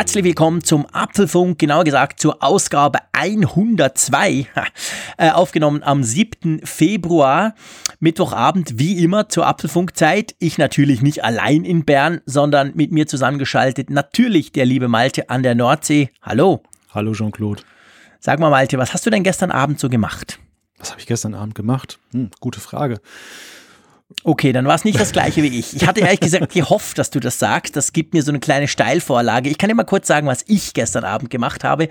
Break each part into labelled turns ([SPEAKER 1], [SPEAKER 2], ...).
[SPEAKER 1] Herzlich willkommen zum Apfelfunk, genauer gesagt zur Ausgabe 102, äh, aufgenommen am 7. Februar, Mittwochabend, wie immer zur Apfelfunkzeit. Ich natürlich nicht allein in Bern, sondern mit mir zusammengeschaltet natürlich der liebe Malte an der Nordsee. Hallo.
[SPEAKER 2] Hallo Jean-Claude.
[SPEAKER 1] Sag mal Malte, was hast du denn gestern Abend so gemacht?
[SPEAKER 2] Was habe ich gestern Abend gemacht? Hm, gute Frage.
[SPEAKER 1] Okay, dann war es nicht das gleiche wie ich. Ich hatte ehrlich gesagt gehofft, dass du das sagst. Das gibt mir so eine kleine Steilvorlage. Ich kann dir mal kurz sagen, was ich gestern Abend gemacht habe.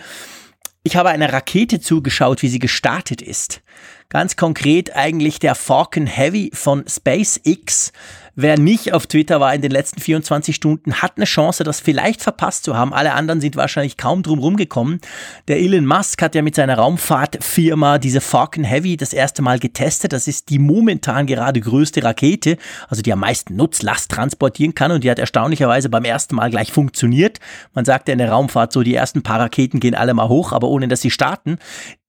[SPEAKER 1] Ich habe einer Rakete zugeschaut, wie sie gestartet ist. Ganz konkret eigentlich der Falcon Heavy von SpaceX. Wer nicht auf Twitter war in den letzten 24 Stunden, hat eine Chance, das vielleicht verpasst zu haben. Alle anderen sind wahrscheinlich kaum drum rumgekommen. Der Elon Musk hat ja mit seiner Raumfahrtfirma diese Falcon Heavy das erste Mal getestet. Das ist die momentan gerade größte Rakete, also die am meisten Nutzlast transportieren kann und die hat erstaunlicherweise beim ersten Mal gleich funktioniert. Man sagt ja in der Raumfahrt so, die ersten paar Raketen gehen alle mal hoch, aber ohne dass sie starten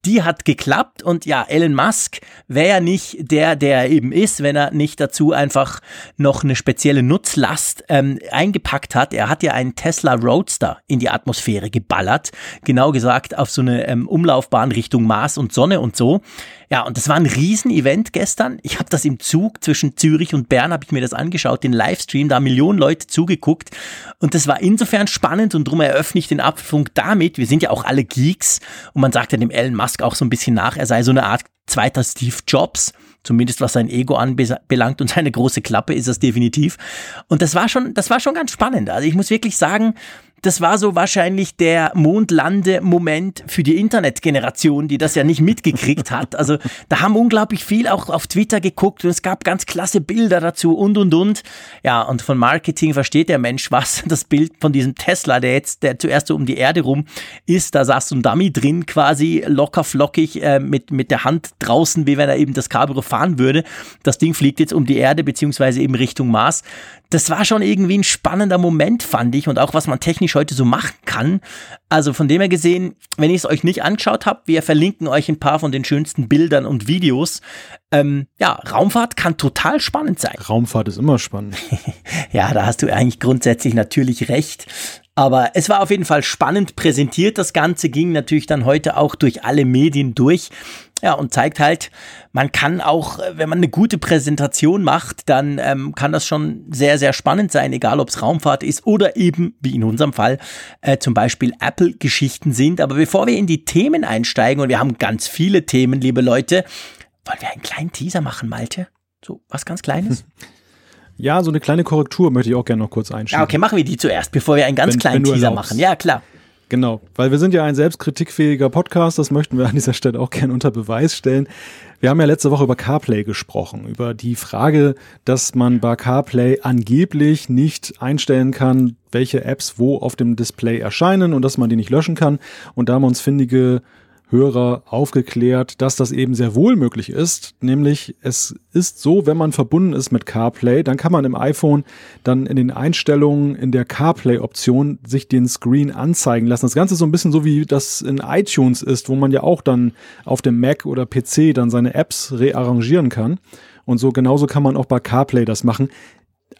[SPEAKER 1] die hat geklappt und ja, Elon Musk wäre ja nicht der, der er eben ist, wenn er nicht dazu einfach noch eine spezielle Nutzlast ähm, eingepackt hat. Er hat ja einen Tesla Roadster in die Atmosphäre geballert, genau gesagt auf so eine ähm, Umlaufbahn Richtung Mars und Sonne und so. Ja, und das war ein Riesenevent gestern. Ich habe das im Zug zwischen Zürich und Bern, habe ich mir das angeschaut, den Livestream, da haben Millionen Leute zugeguckt. Und das war insofern spannend und darum eröffne ich den Apfelfunk damit. Wir sind ja auch alle Geeks und man sagt ja dem Elon Musk auch so ein bisschen nach, er sei so eine Art zweiter Steve Jobs. Zumindest was sein Ego anbelangt und seine große Klappe ist das definitiv. Und das war schon, das war schon ganz spannend. Also ich muss wirklich sagen, das war so wahrscheinlich der Mondlande-Moment für die Internetgeneration, die das ja nicht mitgekriegt hat. Also da haben unglaublich viel auch auf Twitter geguckt und es gab ganz klasse Bilder dazu und und und. Ja, und von Marketing versteht der Mensch was. Das Bild von diesem Tesla, der jetzt, der zuerst so um die Erde rum ist, da saß so ein Dummy drin, quasi locker flockig äh, mit, mit der Hand draußen, wie wenn er eben das Cabrio fahren würde. Das Ding fliegt jetzt um die Erde, beziehungsweise eben Richtung Mars das war schon irgendwie ein spannender Moment, fand ich, und auch was man technisch heute so machen kann. Also von dem her gesehen, wenn ihr es euch nicht angeschaut habt, wir verlinken euch ein paar von den schönsten Bildern und Videos. Ähm, ja, Raumfahrt kann total spannend sein.
[SPEAKER 2] Raumfahrt ist immer spannend.
[SPEAKER 1] ja, da hast du eigentlich grundsätzlich natürlich recht. Aber es war auf jeden Fall spannend präsentiert. Das Ganze ging natürlich dann heute auch durch alle Medien durch. Ja, und zeigt halt, man kann auch, wenn man eine gute Präsentation macht, dann ähm, kann das schon sehr, sehr spannend sein, egal ob es Raumfahrt ist oder eben, wie in unserem Fall, äh, zum Beispiel Apple-Geschichten sind. Aber bevor wir in die Themen einsteigen, und wir haben ganz viele Themen, liebe Leute, wollen wir einen kleinen Teaser machen, Malte? So was ganz Kleines?
[SPEAKER 2] Ja, so eine kleine Korrektur möchte ich auch gerne noch kurz einschieben.
[SPEAKER 1] Ja, okay, machen wir die zuerst, bevor wir einen ganz wenn, kleinen wenn Teaser machen. Ja, klar.
[SPEAKER 2] Genau, weil wir sind ja ein selbstkritikfähiger Podcast, das möchten wir an dieser Stelle auch gerne unter Beweis stellen. Wir haben ja letzte Woche über CarPlay gesprochen, über die Frage, dass man bei CarPlay angeblich nicht einstellen kann, welche Apps wo auf dem Display erscheinen und dass man die nicht löschen kann. Und da haben uns findige Hörer aufgeklärt, dass das eben sehr wohl möglich ist. Nämlich es ist so, wenn man verbunden ist mit CarPlay, dann kann man im iPhone dann in den Einstellungen in der CarPlay-Option sich den Screen anzeigen lassen. Das Ganze ist so ein bisschen so wie das in iTunes ist, wo man ja auch dann auf dem Mac oder PC dann seine Apps rearrangieren kann. Und so genauso kann man auch bei CarPlay das machen.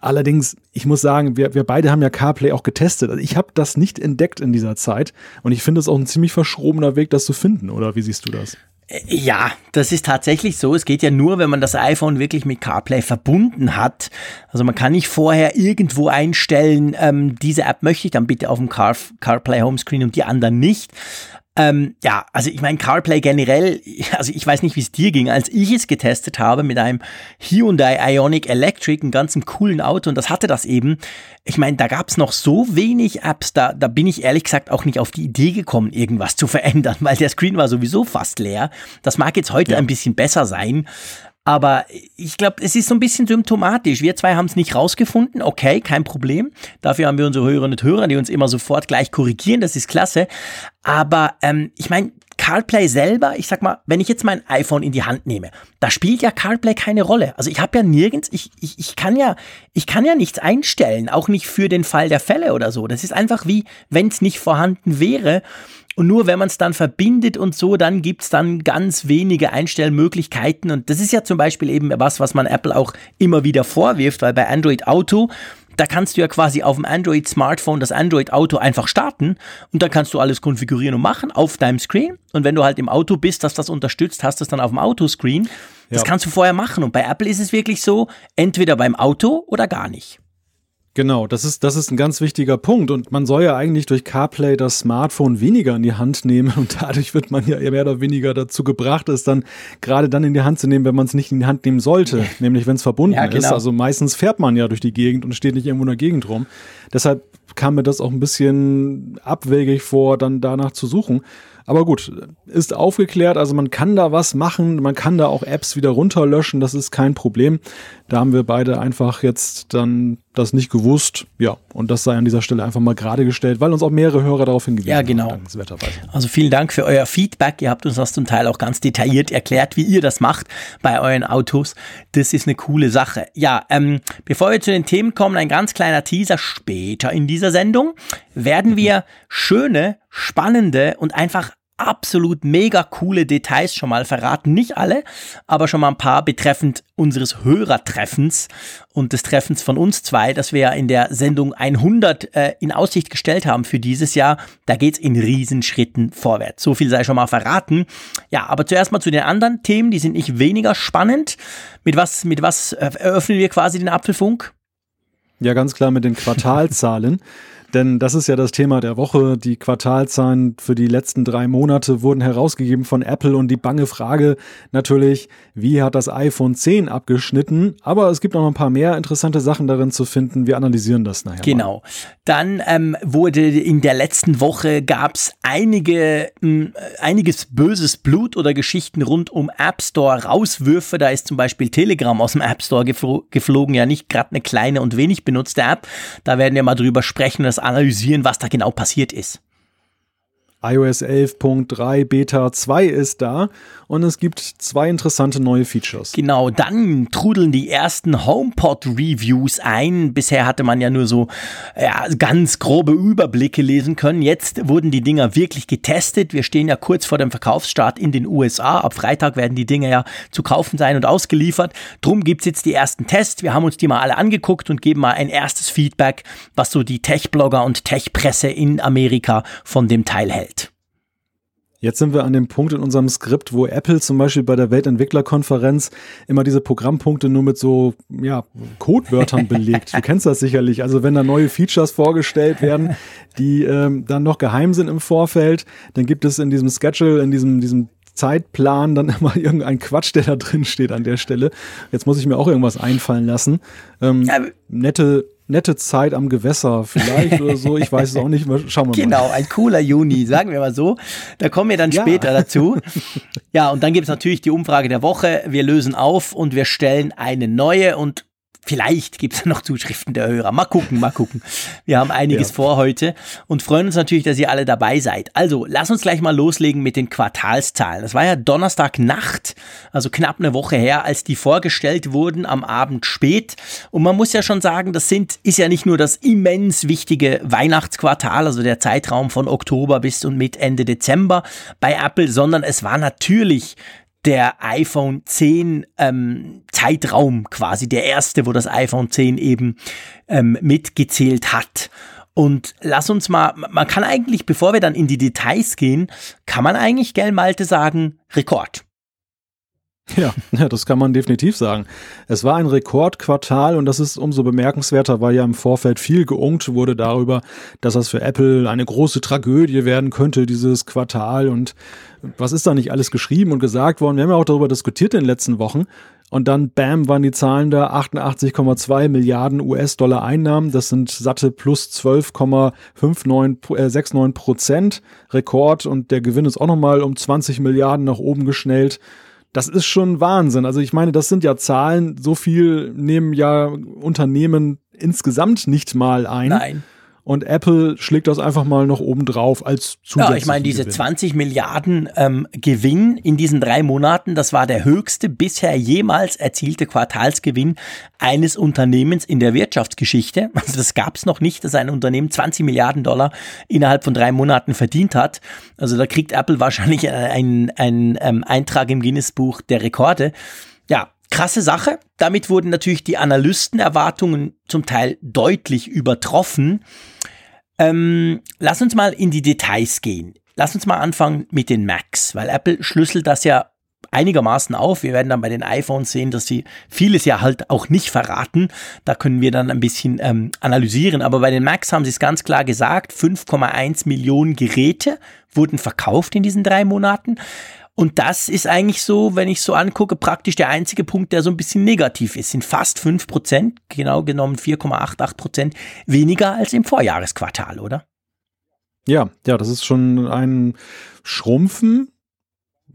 [SPEAKER 2] Allerdings, ich muss sagen, wir, wir beide haben ja CarPlay auch getestet. Also ich habe das nicht entdeckt in dieser Zeit und ich finde es auch ein ziemlich verschrobener Weg, das zu finden. Oder wie siehst du das?
[SPEAKER 1] Äh, ja, das ist tatsächlich so. Es geht ja nur, wenn man das iPhone wirklich mit CarPlay verbunden hat. Also man kann nicht vorher irgendwo einstellen, ähm, diese App möchte ich dann bitte auf dem Car CarPlay Homescreen und die anderen nicht. Ähm, ja, also ich meine, CarPlay generell, also ich weiß nicht, wie es dir ging, als ich es getestet habe mit einem Hyundai Ionic Electric, einem ganzen coolen Auto und das hatte das eben. Ich meine, da gab es noch so wenig Apps, da, da bin ich ehrlich gesagt auch nicht auf die Idee gekommen, irgendwas zu verändern, weil der Screen war sowieso fast leer. Das mag jetzt heute ja. ein bisschen besser sein, aber ich glaube, es ist so ein bisschen symptomatisch. Wir zwei haben es nicht rausgefunden. Okay, kein Problem. Dafür haben wir unsere Hörerinnen und Hörer, die uns immer sofort gleich korrigieren. Das ist klasse. Aber ähm, ich meine, CarPlay selber, ich sag mal, wenn ich jetzt mein iPhone in die Hand nehme, da spielt ja CarPlay keine Rolle. Also ich habe ja nirgends, ich, ich, ich kann ja, ich kann ja nichts einstellen, auch nicht für den Fall der Fälle oder so. Das ist einfach wie, wenn es nicht vorhanden wäre. Und nur wenn man es dann verbindet und so, dann gibt's dann ganz wenige Einstellmöglichkeiten. Und das ist ja zum Beispiel eben was, was man Apple auch immer wieder vorwirft, weil bei Android Auto, da kannst du ja quasi auf dem Android Smartphone das Android Auto einfach starten und dann kannst du alles konfigurieren und machen auf deinem Screen. Und wenn du halt im Auto bist, dass das unterstützt, hast du es dann auf dem Autoscreen. Das ja. kannst du vorher machen. Und bei Apple ist es wirklich so, entweder beim Auto oder gar nicht.
[SPEAKER 2] Genau, das ist, das ist ein ganz wichtiger Punkt. Und man soll ja eigentlich durch CarPlay das Smartphone weniger in die Hand nehmen. Und dadurch wird man ja mehr oder weniger dazu gebracht, es dann gerade dann in die Hand zu nehmen, wenn man es nicht in die Hand nehmen sollte. Nämlich, wenn es verbunden ja, genau. ist. Also meistens fährt man ja durch die Gegend und steht nicht irgendwo in der Gegend rum. Deshalb kam mir das auch ein bisschen abwegig vor, dann danach zu suchen. Aber gut, ist aufgeklärt, also man kann da was machen, man kann da auch Apps wieder runterlöschen, das ist kein Problem. Da haben wir beide einfach jetzt dann das nicht gewusst. Ja, und das sei an dieser Stelle einfach mal gerade gestellt, weil uns auch mehrere Hörer darauf hingewiesen
[SPEAKER 1] haben. Ja, genau. Also vielen Dank für euer Feedback. Ihr habt uns das zum Teil auch ganz detailliert erklärt, wie ihr das macht bei euren Autos. Das ist eine coole Sache. Ja, ähm, bevor wir zu den Themen kommen, ein ganz kleiner Teaser später in dieser Sendung werden wir schöne, spannende und einfach absolut mega coole Details schon mal verraten. Nicht alle, aber schon mal ein paar betreffend unseres Hörertreffens und des Treffens von uns zwei, das wir ja in der Sendung 100 äh, in Aussicht gestellt haben für dieses Jahr. Da geht's in Riesenschritten vorwärts. So viel sei schon mal verraten. Ja, aber zuerst mal zu den anderen Themen, die sind nicht weniger spannend. Mit was, mit was äh, eröffnen wir quasi den Apfelfunk?
[SPEAKER 2] Ja, ganz klar mit den Quartalzahlen. Denn das ist ja das Thema der Woche. Die Quartalzahlen für die letzten drei Monate wurden herausgegeben von Apple und die bange Frage natürlich, wie hat das iPhone 10 abgeschnitten? Aber es gibt noch ein paar mehr interessante Sachen darin zu finden. Wir analysieren das nachher.
[SPEAKER 1] Genau. Mal. Dann ähm, wurde in der letzten Woche gab es einige, mh, einiges böses Blut oder Geschichten rund um App Store Rauswürfe. Da ist zum Beispiel Telegram aus dem App Store geflo geflogen. Ja, nicht gerade eine kleine und wenig benutzte App. Da werden wir mal drüber sprechen. Das analysieren, was da genau passiert ist
[SPEAKER 2] iOS 11.3 Beta 2 ist da und es gibt zwei interessante neue Features.
[SPEAKER 1] Genau, dann trudeln die ersten HomePod-Reviews ein. Bisher hatte man ja nur so ja, ganz grobe Überblicke lesen können. Jetzt wurden die Dinger wirklich getestet. Wir stehen ja kurz vor dem Verkaufsstart in den USA. Ab Freitag werden die Dinger ja zu kaufen sein und ausgeliefert. Drum gibt's jetzt die ersten Tests. Wir haben uns die mal alle angeguckt und geben mal ein erstes Feedback, was so die Tech-Blogger und Tech-Presse in Amerika von dem Teil hält.
[SPEAKER 2] Jetzt sind wir an dem Punkt in unserem Skript, wo Apple zum Beispiel bei der Weltentwicklerkonferenz immer diese Programmpunkte nur mit so ja, Codewörtern belegt. Du kennst das sicherlich. Also wenn da neue Features vorgestellt werden, die ähm, dann noch geheim sind im Vorfeld, dann gibt es in diesem Schedule, in diesem, diesem Zeitplan dann immer irgendein Quatsch, der da drin steht an der Stelle. Jetzt muss ich mir auch irgendwas einfallen lassen. Ähm, nette nette Zeit am Gewässer vielleicht oder so. Ich weiß es auch nicht. Schauen wir
[SPEAKER 1] mal. Genau, ein cooler Juni, sagen wir mal so. Da kommen wir dann ja. später dazu. Ja, und dann gibt es natürlich die Umfrage der Woche. Wir lösen auf und wir stellen eine neue und Vielleicht gibt es noch Zuschriften der Hörer. Mal gucken, mal gucken. Wir haben einiges ja. vor heute und freuen uns natürlich, dass ihr alle dabei seid. Also, lass uns gleich mal loslegen mit den Quartalszahlen. Das war ja Donnerstagnacht, also knapp eine Woche her, als die vorgestellt wurden am Abend spät. Und man muss ja schon sagen, das sind, ist ja nicht nur das immens wichtige Weihnachtsquartal, also der Zeitraum von Oktober bis und mit Ende Dezember bei Apple, sondern es war natürlich der iPhone 10 ähm, Zeitraum quasi, der erste, wo das iPhone 10 eben ähm, mitgezählt hat. Und lass uns mal, man kann eigentlich, bevor wir dann in die Details gehen, kann man eigentlich, gell, Malte, sagen, Rekord.
[SPEAKER 2] Ja, das kann man definitiv sagen. Es war ein Rekordquartal und das ist umso bemerkenswerter, weil ja im Vorfeld viel geungt wurde darüber, dass das für Apple eine große Tragödie werden könnte, dieses Quartal und was ist da nicht alles geschrieben und gesagt worden. Wir haben ja auch darüber diskutiert in den letzten Wochen. Und dann, bam, waren die Zahlen da 88,2 Milliarden US-Dollar Einnahmen. Das sind satte plus 12,69 äh, Prozent Rekord. Und der Gewinn ist auch nochmal um 20 Milliarden nach oben geschnellt. Das ist schon Wahnsinn. Also ich meine, das sind ja Zahlen, so viel nehmen ja Unternehmen insgesamt nicht mal ein.
[SPEAKER 1] Nein.
[SPEAKER 2] Und Apple schlägt das einfach mal noch oben drauf als
[SPEAKER 1] zusätzlich. Ja, ich meine, diese Gewinn. 20 Milliarden ähm, Gewinn in diesen drei Monaten, das war der höchste bisher jemals erzielte Quartalsgewinn eines Unternehmens in der Wirtschaftsgeschichte. Also das gab es noch nicht, dass ein Unternehmen 20 Milliarden Dollar innerhalb von drei Monaten verdient hat. Also da kriegt Apple wahrscheinlich einen, einen ähm, Eintrag im Guinness-Buch der Rekorde. Ja, krasse Sache. Damit wurden natürlich die Analystenerwartungen zum Teil deutlich übertroffen. Ähm, lass uns mal in die Details gehen. Lass uns mal anfangen mit den Macs, weil Apple schlüsselt das ja einigermaßen auf. Wir werden dann bei den iPhones sehen, dass sie vieles ja halt auch nicht verraten. Da können wir dann ein bisschen ähm, analysieren. Aber bei den Macs haben sie es ganz klar gesagt. 5,1 Millionen Geräte wurden verkauft in diesen drei Monaten. Und das ist eigentlich so, wenn ich so angucke, praktisch der einzige Punkt, der so ein bisschen negativ ist. Sind fast 5 Prozent, genau genommen 4,88 Prozent weniger als im Vorjahresquartal, oder?
[SPEAKER 2] Ja, ja, das ist schon ein Schrumpfen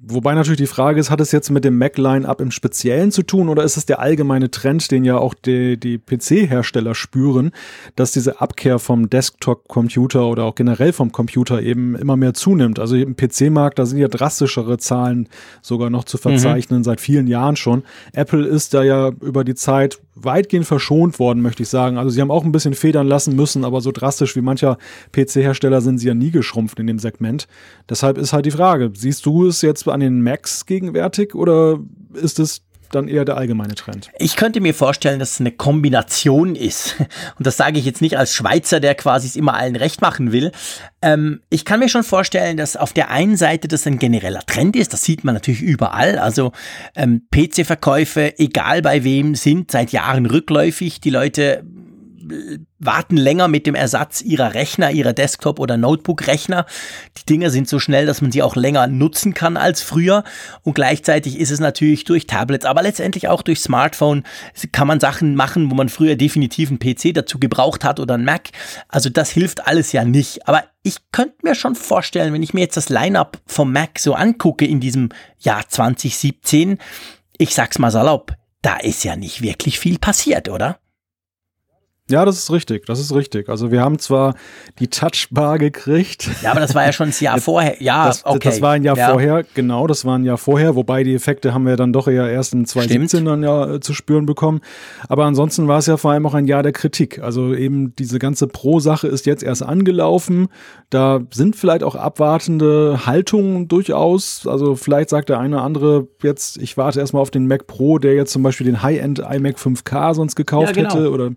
[SPEAKER 2] Wobei natürlich die Frage ist, hat es jetzt mit dem Mac-Line-Up im Speziellen zu tun oder ist es der allgemeine Trend, den ja auch die, die PC-Hersteller spüren, dass diese Abkehr vom Desktop-Computer oder auch generell vom Computer eben immer mehr zunimmt? Also im PC-Markt, da sind ja drastischere Zahlen sogar noch zu verzeichnen, mhm. seit vielen Jahren schon. Apple ist da ja über die Zeit weitgehend verschont worden, möchte ich sagen. Also sie haben auch ein bisschen federn lassen müssen, aber so drastisch wie mancher PC-Hersteller sind sie ja nie geschrumpft in dem Segment. Deshalb ist halt die Frage, siehst du es jetzt an den Macs gegenwärtig oder ist es dann eher der allgemeine Trend.
[SPEAKER 1] Ich könnte mir vorstellen, dass es eine Kombination ist. Und das sage ich jetzt nicht als Schweizer, der quasi es immer allen recht machen will. Ähm, ich kann mir schon vorstellen, dass auf der einen Seite das ein genereller Trend ist. Das sieht man natürlich überall. Also ähm, PC-Verkäufe, egal bei wem, sind seit Jahren rückläufig. Die Leute warten länger mit dem Ersatz ihrer Rechner, ihrer Desktop- oder Notebook-Rechner. Die Dinger sind so schnell, dass man sie auch länger nutzen kann als früher. Und gleichzeitig ist es natürlich durch Tablets, aber letztendlich auch durch Smartphone kann man Sachen machen, wo man früher definitiv einen PC dazu gebraucht hat oder einen Mac. Also das hilft alles ja nicht. Aber ich könnte mir schon vorstellen, wenn ich mir jetzt das Lineup vom Mac so angucke in diesem Jahr 2017, ich sag's mal salopp, da ist ja nicht wirklich viel passiert, oder?
[SPEAKER 2] Ja, das ist richtig, das ist richtig. Also wir haben zwar die Touchbar gekriegt.
[SPEAKER 1] Ja, aber das war ja schon ein Jahr vorher. Ja,
[SPEAKER 2] das, okay. Das war ein Jahr ja. vorher, genau, das war ein Jahr vorher, wobei die Effekte haben wir dann doch eher erst in 2017 Stimmt. dann ja äh, zu spüren bekommen. Aber ansonsten war es ja vor allem auch ein Jahr der Kritik. Also eben diese ganze Pro-Sache ist jetzt erst angelaufen. Da sind vielleicht auch abwartende Haltungen durchaus. Also vielleicht sagt der eine oder andere jetzt, ich warte erstmal auf den Mac Pro, der jetzt zum Beispiel den High-End iMac 5K sonst gekauft ja, genau. hätte oder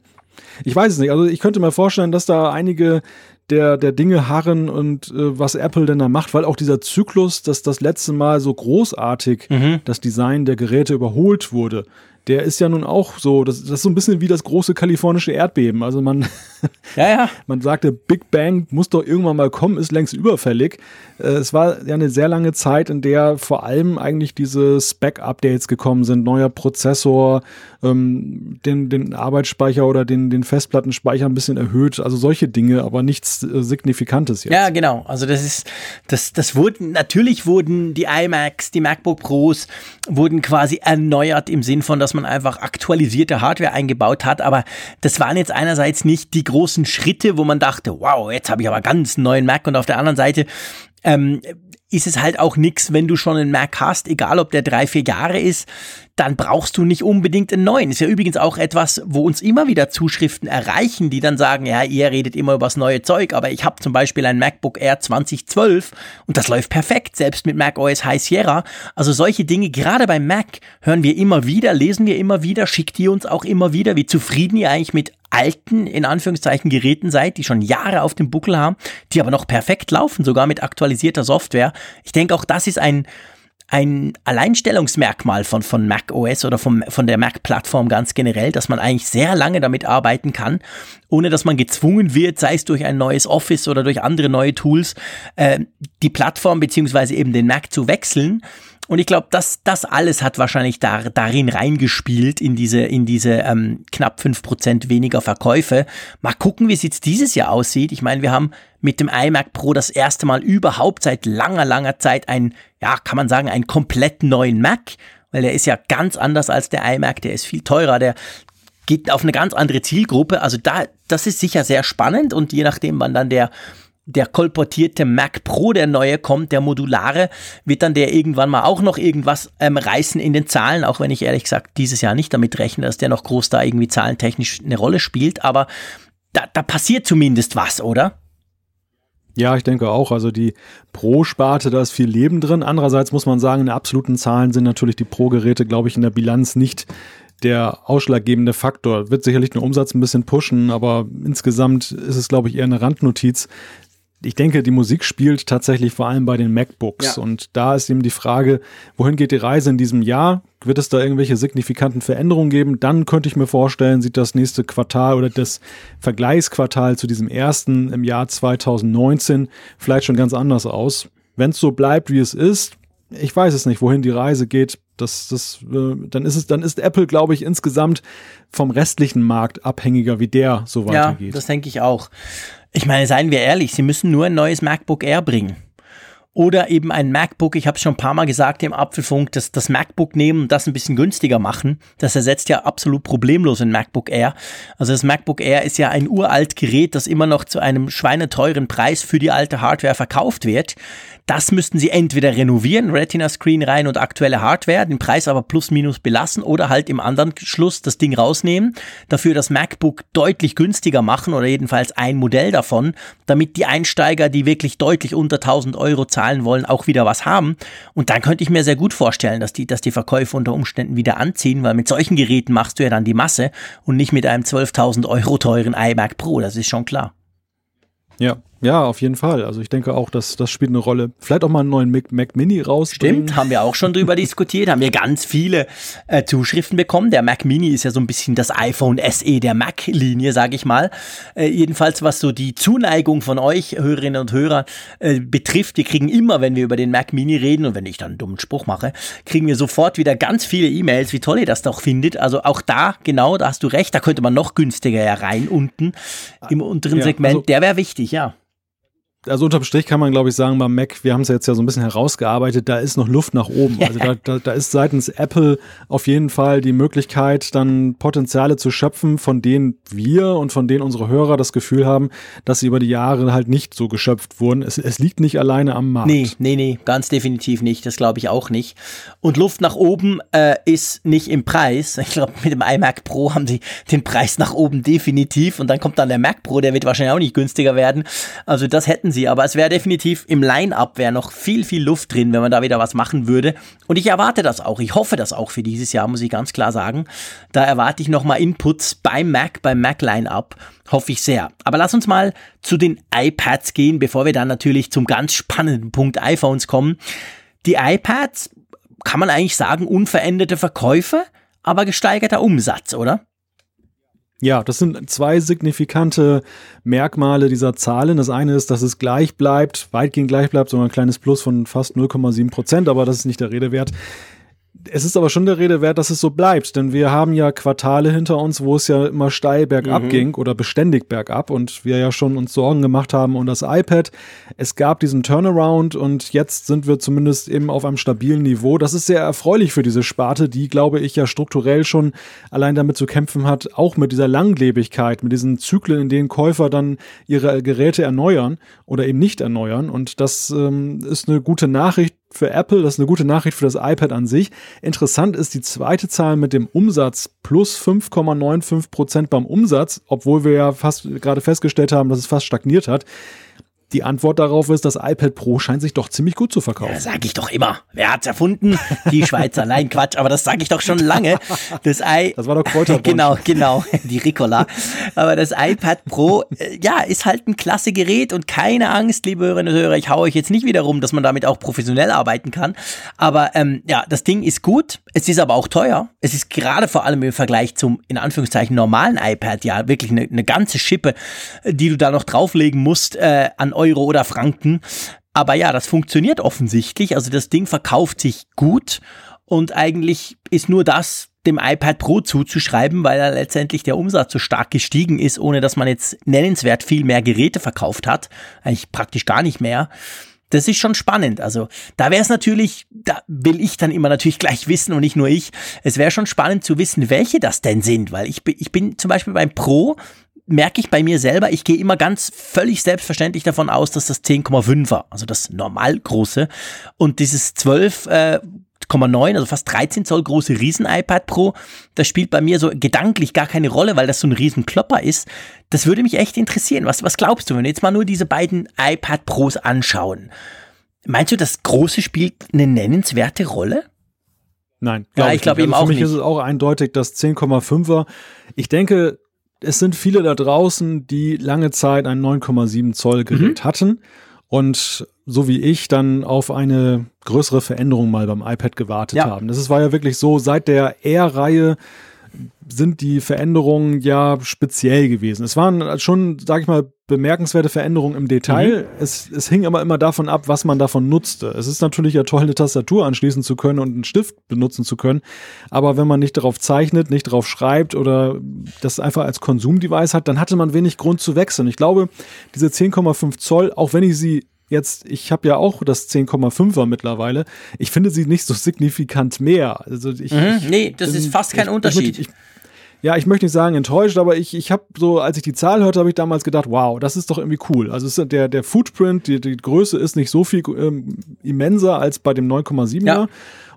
[SPEAKER 2] ich weiß es nicht. Also ich könnte mir vorstellen, dass da einige der, der Dinge harren und äh, was Apple denn da macht, weil auch dieser Zyklus, dass das letzte Mal so großartig mhm. das Design der Geräte überholt wurde, der ist ja nun auch so, das, das ist so ein bisschen wie das große kalifornische Erdbeben. Also man, ja, ja. man sagte, Big Bang muss doch irgendwann mal kommen, ist längst überfällig. Äh, es war ja eine sehr lange Zeit, in der vor allem eigentlich diese Spec-Updates gekommen sind, neuer Prozessor, ähm, den, den Arbeitsspeicher oder den, den Festplattenspeicher ein bisschen erhöht, also solche Dinge, aber nichts äh, Signifikantes
[SPEAKER 1] jetzt. Ja, genau. Also das ist, das, das wurden, natürlich wurden die iMacs, die MacBook Pros, wurden quasi erneuert im Sinn von, dass man man einfach aktualisierte Hardware eingebaut hat. Aber das waren jetzt einerseits nicht die großen Schritte, wo man dachte, wow, jetzt habe ich aber ganz neuen Mac. Und auf der anderen Seite ähm, ist es halt auch nix, wenn du schon einen Mac hast, egal ob der drei, vier Jahre ist, dann brauchst du nicht unbedingt einen neuen. Ist ja übrigens auch etwas, wo uns immer wieder Zuschriften erreichen, die dann sagen, ja, ihr redet immer über das neue Zeug, aber ich habe zum Beispiel ein MacBook Air 2012 und das läuft perfekt, selbst mit Mac OS High Sierra. Also solche Dinge, gerade beim Mac, hören wir immer wieder, lesen wir immer wieder, schickt ihr uns auch immer wieder, wie zufrieden ihr eigentlich mit alten, in Anführungszeichen, Geräten seid, die schon Jahre auf dem Buckel haben, die aber noch perfekt laufen, sogar mit aktualisierter Software. Ich denke, auch das ist ein, ein Alleinstellungsmerkmal von, von Mac OS oder vom, von der Mac-Plattform ganz generell, dass man eigentlich sehr lange damit arbeiten kann, ohne dass man gezwungen wird, sei es durch ein neues Office oder durch andere neue Tools, äh, die Plattform beziehungsweise eben den Mac zu wechseln. Und ich glaube, das, das alles hat wahrscheinlich da, darin reingespielt, in diese, in diese ähm, knapp fünf Prozent weniger Verkäufe. Mal gucken, wie es jetzt dieses Jahr aussieht. Ich meine, wir haben mit dem iMac Pro das erste Mal überhaupt seit langer, langer Zeit ein, ja, kann man sagen, einen komplett neuen Mac weil der ist ja ganz anders als der iMac, der ist viel teurer, der geht auf eine ganz andere Zielgruppe. Also da, das ist sicher sehr spannend und je nachdem, wann dann der der kolportierte Mac Pro, der neue kommt, der modulare, wird dann der irgendwann mal auch noch irgendwas ähm, reißen in den Zahlen, auch wenn ich ehrlich gesagt dieses Jahr nicht damit rechne, dass der noch groß da irgendwie zahlentechnisch eine Rolle spielt, aber da, da passiert zumindest was, oder?
[SPEAKER 2] Ja, ich denke auch. Also die Pro-Sparte, da ist viel Leben drin. Andererseits muss man sagen, in absoluten Zahlen sind natürlich die Pro-Geräte, glaube ich, in der Bilanz nicht der ausschlaggebende Faktor. Wird sicherlich den Umsatz ein bisschen pushen, aber insgesamt ist es, glaube ich, eher eine Randnotiz ich denke, die Musik spielt tatsächlich vor allem bei den MacBooks. Ja. Und da ist eben die Frage, wohin geht die Reise in diesem Jahr? Wird es da irgendwelche signifikanten Veränderungen geben? Dann könnte ich mir vorstellen, sieht das nächste Quartal oder das Vergleichsquartal zu diesem ersten im Jahr 2019 vielleicht schon ganz anders aus. Wenn es so bleibt, wie es ist, ich weiß es nicht, wohin die Reise geht. Das, das, äh, dann ist es, dann ist Apple, glaube ich, insgesamt vom restlichen Markt abhängiger, wie der so weitergeht.
[SPEAKER 1] Ja, das denke ich auch. Ich meine, seien wir ehrlich, sie müssen nur ein neues MacBook Air bringen. Oder eben ein MacBook, ich habe es schon ein paar Mal gesagt im Apfelfunk, das, das MacBook nehmen und das ein bisschen günstiger machen. Das ersetzt ja absolut problemlos ein MacBook Air. Also das MacBook Air ist ja ein uralt Gerät, das immer noch zu einem schweineteuren Preis für die alte Hardware verkauft wird. Das müssten sie entweder renovieren, Retina-Screen rein und aktuelle Hardware, den Preis aber plus minus belassen oder halt im anderen Schluss das Ding rausnehmen, dafür das MacBook deutlich günstiger machen oder jedenfalls ein Modell davon, damit die Einsteiger, die wirklich deutlich unter 1000 Euro zahlen wollen, auch wieder was haben. Und dann könnte ich mir sehr gut vorstellen, dass die, dass die Verkäufe unter Umständen wieder anziehen, weil mit solchen Geräten machst du ja dann die Masse und nicht mit einem 12.000 Euro teuren iMac Pro, das ist schon klar.
[SPEAKER 2] Ja, ja, auf jeden Fall. Also ich denke auch, dass das spielt eine Rolle. Vielleicht auch mal einen neuen Mac, Mac Mini raus.
[SPEAKER 1] Stimmt, haben wir auch schon drüber diskutiert, haben wir ganz viele äh, Zuschriften bekommen. Der Mac Mini ist ja so ein bisschen das iPhone SE der Mac-Linie, sage ich mal. Äh, jedenfalls, was so die Zuneigung von euch, Hörerinnen und Hörer, äh, betrifft, wir kriegen immer, wenn wir über den Mac Mini reden und wenn ich dann einen dummen Spruch mache, kriegen wir sofort wieder ganz viele E-Mails, wie toll ihr das doch findet. Also auch da, genau, da hast du recht, da könnte man noch günstiger ja rein unten im unteren ja, Segment. Also der wäre wichtig, ja
[SPEAKER 2] also unterm Strich kann man, glaube ich, sagen, beim Mac, wir haben es jetzt ja so ein bisschen herausgearbeitet, da ist noch Luft nach oben. Also da, da, da ist seitens Apple auf jeden Fall die Möglichkeit, dann Potenziale zu schöpfen, von denen wir und von denen unsere Hörer das Gefühl haben, dass sie über die Jahre halt nicht so geschöpft wurden. Es, es liegt nicht alleine am Markt.
[SPEAKER 1] Nee, nee, nee, ganz definitiv nicht. Das glaube ich auch nicht. Und Luft nach oben äh, ist nicht im Preis. Ich glaube, mit dem iMac Pro haben sie den Preis nach oben definitiv. Und dann kommt dann der Mac Pro, der wird wahrscheinlich auch nicht günstiger werden. Also das hätten sie sie, aber es wäre definitiv im Line-Up wäre noch viel, viel Luft drin, wenn man da wieder was machen würde. Und ich erwarte das auch. Ich hoffe das auch für dieses Jahr, muss ich ganz klar sagen. Da erwarte ich nochmal Inputs beim Mac, beim Mac Line-Up. Hoffe ich sehr. Aber lass uns mal zu den iPads gehen, bevor wir dann natürlich zum ganz spannenden Punkt iPhones kommen. Die iPads, kann man eigentlich sagen, unveränderte Verkäufe, aber gesteigerter Umsatz, oder?
[SPEAKER 2] Ja, das sind zwei signifikante Merkmale dieser Zahlen. Das eine ist, dass es gleich bleibt, weitgehend gleich bleibt, sondern ein kleines Plus von fast 0,7 Prozent, aber das ist nicht der Rede wert. Es ist aber schon der Rede wert, dass es so bleibt, denn wir haben ja Quartale hinter uns, wo es ja immer steil bergab mhm. ging oder beständig bergab und wir ja schon uns Sorgen gemacht haben um das iPad. Es gab diesen Turnaround und jetzt sind wir zumindest eben auf einem stabilen Niveau. Das ist sehr erfreulich für diese Sparte, die, glaube ich, ja strukturell schon allein damit zu kämpfen hat, auch mit dieser Langlebigkeit, mit diesen Zyklen, in denen Käufer dann ihre Geräte erneuern oder eben nicht erneuern. Und das ähm, ist eine gute Nachricht für Apple, das ist eine gute Nachricht für das iPad an sich. Interessant ist die zweite Zahl mit dem Umsatz plus 5,95 Prozent beim Umsatz, obwohl wir ja fast gerade festgestellt haben, dass es fast stagniert hat. Die Antwort darauf ist, das iPad Pro scheint sich doch ziemlich gut zu verkaufen. Ja,
[SPEAKER 1] sag ich doch immer. Wer hat's erfunden? Die Schweizer. Nein, Quatsch, aber das sage ich doch schon lange. Das
[SPEAKER 2] i Das war doch Kräuterbund.
[SPEAKER 1] Genau, genau, die Ricola. Aber das iPad Pro, äh, ja, ist halt ein klasse Gerät und keine Angst, liebe Hörerinnen und Hörer, ich hau euch jetzt nicht wieder rum, dass man damit auch professionell arbeiten kann. Aber ähm, ja, das Ding ist gut. Es ist aber auch teuer. Es ist gerade vor allem im Vergleich zum, in Anführungszeichen, normalen iPad ja wirklich eine, eine ganze Schippe, die du da noch drauflegen musst äh, an Euro oder Franken. Aber ja, das funktioniert offensichtlich. Also das Ding verkauft sich gut und eigentlich ist nur das dem iPad Pro zuzuschreiben, weil er letztendlich der Umsatz so stark gestiegen ist, ohne dass man jetzt nennenswert viel mehr Geräte verkauft hat. Eigentlich praktisch gar nicht mehr. Das ist schon spannend. Also da wäre es natürlich, da will ich dann immer natürlich gleich wissen und nicht nur ich. Es wäre schon spannend zu wissen, welche das denn sind, weil ich ich bin zum Beispiel beim Pro merke ich bei mir selber, ich gehe immer ganz völlig selbstverständlich davon aus, dass das 10,5er, also das normal große und dieses 12 äh, 8,9, also fast 13 Zoll große Riesen-iPad Pro, das spielt bei mir so gedanklich gar keine Rolle, weil das so ein Riesenklopper ist. Das würde mich echt interessieren. Was, was glaubst du, wenn wir jetzt mal nur diese beiden iPad Pros anschauen? Meinst du, das große spielt eine nennenswerte Rolle?
[SPEAKER 2] Nein, glaub ja, ich glaube eben also auch nicht. Für mich ist es auch eindeutig, das 10,5er. Ich denke, es sind viele da draußen, die lange Zeit ein 9,7 Zoll Gerät mhm. hatten und so wie ich dann auf eine größere Veränderung mal beim iPad gewartet ja. haben. Das war ja wirklich so, seit der R-Reihe sind die Veränderungen ja speziell gewesen. Es waren schon, sag ich mal, bemerkenswerte Veränderungen im Detail. Mhm. Es, es hing aber immer davon ab, was man davon nutzte. Es ist natürlich ja toll, eine Tastatur anschließen zu können und einen Stift benutzen zu können. Aber wenn man nicht darauf zeichnet, nicht darauf schreibt oder das einfach als Konsumdevice hat, dann hatte man wenig Grund zu wechseln. Ich glaube, diese 10,5 Zoll, auch wenn ich sie jetzt, ich habe ja auch das 10,5er mittlerweile. Ich finde sie nicht so signifikant mehr. Also ich,
[SPEAKER 1] mhm, nee, das bin, ist fast kein ich, Unterschied.
[SPEAKER 2] Ich, ja, ich möchte nicht sagen enttäuscht, aber ich, ich habe so, als ich die Zahl hörte, habe ich damals gedacht, wow, das ist doch irgendwie cool. Also ist der, der Footprint, die, die Größe ist nicht so viel ähm, immenser als bei dem 9,7er. Ja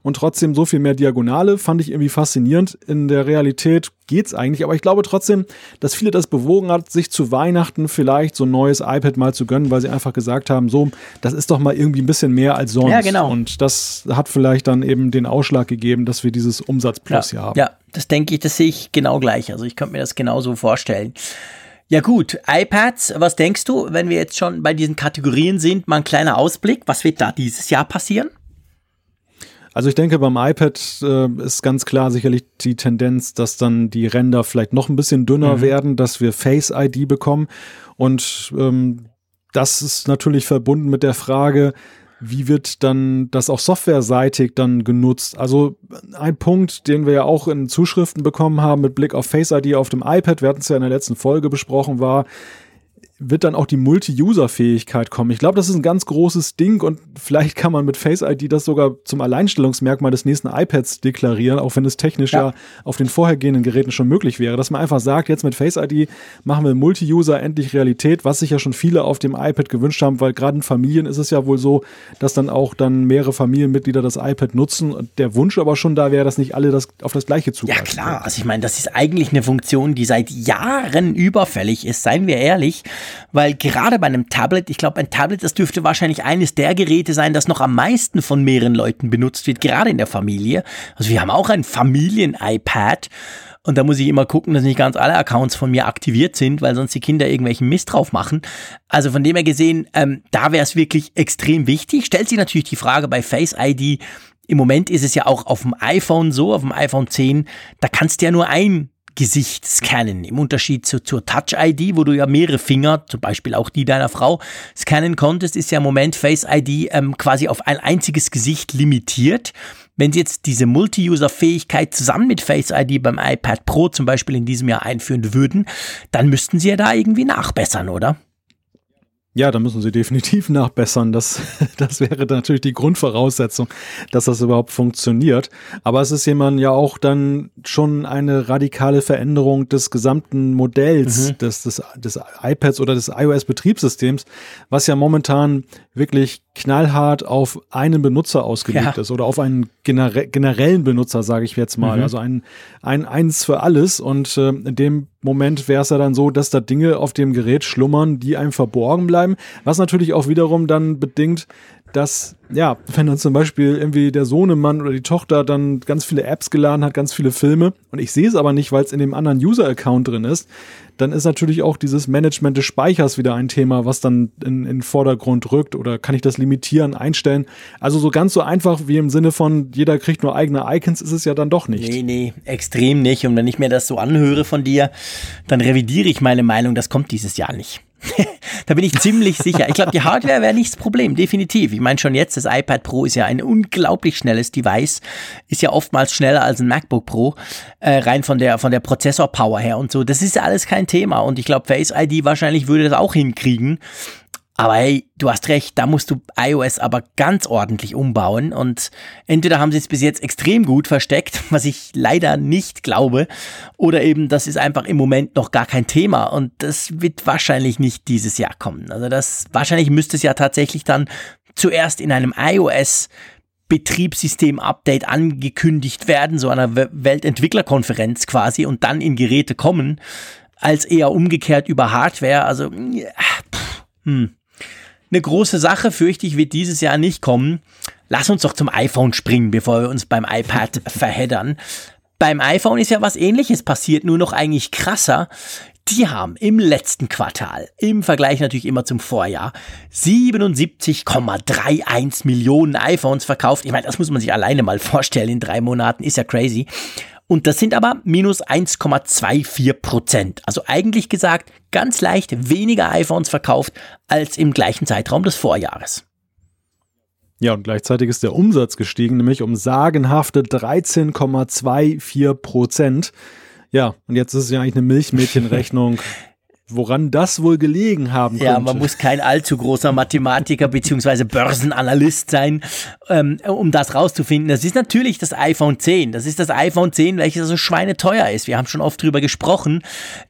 [SPEAKER 2] und trotzdem so viel mehr Diagonale, fand ich irgendwie faszinierend. In der Realität geht's eigentlich, aber ich glaube trotzdem, dass viele das bewogen hat, sich zu Weihnachten vielleicht so ein neues iPad mal zu gönnen, weil sie einfach gesagt haben, so, das ist doch mal irgendwie ein bisschen mehr als sonst.
[SPEAKER 1] Ja, genau.
[SPEAKER 2] Und das hat vielleicht dann eben den Ausschlag gegeben, dass wir dieses Umsatzplus
[SPEAKER 1] ja,
[SPEAKER 2] hier haben.
[SPEAKER 1] Ja, das denke ich, das sehe ich genau gleich. Also ich könnte mir das genauso vorstellen. Ja gut, iPads, was denkst du, wenn wir jetzt schon bei diesen Kategorien sind, mal ein kleiner Ausblick, was wird da dieses Jahr passieren?
[SPEAKER 2] Also ich denke, beim iPad äh, ist ganz klar sicherlich die Tendenz, dass dann die Ränder vielleicht noch ein bisschen dünner mhm. werden, dass wir Face ID bekommen. Und ähm, das ist natürlich verbunden mit der Frage, wie wird dann das auch softwareseitig dann genutzt? Also ein Punkt, den wir ja auch in Zuschriften bekommen haben mit Blick auf Face ID auf dem iPad, wir hatten es ja in der letzten Folge besprochen, war, wird dann auch die Multi-User-Fähigkeit kommen. Ich glaube, das ist ein ganz großes Ding und vielleicht kann man mit Face ID das sogar zum Alleinstellungsmerkmal des nächsten iPads deklarieren, auch wenn es technisch ja, ja auf den vorhergehenden Geräten schon möglich wäre, dass man einfach sagt, jetzt mit Face ID machen wir Multi-User endlich Realität, was sich ja schon viele auf dem iPad gewünscht haben, weil gerade in Familien ist es ja wohl so, dass dann auch dann mehrere Familienmitglieder das iPad nutzen und der Wunsch aber schon da wäre, dass nicht alle das auf das gleiche zugreifen.
[SPEAKER 1] Ja klar, also ich meine, das ist eigentlich eine Funktion, die seit Jahren überfällig ist, seien wir ehrlich weil gerade bei einem Tablet, ich glaube, ein Tablet, das dürfte wahrscheinlich eines der Geräte sein, das noch am meisten von mehreren Leuten benutzt wird, gerade in der Familie. Also wir haben auch ein Familien-iPad. Und da muss ich immer gucken, dass nicht ganz alle Accounts von mir aktiviert sind, weil sonst die Kinder irgendwelchen Mist drauf machen. Also von dem her gesehen, ähm, da wäre es wirklich extrem wichtig. Stellt sich natürlich die Frage bei Face ID. Im Moment ist es ja auch auf dem iPhone so, auf dem iPhone 10, da kannst du ja nur ein Gesicht scannen. Im Unterschied zu, zur Touch-ID, wo du ja mehrere Finger, zum Beispiel auch die deiner Frau, scannen konntest, ist ja im Moment Face-ID ähm, quasi auf ein einziges Gesicht limitiert. Wenn Sie jetzt diese Multi-User-Fähigkeit zusammen mit Face-ID beim iPad Pro zum Beispiel in diesem Jahr einführen würden, dann müssten Sie ja da irgendwie nachbessern, oder?
[SPEAKER 2] Ja, da müssen sie definitiv nachbessern. Das, das wäre natürlich die Grundvoraussetzung, dass das überhaupt funktioniert. Aber es ist jemand ja auch dann schon eine radikale Veränderung des gesamten Modells mhm. des, des, des iPads oder des iOS-Betriebssystems, was ja momentan wirklich knallhart auf einen Benutzer ausgelegt ja. ist oder auf einen genere generellen Benutzer, sage ich jetzt mal. Mhm. Also ein, ein eins für alles. Und äh, in dem Moment wäre es ja dann so, dass da Dinge auf dem Gerät schlummern, die einem verborgen bleiben. Was natürlich auch wiederum dann bedingt, dass, ja, wenn dann zum Beispiel irgendwie der Sohnemann oder die Tochter dann ganz viele Apps geladen hat, ganz viele Filme und ich sehe es aber nicht, weil es in dem anderen User-Account drin ist, dann ist natürlich auch dieses Management des Speichers wieder ein Thema, was dann in, in den Vordergrund rückt oder kann ich das limitieren, einstellen. Also so ganz so einfach wie im Sinne von jeder kriegt nur eigene Icons ist es ja dann doch nicht.
[SPEAKER 1] Nee, nee, extrem nicht. Und wenn ich mir das so anhöre von dir, dann revidiere ich meine Meinung, das kommt dieses Jahr nicht. da bin ich ziemlich sicher. Ich glaube, die Hardware wäre nicht das Problem, definitiv. Ich meine schon jetzt, das iPad Pro ist ja ein unglaublich schnelles Device, ist ja oftmals schneller als ein MacBook Pro, äh, rein von der von der Prozessor-Power her und so. Das ist alles kein Thema und ich glaube, Face ID wahrscheinlich würde das auch hinkriegen. Aber hey, du hast recht, da musst du iOS aber ganz ordentlich umbauen und entweder haben sie es bis jetzt extrem gut versteckt, was ich leider nicht glaube, oder eben das ist einfach im Moment noch gar kein Thema und das wird wahrscheinlich nicht dieses Jahr kommen. Also das wahrscheinlich müsste es ja tatsächlich dann zuerst in einem iOS Betriebssystem-Update angekündigt werden, so einer Weltentwicklerkonferenz quasi und dann in Geräte kommen, als eher umgekehrt über Hardware. Also, pff, hm. Eine große Sache, fürchte ich, wird dieses Jahr nicht kommen. Lass uns doch zum iPhone springen, bevor wir uns beim iPad verheddern. Beim iPhone ist ja was ähnliches passiert, nur noch eigentlich krasser. Die haben im letzten Quartal, im Vergleich natürlich immer zum Vorjahr, 77,31 Millionen iPhones verkauft. Ich meine, das muss man sich alleine mal vorstellen in drei Monaten, ist ja crazy. Und das sind aber minus 1,24 Prozent. Also eigentlich gesagt, ganz leicht weniger iPhones verkauft als im gleichen Zeitraum des Vorjahres.
[SPEAKER 2] Ja, und gleichzeitig ist der Umsatz gestiegen, nämlich um sagenhafte 13,24 Prozent. Ja, und jetzt ist es ja eigentlich eine Milchmädchenrechnung. Woran das wohl gelegen haben könnte.
[SPEAKER 1] Ja, man muss kein allzu großer Mathematiker bzw. Börsenanalyst sein, ähm, um das rauszufinden. Das ist natürlich das iPhone 10. Das ist das iPhone 10, welches so schweineteuer ist. Wir haben schon oft drüber gesprochen.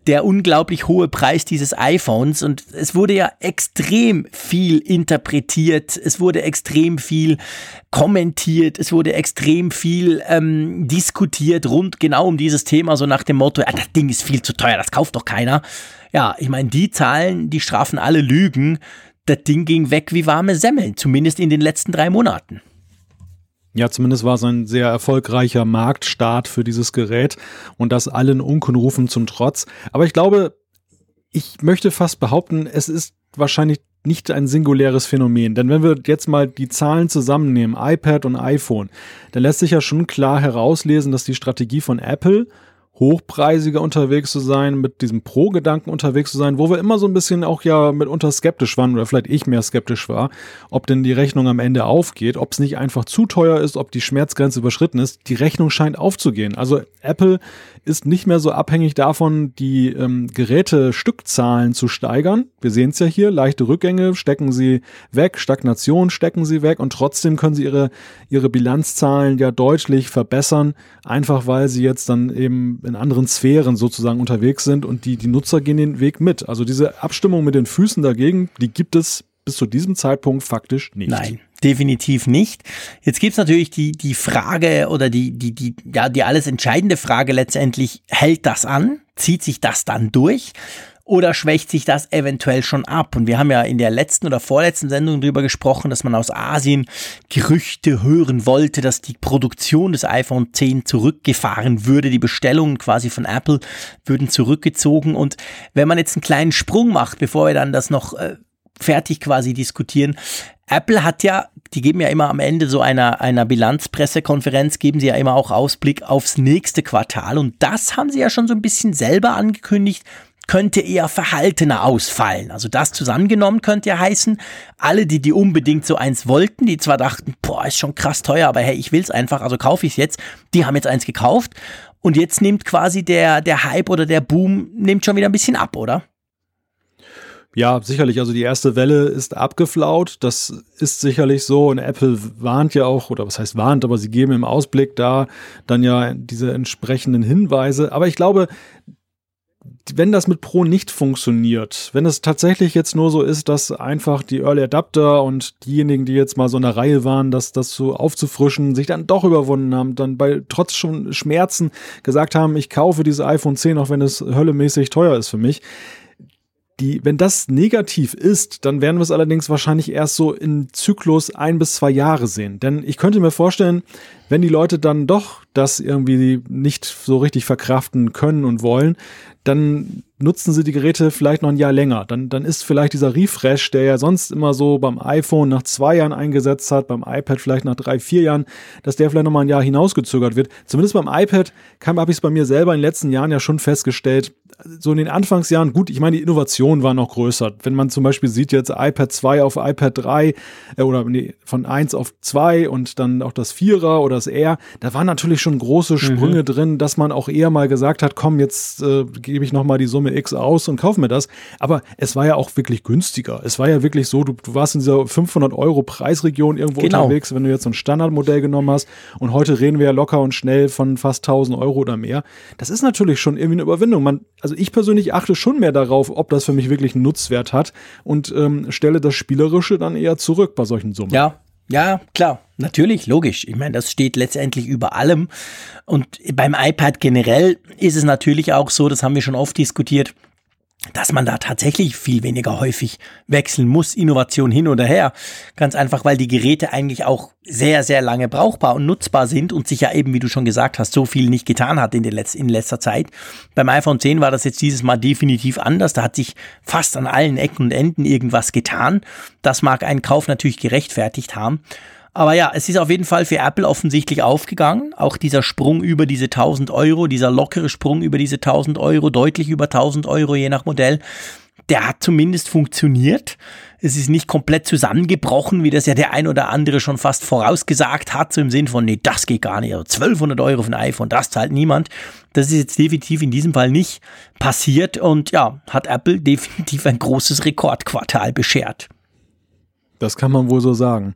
[SPEAKER 1] Der unglaublich hohe Preis dieses iPhones. Und es wurde ja extrem viel interpretiert. Es wurde extrem viel kommentiert. Es wurde extrem viel ähm, diskutiert rund genau um dieses Thema. So nach dem Motto, ah, das Ding ist viel zu teuer, das kauft doch keiner. Ja, ich meine, die Zahlen, die strafen alle Lügen. Das Ding ging weg wie warme Semmeln, zumindest in den letzten drei Monaten.
[SPEAKER 2] Ja, zumindest war es ein sehr erfolgreicher Marktstart für dieses Gerät und das allen Unkenrufen zum Trotz. Aber ich glaube, ich möchte fast behaupten, es ist wahrscheinlich nicht ein singuläres Phänomen. Denn wenn wir jetzt mal die Zahlen zusammennehmen, iPad und iPhone, dann lässt sich ja schon klar herauslesen, dass die Strategie von Apple hochpreisiger unterwegs zu sein, mit diesem Pro-Gedanken unterwegs zu sein, wo wir immer so ein bisschen auch ja mitunter skeptisch waren oder vielleicht ich mehr skeptisch war, ob denn die Rechnung am Ende aufgeht, ob es nicht einfach zu teuer ist, ob die Schmerzgrenze überschritten ist. Die Rechnung scheint aufzugehen. Also Apple ist nicht mehr so abhängig davon, die ähm, Geräte-Stückzahlen zu steigern. Wir sehen es ja hier, leichte Rückgänge stecken sie weg, Stagnation stecken sie weg und trotzdem können sie ihre, ihre Bilanzzahlen ja deutlich verbessern, einfach weil sie jetzt dann eben in anderen Sphären sozusagen unterwegs sind und die, die Nutzer gehen den Weg mit. Also diese Abstimmung mit den Füßen dagegen, die gibt es bis zu diesem Zeitpunkt faktisch nicht.
[SPEAKER 1] Nein, definitiv nicht. Jetzt gibt's natürlich die, die Frage oder die, die, die, ja, die alles entscheidende Frage letztendlich, hält das an? Zieht sich das dann durch? Oder schwächt sich das eventuell schon ab? Und wir haben ja in der letzten oder vorletzten Sendung darüber gesprochen, dass man aus Asien Gerüchte hören wollte, dass die Produktion des iPhone 10 zurückgefahren würde. Die Bestellungen quasi von Apple würden zurückgezogen. Und wenn man jetzt einen kleinen Sprung macht, bevor wir dann das noch äh, fertig quasi diskutieren, Apple hat ja, die geben ja immer am Ende so einer, einer Bilanzpressekonferenz, geben sie ja immer auch Ausblick aufs nächste Quartal. Und das haben sie ja schon so ein bisschen selber angekündigt, könnte eher verhaltener ausfallen. Also das zusammengenommen könnte ja heißen, alle, die die unbedingt so eins wollten, die zwar dachten, boah, ist schon krass teuer, aber hey, ich will's einfach, also kaufe ich es jetzt, die haben jetzt eins gekauft und jetzt nimmt quasi der, der Hype oder der Boom, nimmt schon wieder ein bisschen ab, oder?
[SPEAKER 2] Ja, sicherlich. Also die erste Welle ist abgeflaut. Das ist sicherlich so. Und Apple warnt ja auch, oder was heißt warnt, aber sie geben im Ausblick da dann ja diese entsprechenden Hinweise. Aber ich glaube, wenn das mit Pro nicht funktioniert, wenn es tatsächlich jetzt nur so ist, dass einfach die Early Adapter und diejenigen, die jetzt mal so in der Reihe waren, das, das so aufzufrischen, sich dann doch überwunden haben, dann bei trotz schon Schmerzen gesagt haben, ich kaufe dieses iPhone 10, auch wenn es höllemäßig teuer ist für mich, die, wenn das negativ ist, dann werden wir es allerdings wahrscheinlich erst so in Zyklus ein bis zwei Jahre sehen. Denn ich könnte mir vorstellen, wenn die Leute dann doch das irgendwie nicht so richtig verkraften können und wollen, dann nutzen sie die Geräte vielleicht noch ein Jahr länger. Dann, dann ist vielleicht dieser Refresh, der ja sonst immer so beim iPhone nach zwei Jahren eingesetzt hat, beim iPad vielleicht nach drei, vier Jahren, dass der vielleicht noch mal ein Jahr hinausgezögert wird. Zumindest beim iPad habe ich es bei mir selber in den letzten Jahren ja schon festgestellt. So in den Anfangsjahren, gut, ich meine, die Innovation war noch größer. Wenn man zum Beispiel sieht jetzt iPad 2 auf iPad 3 äh, oder nee, von 1 auf 2 und dann auch das Vierer oder das R, da war natürlich natürlich schon große Sprünge mhm. drin, dass man auch eher mal gesagt hat, komm, jetzt äh, gebe ich nochmal die Summe X aus und kaufe mir das. Aber es war ja auch wirklich günstiger. Es war ja wirklich so, du, du warst in dieser 500 Euro Preisregion irgendwo genau. unterwegs, wenn du jetzt so ein Standardmodell genommen hast. Und heute reden wir ja locker und schnell von fast 1000 Euro oder mehr. Das ist natürlich schon irgendwie eine Überwindung. Man, also ich persönlich achte schon mehr darauf, ob das für mich wirklich einen Nutzwert hat und ähm, stelle das Spielerische dann eher zurück bei solchen Summen.
[SPEAKER 1] Ja, ja, klar, natürlich, logisch. Ich meine, das steht letztendlich über allem. Und beim iPad generell ist es natürlich auch so, das haben wir schon oft diskutiert, dass man da tatsächlich viel weniger häufig wechseln muss, Innovation hin oder her. Ganz einfach, weil die Geräte eigentlich auch sehr, sehr lange brauchbar und nutzbar sind und sich ja eben, wie du schon gesagt hast, so viel nicht getan hat in, den Letz in letzter Zeit. Beim iPhone 10 war das jetzt dieses Mal definitiv anders. Da hat sich fast an allen Ecken und Enden irgendwas getan. Das mag einen Kauf natürlich gerechtfertigt haben. Aber ja, es ist auf jeden Fall für Apple offensichtlich aufgegangen. Auch dieser Sprung über diese 1000 Euro, dieser lockere Sprung über diese 1000 Euro, deutlich über 1000 Euro je nach Modell, der hat zumindest funktioniert. Es ist nicht komplett zusammengebrochen, wie das ja der ein oder andere schon fast vorausgesagt hat, so im Sinn von, nee, das geht gar nicht. 1200 also Euro für ein iPhone, das zahlt niemand. Das ist jetzt definitiv in diesem Fall nicht passiert und ja, hat Apple definitiv ein großes Rekordquartal beschert.
[SPEAKER 2] Das kann man wohl so sagen.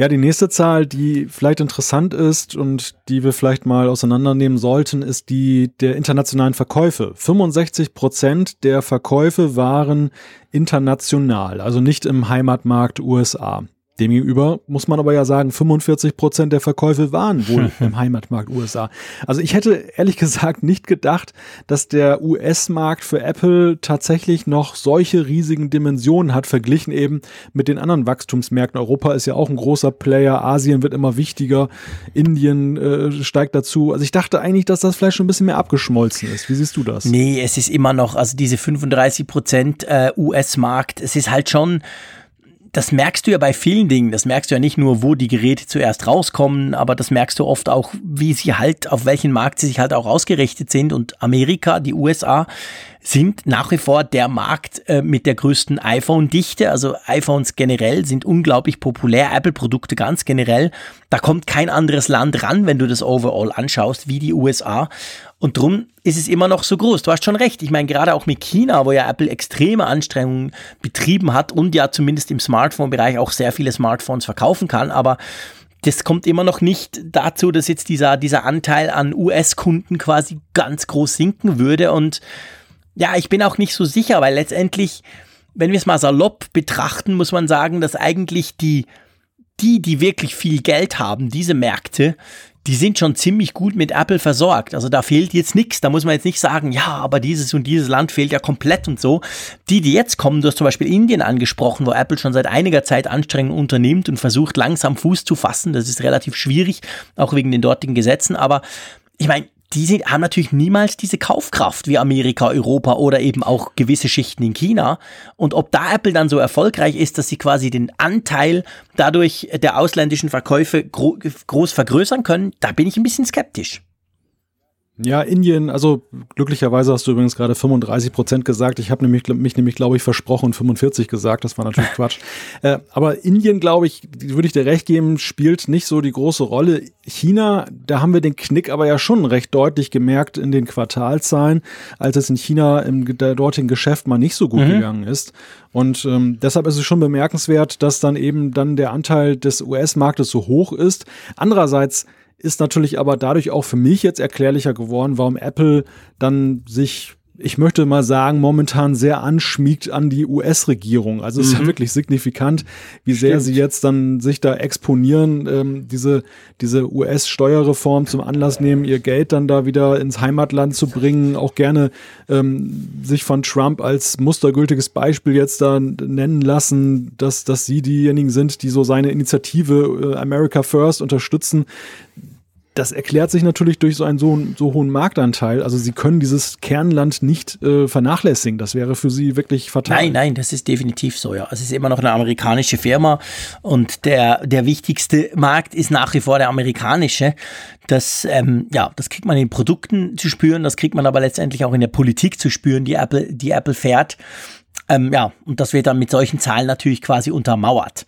[SPEAKER 2] Ja, die nächste Zahl, die vielleicht interessant ist und die wir vielleicht mal auseinandernehmen sollten, ist die der internationalen Verkäufe. 65 Prozent der Verkäufe waren international, also nicht im Heimatmarkt USA. Demgegenüber muss man aber ja sagen, 45 Prozent der Verkäufe waren wohl im Heimatmarkt USA. Also ich hätte ehrlich gesagt nicht gedacht, dass der US-Markt für Apple tatsächlich noch solche riesigen Dimensionen hat, verglichen eben mit den anderen Wachstumsmärkten. Europa ist ja auch ein großer Player, Asien wird immer wichtiger, Indien äh, steigt dazu. Also ich dachte eigentlich, dass das vielleicht schon ein bisschen mehr abgeschmolzen ist. Wie siehst du das?
[SPEAKER 1] Nee, es ist immer noch, also diese 35 Prozent äh, US-Markt, es ist halt schon das merkst du ja bei vielen Dingen. Das merkst du ja nicht nur, wo die Geräte zuerst rauskommen, aber das merkst du oft auch, wie sie halt, auf welchen Markt sie sich halt auch ausgerichtet sind. Und Amerika, die USA, sind nach wie vor der Markt äh, mit der größten iPhone-Dichte. Also iPhones generell sind unglaublich populär, Apple-Produkte ganz generell. Da kommt kein anderes Land ran, wenn du das overall anschaust, wie die USA. Und drum ist es immer noch so groß. Du hast schon recht. Ich meine, gerade auch mit China, wo ja Apple extreme Anstrengungen betrieben hat und ja zumindest im Smartphone-Bereich auch sehr viele Smartphones verkaufen kann, aber das kommt immer noch nicht dazu, dass jetzt dieser, dieser Anteil an US-Kunden quasi ganz groß sinken würde und ja, ich bin auch nicht so sicher, weil letztendlich, wenn wir es mal salopp betrachten, muss man sagen, dass eigentlich die, die, die wirklich viel Geld haben, diese Märkte, die sind schon ziemlich gut mit Apple versorgt. Also da fehlt jetzt nichts. Da muss man jetzt nicht sagen, ja, aber dieses und dieses Land fehlt ja komplett und so. Die, die jetzt kommen, du hast zum Beispiel Indien angesprochen, wo Apple schon seit einiger Zeit Anstrengungen unternimmt und versucht langsam Fuß zu fassen. Das ist relativ schwierig, auch wegen den dortigen Gesetzen. Aber ich meine, die sind, haben natürlich niemals diese Kaufkraft wie Amerika, Europa oder eben auch gewisse Schichten in China. Und ob da Apple dann so erfolgreich ist, dass sie quasi den Anteil dadurch der ausländischen Verkäufe gro groß vergrößern können, da bin ich ein bisschen skeptisch.
[SPEAKER 2] Ja, Indien, also glücklicherweise hast du übrigens gerade 35 Prozent gesagt. Ich habe nämlich, mich nämlich, glaube ich, versprochen 45 gesagt. Das war natürlich Quatsch. Äh, aber Indien, glaube ich, würde ich dir recht geben, spielt nicht so die große Rolle. China, da haben wir den Knick aber ja schon recht deutlich gemerkt in den Quartalzahlen, als es in China im dortigen Geschäft mal nicht so gut mhm. gegangen ist. Und ähm, deshalb ist es schon bemerkenswert, dass dann eben dann der Anteil des US-Marktes so hoch ist. Andererseits ist natürlich aber dadurch auch für mich jetzt erklärlicher geworden, warum Apple dann sich ich möchte mal sagen, momentan sehr anschmiegt an die US-Regierung. Also es ist ja mhm. wirklich signifikant, wie sehr Stimmt. sie jetzt dann sich da exponieren, ähm, diese, diese US-Steuerreform zum Anlass nehmen, ihr Geld dann da wieder ins Heimatland zu bringen, auch gerne ähm, sich von Trump als mustergültiges Beispiel jetzt da nennen lassen, dass, dass sie diejenigen sind, die so seine Initiative äh, America First unterstützen das erklärt sich natürlich durch so einen so, so, hohen Marktanteil. Also sie können dieses Kernland nicht äh, vernachlässigen. Das wäre für sie wirklich fatal.
[SPEAKER 1] Nein, nein, das ist definitiv so, ja. Es ist immer noch eine amerikanische Firma und der, der wichtigste Markt ist nach wie vor der amerikanische. Das, ähm, ja, das kriegt man in Produkten zu spüren, das kriegt man aber letztendlich auch in der Politik zu spüren, die Apple, die Apple fährt. Ähm, ja, und das wird dann mit solchen Zahlen natürlich quasi untermauert.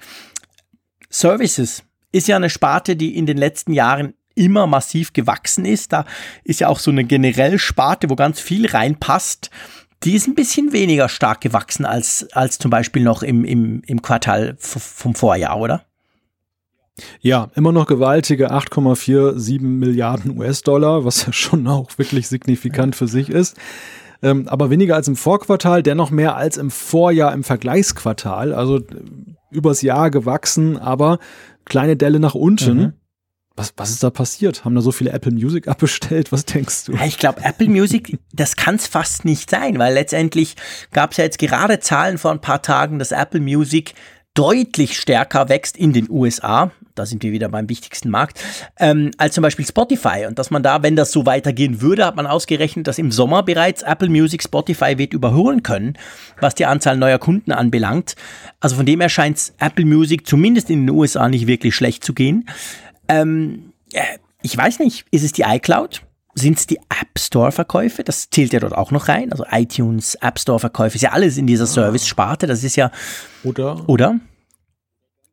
[SPEAKER 1] Services ist ja eine Sparte, die in den letzten Jahren immer massiv gewachsen ist. Da ist ja auch so eine generelle Sparte, wo ganz viel reinpasst. Die ist ein bisschen weniger stark gewachsen als, als zum Beispiel noch im, im, im Quartal vom Vorjahr, oder?
[SPEAKER 2] Ja, immer noch gewaltige 8,47 Milliarden US-Dollar, was ja schon auch wirklich signifikant für sich ist. Ähm, aber weniger als im Vorquartal, dennoch mehr als im Vorjahr im Vergleichsquartal. Also äh, übers Jahr gewachsen, aber kleine Delle nach unten. Mhm. Was, was ist da passiert? Haben da so viele Apple Music abbestellt? Was denkst du?
[SPEAKER 1] Ja, ich glaube, Apple Music, das kann es fast nicht sein, weil letztendlich gab es ja jetzt gerade Zahlen vor ein paar Tagen, dass Apple Music deutlich stärker wächst in den USA, da sind wir wieder beim wichtigsten Markt, ähm, als zum Beispiel Spotify. Und dass man da, wenn das so weitergehen würde, hat man ausgerechnet, dass im Sommer bereits Apple Music Spotify wird überholen können, was die Anzahl neuer Kunden anbelangt. Also von dem her scheint Apple Music zumindest in den USA nicht wirklich schlecht zu gehen. Ähm, ich weiß nicht, ist es die iCloud? Sind es die App Store Verkäufe? Das zählt ja dort auch noch rein. Also iTunes, App Store Verkäufe, ist ja alles in dieser Service-Sparte. Das ist ja.
[SPEAKER 2] Oder?
[SPEAKER 1] Oder?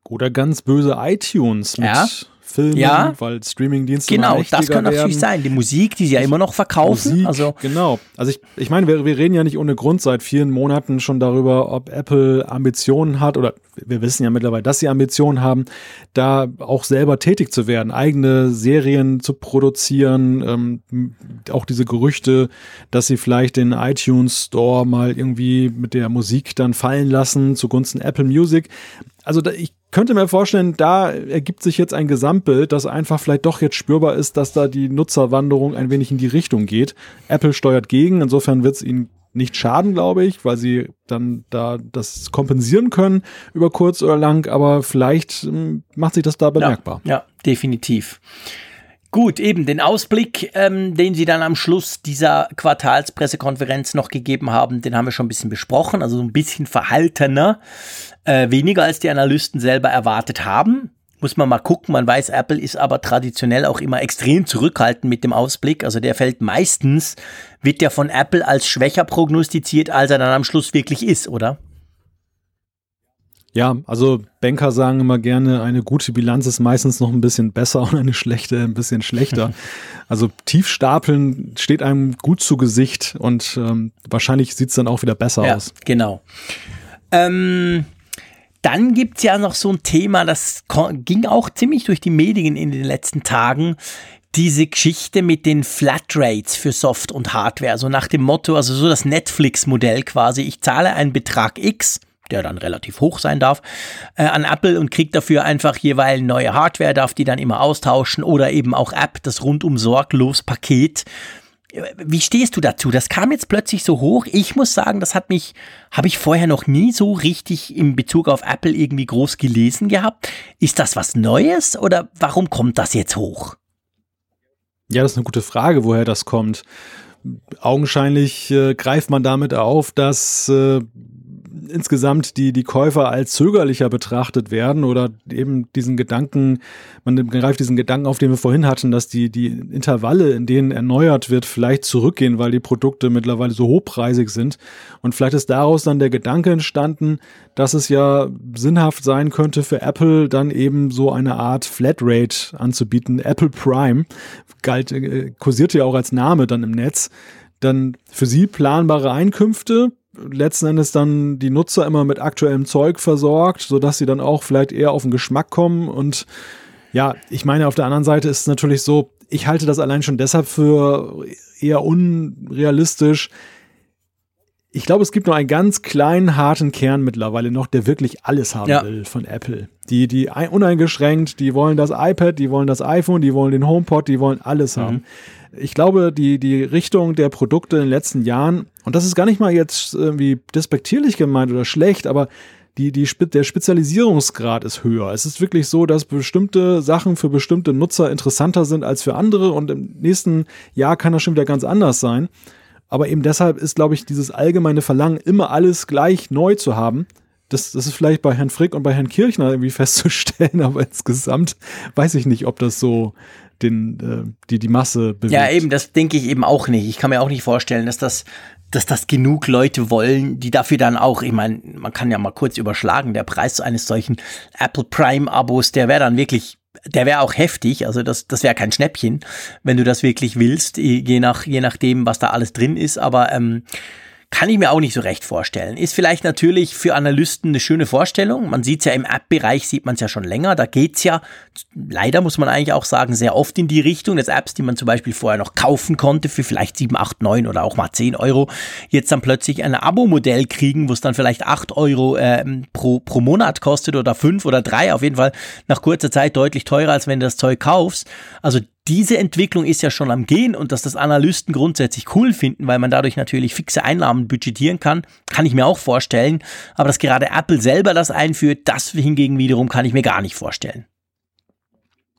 [SPEAKER 2] Oder ganz böse iTunes mit
[SPEAKER 1] ja.
[SPEAKER 2] Filmen,
[SPEAKER 1] ja.
[SPEAKER 2] weil Streamingdienste
[SPEAKER 1] Genau, das kann
[SPEAKER 2] werden.
[SPEAKER 1] natürlich sein. Die Musik, die sie ja immer noch verkaufen.
[SPEAKER 2] Musik,
[SPEAKER 1] also
[SPEAKER 2] genau. Also ich, ich meine, wir, wir reden ja nicht ohne Grund seit vielen Monaten schon darüber, ob Apple Ambitionen hat oder wir wissen ja mittlerweile, dass sie Ambitionen haben, da auch selber tätig zu werden, eigene Serien zu produzieren, ähm, auch diese Gerüchte, dass sie vielleicht den iTunes Store mal irgendwie mit der Musik dann fallen lassen zugunsten Apple Music. Also da, ich könnte mir vorstellen, da ergibt sich jetzt ein Gesamtbild, das einfach vielleicht doch jetzt spürbar ist, dass da die Nutzerwanderung ein wenig in die Richtung geht. Apple steuert gegen, insofern wird es ihnen nicht schaden, glaube ich, weil sie dann da das kompensieren können über kurz oder lang, aber vielleicht ähm, macht sich das da bemerkbar.
[SPEAKER 1] Ja, ja definitiv. Gut, eben den Ausblick, ähm, den Sie dann am Schluss dieser Quartalspressekonferenz noch gegeben haben, den haben wir schon ein bisschen besprochen, also so ein bisschen verhaltener, äh, weniger als die Analysten selber erwartet haben. Muss man mal gucken. Man weiß, Apple ist aber traditionell auch immer extrem zurückhaltend mit dem Ausblick. Also der fällt meistens, wird der von Apple als schwächer prognostiziert, als er dann am Schluss wirklich ist, oder?
[SPEAKER 2] Ja, also Banker sagen immer gerne, eine gute Bilanz ist meistens noch ein bisschen besser und eine schlechte ein bisschen schlechter. also Tiefstapeln steht einem gut zu Gesicht und ähm, wahrscheinlich sieht es dann auch wieder besser
[SPEAKER 1] ja,
[SPEAKER 2] aus.
[SPEAKER 1] Genau. Ähm, dann gibt's ja noch so ein Thema, das ging auch ziemlich durch die Medien in den letzten Tagen. Diese Geschichte mit den Flatrates für Soft und Hardware. So nach dem Motto, also so das Netflix-Modell quasi. Ich zahle einen Betrag X der dann relativ hoch sein darf, äh, an Apple und kriegt dafür einfach jeweils neue Hardware, darf die dann immer austauschen oder eben auch App, das rundum sorglos Paket. Wie stehst du dazu? Das kam jetzt plötzlich so hoch. Ich muss sagen, das hat mich, habe ich vorher noch nie so richtig in Bezug auf Apple irgendwie groß gelesen gehabt. Ist das was Neues oder warum kommt das jetzt hoch?
[SPEAKER 2] Ja, das ist eine gute Frage, woher das kommt. Augenscheinlich äh, greift man damit auf, dass äh, insgesamt die, die Käufer als zögerlicher betrachtet werden oder eben diesen Gedanken, man greift diesen Gedanken auf, den wir vorhin hatten, dass die, die Intervalle, in denen erneuert wird, vielleicht zurückgehen, weil die Produkte mittlerweile so hochpreisig sind. Und vielleicht ist daraus dann der Gedanke entstanden, dass es ja sinnhaft sein könnte für Apple dann eben so eine Art Flatrate anzubieten. Apple Prime galt, äh, kursierte ja auch als Name dann im Netz dann für sie planbare Einkünfte, letzten Endes dann die Nutzer immer mit aktuellem Zeug versorgt, sodass sie dann auch vielleicht eher auf den Geschmack kommen. Und ja, ich meine, auf der anderen Seite ist es natürlich so, ich halte das allein schon deshalb für eher unrealistisch. Ich glaube, es gibt nur einen ganz kleinen, harten Kern mittlerweile noch, der wirklich alles haben ja. will von Apple. Die, die uneingeschränkt, die wollen das iPad, die wollen das iPhone, die wollen den HomePod, die wollen alles mhm. haben ich glaube, die, die Richtung der Produkte in den letzten Jahren, und das ist gar nicht mal jetzt irgendwie despektierlich gemeint oder schlecht, aber die, die, der Spezialisierungsgrad ist höher. Es ist wirklich so, dass bestimmte Sachen für bestimmte Nutzer interessanter sind als für andere und im nächsten Jahr kann das schon wieder ganz anders sein. Aber eben deshalb ist, glaube ich, dieses allgemeine Verlangen, immer alles gleich neu zu haben, das, das ist vielleicht bei Herrn Frick und bei Herrn Kirchner irgendwie festzustellen, aber insgesamt weiß ich nicht, ob das so den, äh, die, die Masse bewegt.
[SPEAKER 1] Ja, eben, das denke ich eben auch nicht. Ich kann mir auch nicht vorstellen, dass das, dass das genug Leute wollen, die dafür dann auch, ich meine, man kann ja mal kurz überschlagen, der Preis eines solchen Apple Prime Abos, der wäre dann wirklich der wäre auch heftig, also das, das wäre kein Schnäppchen, wenn du das wirklich willst, je nach, je nachdem, was da alles drin ist, aber ähm, kann ich mir auch nicht so recht vorstellen. Ist vielleicht natürlich für Analysten eine schöne Vorstellung. Man sieht es ja im App-Bereich, sieht man es ja schon länger. Da geht's ja, leider muss man eigentlich auch sagen, sehr oft in die Richtung, dass Apps, die man zum Beispiel vorher noch kaufen konnte für vielleicht 7, 8, 9 oder auch mal 10 Euro, jetzt dann plötzlich ein Abo-Modell kriegen, wo es dann vielleicht 8 Euro äh, pro, pro Monat kostet oder 5 oder 3. Auf jeden Fall nach kurzer Zeit deutlich teurer, als wenn du das Zeug kaufst. Also diese Entwicklung ist ja schon am Gehen und dass das Analysten grundsätzlich cool finden, weil man dadurch natürlich fixe Einnahmen budgetieren kann, kann ich mir auch vorstellen. Aber dass gerade Apple selber das einführt, das hingegen wiederum kann ich mir gar nicht vorstellen.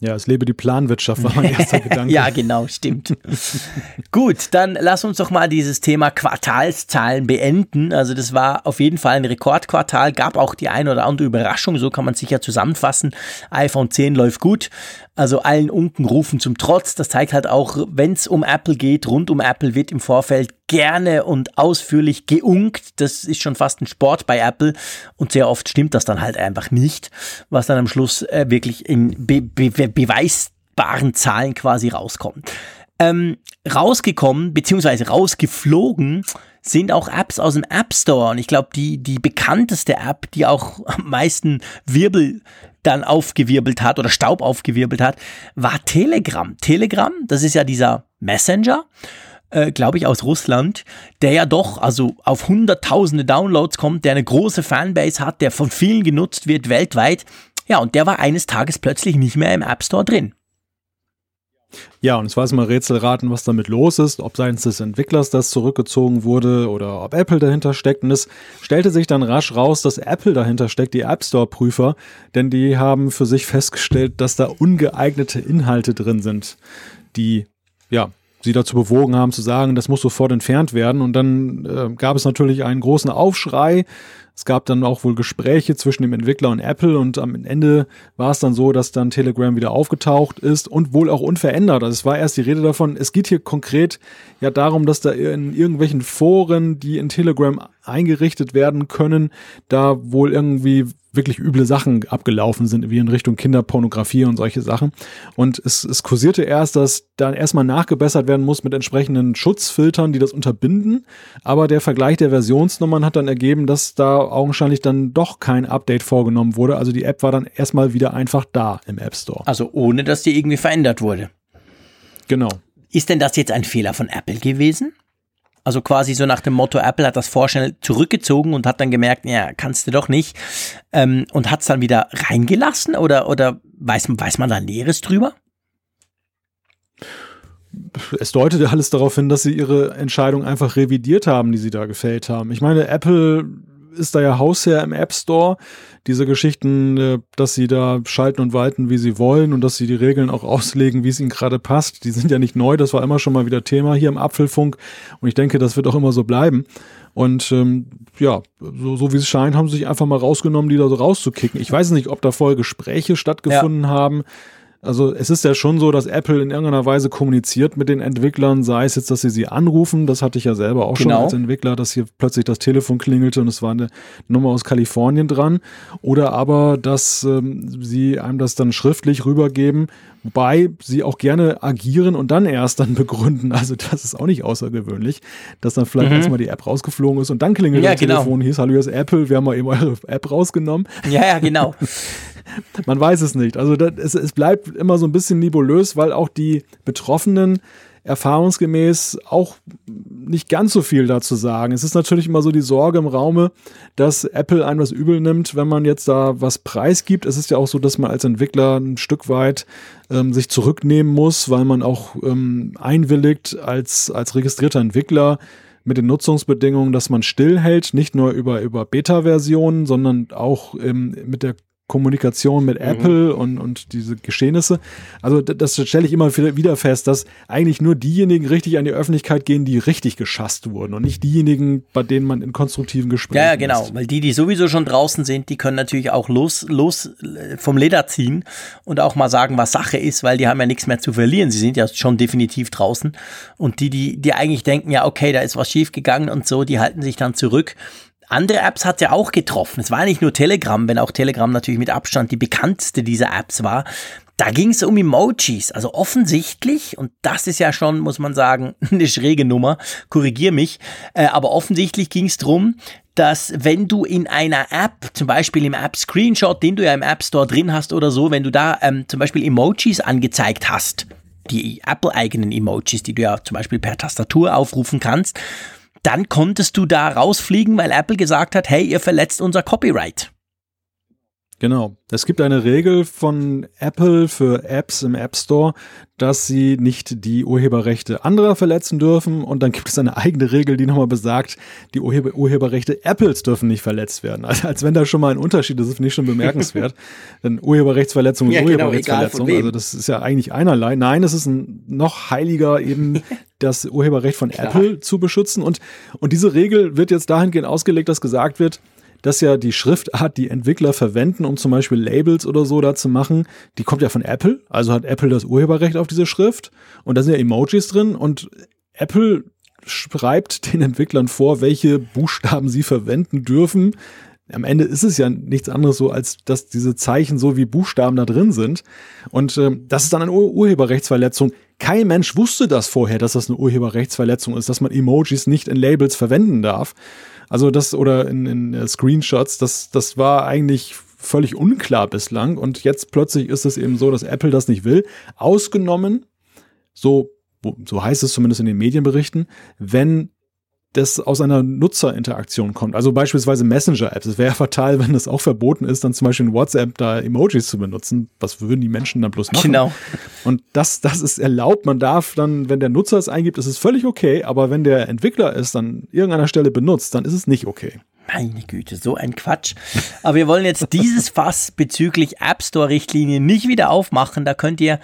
[SPEAKER 2] Ja, es lebe die Planwirtschaft, war mein erster Gedanke.
[SPEAKER 1] ja, genau, stimmt. Gut, dann lass uns doch mal dieses Thema Quartalszahlen beenden. Also das war auf jeden Fall ein Rekordquartal, gab auch die eine oder andere Überraschung, so kann man es sicher zusammenfassen. iPhone 10 läuft gut, also allen Unken rufen zum Trotz. Das zeigt halt auch, wenn es um Apple geht, rund um Apple wird im Vorfeld gerne und ausführlich geunkt. Das ist schon fast ein Sport bei Apple und sehr oft stimmt das dann halt einfach nicht, was dann am Schluss äh, wirklich in be be beweisbaren Zahlen quasi rauskommt. Ähm, rausgekommen, beziehungsweise rausgeflogen sind auch Apps aus dem App Store. Und ich glaube, die, die bekannteste App, die auch am meisten Wirbel dann aufgewirbelt hat oder Staub aufgewirbelt hat, war Telegram. Telegram, das ist ja dieser Messenger, äh, glaube ich, aus Russland, der ja doch also auf hunderttausende Downloads kommt, der eine große Fanbase hat, der von vielen genutzt wird weltweit. Ja, und der war eines Tages plötzlich nicht mehr im App Store drin.
[SPEAKER 2] Ja, und es war mal Rätselraten, was damit los ist, ob seitens des Entwicklers das zurückgezogen wurde oder ob Apple dahinter steckt. Und es stellte sich dann rasch raus, dass Apple dahinter steckt, die App Store Prüfer, denn die haben für sich festgestellt, dass da ungeeignete Inhalte drin sind, die ja sie dazu bewogen haben zu sagen, das muss sofort entfernt werden. Und dann äh, gab es natürlich einen großen Aufschrei. Es gab dann auch wohl Gespräche zwischen dem Entwickler und Apple und am Ende war es dann so, dass dann Telegram wieder aufgetaucht ist und wohl auch unverändert. Also es war erst die Rede davon, es geht hier konkret ja darum, dass da in irgendwelchen Foren, die in Telegram eingerichtet werden können, da wohl irgendwie wirklich üble Sachen abgelaufen sind, wie in Richtung Kinderpornografie und solche Sachen. Und es, es kursierte erst, dass dann erstmal nachgebessert werden muss mit entsprechenden Schutzfiltern, die das unterbinden. Aber der Vergleich der Versionsnummern hat dann ergeben, dass da augenscheinlich dann doch kein Update vorgenommen wurde. Also die App war dann erstmal wieder einfach da im App Store.
[SPEAKER 1] Also ohne, dass die irgendwie verändert wurde.
[SPEAKER 2] Genau.
[SPEAKER 1] Ist denn das jetzt ein Fehler von Apple gewesen? Also quasi so nach dem Motto, Apple hat das vorschnell zurückgezogen und hat dann gemerkt, ja, kannst du doch nicht. Ähm, und hat es dann wieder reingelassen oder, oder weiß, weiß man da Näheres drüber?
[SPEAKER 2] Es deutet ja alles darauf hin, dass sie ihre Entscheidung einfach revidiert haben, die sie da gefällt haben. Ich meine, Apple ist da ja Hausherr im App Store. Diese Geschichten, äh, dass sie da schalten und walten, wie sie wollen und dass sie die Regeln auch auslegen, wie es ihnen gerade passt, die sind ja nicht neu. Das war immer schon mal wieder Thema hier im Apfelfunk. Und ich denke, das wird auch immer so bleiben. Und ähm, ja, so, so wie es scheint, haben sie sich einfach mal rausgenommen, die da so rauszukicken. Ich weiß nicht, ob da vorher Gespräche stattgefunden ja. haben also es ist ja schon so, dass Apple in irgendeiner Weise kommuniziert mit den Entwicklern, sei es jetzt, dass sie sie anrufen, das hatte ich ja selber auch genau. schon als Entwickler, dass hier plötzlich das Telefon klingelte und es war eine Nummer aus Kalifornien dran, oder aber, dass ähm, sie einem das dann schriftlich rübergeben, wobei sie auch gerne agieren und dann erst dann begründen. Also das ist auch nicht außergewöhnlich, dass dann vielleicht mhm. erstmal die App rausgeflogen ist und dann klingelt ja, das genau. Telefon, hieß, hallo, hier ist Apple, wir haben mal eben eure App rausgenommen.
[SPEAKER 1] Ja, ja, genau.
[SPEAKER 2] Man weiß es nicht. Also das, es, es bleibt immer so ein bisschen nebulös, weil auch die Betroffenen erfahrungsgemäß auch nicht ganz so viel dazu sagen. Es ist natürlich immer so die Sorge im Raume, dass Apple einem was übel nimmt, wenn man jetzt da was preisgibt. Es ist ja auch so, dass man als Entwickler ein Stück weit ähm, sich zurücknehmen muss, weil man auch ähm, einwilligt als, als registrierter Entwickler mit den Nutzungsbedingungen, dass man stillhält, nicht nur über, über Beta-Versionen, sondern auch ähm, mit der Kommunikation mit mhm. Apple und, und diese Geschehnisse. Also das, das stelle ich immer wieder fest, dass eigentlich nur diejenigen richtig an die Öffentlichkeit gehen, die richtig geschasst wurden und nicht diejenigen, bei denen man in konstruktiven Gesprächen
[SPEAKER 1] Ja, ja genau, ist. weil die, die sowieso schon draußen sind, die können natürlich auch los, los äh, vom Leder ziehen und auch mal sagen, was Sache ist, weil die haben ja nichts mehr zu verlieren. Sie sind ja schon definitiv draußen. Und die, die, die eigentlich denken, ja, okay, da ist was schiefgegangen und so, die halten sich dann zurück. Andere Apps hat ja auch getroffen. Es war nicht nur Telegram, wenn auch Telegram natürlich mit Abstand die bekannteste dieser Apps war. Da ging es um Emojis. Also offensichtlich, und das ist ja schon, muss man sagen, eine schräge Nummer, korrigier mich, äh, aber offensichtlich ging es darum, dass wenn du in einer App, zum Beispiel im App Screenshot, den du ja im App Store drin hast oder so, wenn du da ähm, zum Beispiel Emojis angezeigt hast, die Apple-eigenen Emojis, die du ja zum Beispiel per Tastatur aufrufen kannst, dann konntest du da rausfliegen, weil Apple gesagt hat, hey, ihr verletzt unser Copyright.
[SPEAKER 2] Genau. Es gibt eine Regel von Apple für Apps im App Store, dass sie nicht die Urheberrechte anderer verletzen dürfen. Und dann gibt es eine eigene Regel, die nochmal besagt, die Urheber Urheberrechte Apples dürfen nicht verletzt werden. Also als wenn da schon mal ein Unterschied ist, ist nicht schon bemerkenswert. Denn Urheberrechtsverletzung ist ja, genau, Urheberrechtsverletzung. Also das ist ja eigentlich einerlei. Nein, es ist ein noch heiliger eben das Urheberrecht von Klar. Apple zu beschützen. Und, und diese Regel wird jetzt dahingehend ausgelegt, dass gesagt wird, dass ja die Schriftart, die Entwickler verwenden, um zum Beispiel Labels oder so da zu machen, die kommt ja von Apple. Also hat Apple das Urheberrecht auf diese Schrift. Und da sind ja Emojis drin und Apple schreibt den Entwicklern vor, welche Buchstaben sie verwenden dürfen. Am Ende ist es ja nichts anderes so, als dass diese Zeichen so wie Buchstaben da drin sind. Und äh, das ist dann eine Ur Urheberrechtsverletzung. Kein Mensch wusste das vorher, dass das eine Urheberrechtsverletzung ist, dass man Emojis nicht in Labels verwenden darf. Also das oder in, in äh, Screenshots, das, das war eigentlich völlig unklar bislang und jetzt plötzlich ist es eben so, dass Apple das nicht will. Ausgenommen, so, so heißt es zumindest in den Medienberichten, wenn das aus einer Nutzerinteraktion kommt. Also beispielsweise Messenger-Apps. Es wäre ja fatal, wenn das auch verboten ist, dann zum Beispiel in WhatsApp da Emojis zu benutzen. Was würden die Menschen dann bloß machen?
[SPEAKER 1] Genau.
[SPEAKER 2] Und das, das ist erlaubt. Man darf dann, wenn der Nutzer es eingibt, ist es völlig okay. Aber wenn der Entwickler es dann irgendeiner Stelle benutzt, dann ist es nicht okay.
[SPEAKER 1] Meine Güte, so ein Quatsch. Aber wir wollen jetzt dieses Fass bezüglich App Store-Richtlinien nicht wieder aufmachen. Da könnt ihr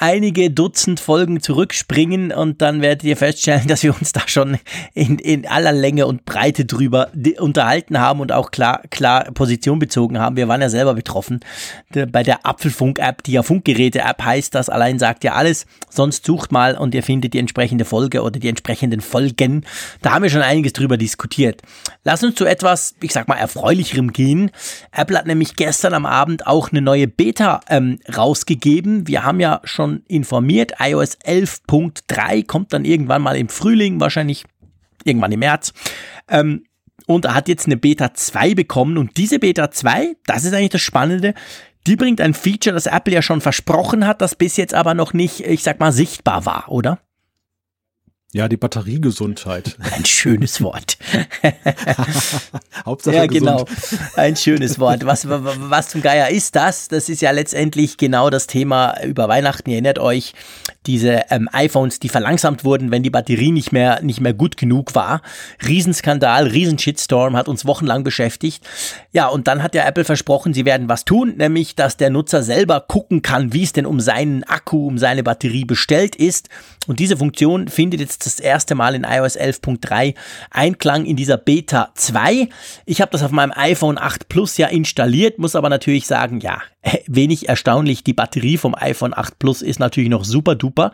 [SPEAKER 1] einige Dutzend Folgen zurückspringen und dann werdet ihr feststellen, dass wir uns da schon in, in aller Länge und Breite drüber unterhalten haben und auch klar, klar Position bezogen haben. Wir waren ja selber betroffen. Bei der Apfelfunk-App, die ja Funkgeräte-App heißt, das allein sagt ja alles. Sonst sucht mal und ihr findet die entsprechende Folge oder die entsprechenden Folgen. Da haben wir schon einiges drüber diskutiert. Lass uns zu etwas, ich sag mal, erfreulicherem gehen. Apple hat nämlich gestern am Abend auch eine neue Beta ähm, rausgegeben. Wir haben ja schon schon informiert. iOS 11.3 kommt dann irgendwann mal im Frühling, wahrscheinlich irgendwann im März. Ähm, und er hat jetzt eine Beta 2 bekommen. Und diese Beta 2, das ist eigentlich das Spannende, die bringt ein Feature, das Apple ja schon versprochen hat, das bis jetzt aber noch nicht, ich sag mal, sichtbar war, oder?
[SPEAKER 2] Ja, die Batteriegesundheit.
[SPEAKER 1] Ein schönes Wort.
[SPEAKER 2] Hauptsache Ja,
[SPEAKER 1] genau. Ein schönes Wort. Was, was zum Geier ist das? Das ist ja letztendlich genau das Thema über Weihnachten. Ihr erinnert euch, diese ähm, iPhones, die verlangsamt wurden, wenn die Batterie nicht mehr, nicht mehr gut genug war. Riesenskandal, Riesenshitstorm, hat uns wochenlang beschäftigt. Ja, und dann hat ja Apple versprochen, sie werden was tun, nämlich, dass der Nutzer selber gucken kann, wie es denn um seinen Akku, um seine Batterie bestellt ist. Und diese Funktion findet jetzt das erste Mal in iOS 11.3 Einklang in dieser Beta 2. Ich habe das auf meinem iPhone 8 Plus ja installiert, muss aber natürlich sagen, ja, wenig erstaunlich, die Batterie vom iPhone 8 Plus ist natürlich noch super duper.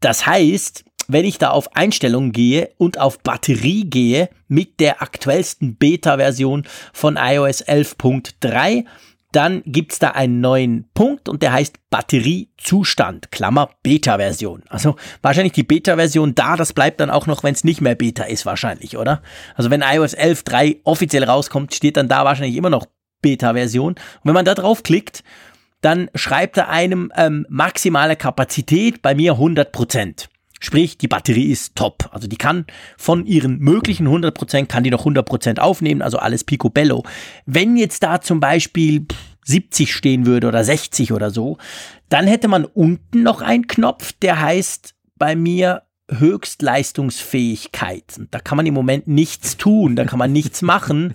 [SPEAKER 1] Das heißt, wenn ich da auf Einstellungen gehe und auf Batterie gehe mit der aktuellsten Beta-Version von iOS 11.3, dann gibt's da einen neuen Punkt und der heißt Batteriezustand, Klammer Beta-Version. Also wahrscheinlich die Beta-Version da, das bleibt dann auch noch, wenn es nicht mehr Beta ist wahrscheinlich, oder? Also wenn iOS 11.3 offiziell rauskommt, steht dann da wahrscheinlich immer noch Beta-Version. Und wenn man da draufklickt, dann schreibt er einem ähm, maximale Kapazität, bei mir 100 Prozent. Sprich, die Batterie ist top. Also die kann von ihren möglichen 100%, kann die noch 100% aufnehmen, also alles picobello. Wenn jetzt da zum Beispiel 70 stehen würde oder 60 oder so, dann hätte man unten noch einen Knopf, der heißt bei mir Höchstleistungsfähigkeit. Und da kann man im Moment nichts tun, da kann man nichts machen.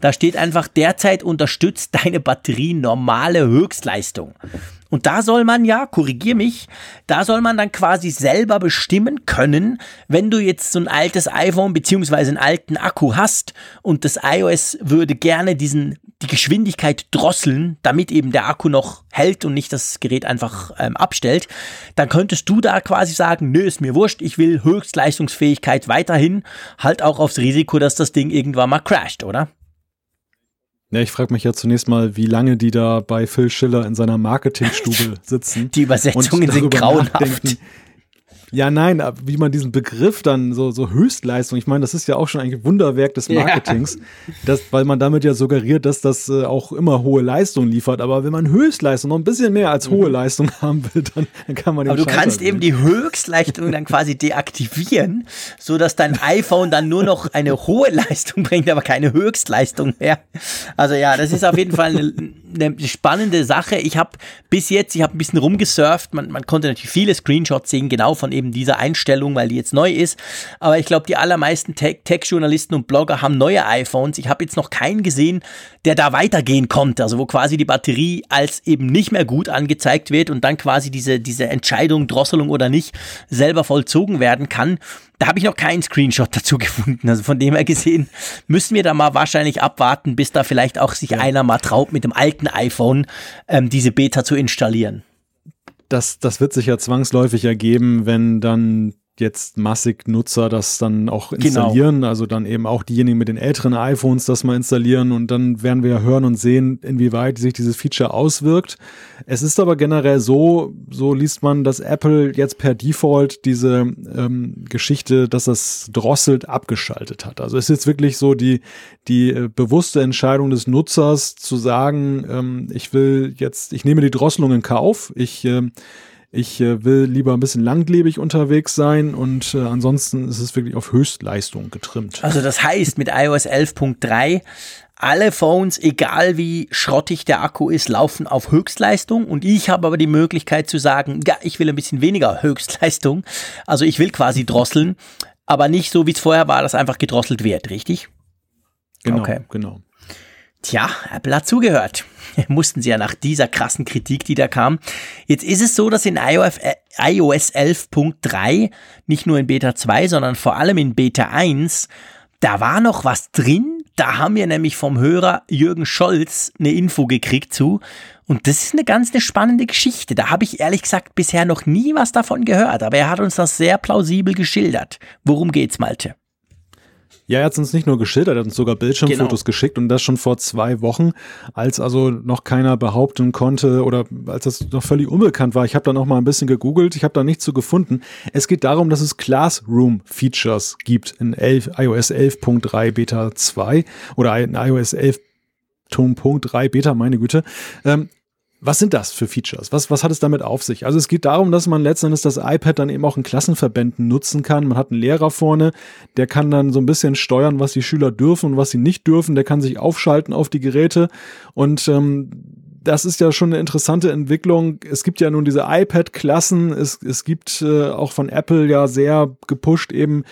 [SPEAKER 1] Da steht einfach derzeit unterstützt deine Batterie normale Höchstleistung. Und da soll man ja, korrigier mich, da soll man dann quasi selber bestimmen können, wenn du jetzt so ein altes iPhone beziehungsweise einen alten Akku hast und das iOS würde gerne diesen die Geschwindigkeit drosseln, damit eben der Akku noch hält und nicht das Gerät einfach ähm, abstellt, dann könntest du da quasi sagen, nö, ist mir wurscht, ich will Höchstleistungsfähigkeit weiterhin, halt auch aufs Risiko, dass das Ding irgendwann mal crasht, oder?
[SPEAKER 2] Ja, ich frage mich ja zunächst mal, wie lange die da bei Phil Schiller in seiner Marketingstube sitzen.
[SPEAKER 1] Die Übersetzungen sind grauenhaft.
[SPEAKER 2] Ja, nein, wie man diesen Begriff dann so, so Höchstleistung, ich meine, das ist ja auch schon ein Wunderwerk des Marketings, ja. das, weil man damit ja suggeriert, dass das äh, auch immer hohe Leistung liefert. Aber wenn man Höchstleistung noch ein bisschen mehr als hohe mhm. Leistung haben will, dann, dann kann man den
[SPEAKER 1] Aber du kannst eben die Höchstleistung dann quasi deaktivieren, so dass dein iPhone dann nur noch eine hohe Leistung bringt, aber keine Höchstleistung mehr. Also ja, das ist auf jeden Fall eine, eine spannende Sache. Ich habe bis jetzt, ich habe ein bisschen rumgesurft, man, man konnte natürlich viele Screenshots sehen, genau von eben dieser Einstellung, weil die jetzt neu ist. Aber ich glaube, die allermeisten Tech-Journalisten und Blogger haben neue iPhones. Ich habe jetzt noch keinen gesehen, der da weitergehen konnte. Also wo quasi die Batterie als eben nicht mehr gut angezeigt wird und dann quasi diese, diese Entscheidung, Drosselung oder nicht, selber vollzogen werden kann. Da habe ich noch keinen Screenshot dazu gefunden. Also von dem her gesehen müssen wir da mal wahrscheinlich abwarten, bis da vielleicht auch sich ja. einer mal traut, mit dem alten iPhone ähm, diese Beta zu installieren
[SPEAKER 2] das, das wird sich ja zwangsläufig ergeben, wenn dann jetzt massig Nutzer das dann auch genau. installieren, genau. also dann eben auch diejenigen mit den älteren iPhones das mal installieren und dann werden wir hören und sehen, inwieweit sich dieses Feature auswirkt. Es ist aber generell so, so liest man, dass Apple jetzt per Default diese ähm, Geschichte, dass das drosselt, abgeschaltet hat. Also es ist jetzt wirklich so die, die äh, bewusste Entscheidung des Nutzers zu sagen, ähm, ich will jetzt, ich nehme die Drosselung in Kauf, ich äh, ich äh, will lieber ein bisschen langlebig unterwegs sein und äh, ansonsten ist es wirklich auf Höchstleistung getrimmt.
[SPEAKER 1] Also das heißt, mit iOS 11.3 alle Phones, egal wie schrottig der Akku ist, laufen auf Höchstleistung und ich habe aber die Möglichkeit zu sagen, ja, ich will ein bisschen weniger Höchstleistung. Also ich will quasi drosseln, aber nicht so, wie es vorher war, dass einfach gedrosselt wird, richtig?
[SPEAKER 2] Genau, okay. genau.
[SPEAKER 1] Tja, Apple hat zugehört. Mussten sie ja nach dieser krassen Kritik, die da kam. Jetzt ist es so, dass in iOS, äh, iOS 11.3, nicht nur in Beta 2, sondern vor allem in Beta 1, da war noch was drin. Da haben wir nämlich vom Hörer Jürgen Scholz eine Info gekriegt zu. Und das ist eine ganz eine spannende Geschichte. Da habe ich ehrlich gesagt bisher noch nie was davon gehört, aber er hat uns das sehr plausibel geschildert. Worum geht's, Malte?
[SPEAKER 2] Ja, er hat uns nicht nur geschildert, er hat uns sogar Bildschirmfotos genau. geschickt und das schon vor zwei Wochen, als also noch keiner behaupten konnte oder als das noch völlig unbekannt war. Ich habe dann auch mal ein bisschen gegoogelt, ich habe da nichts zu gefunden. Es geht darum, dass es Classroom-Features gibt in 11, iOS 11.3 Beta 2 oder in iOS 11.3 Beta, meine Güte. Ähm, was sind das für Features? Was, was hat es damit auf sich? Also es geht darum, dass man letztendlich das iPad dann eben auch in Klassenverbänden nutzen kann. Man hat einen Lehrer vorne, der kann dann so ein bisschen steuern, was die Schüler dürfen und was sie nicht dürfen. Der kann sich aufschalten auf die Geräte und ähm, das ist ja schon eine interessante Entwicklung. Es gibt ja nun diese iPad-Klassen. Es, es gibt äh, auch von Apple ja sehr gepusht eben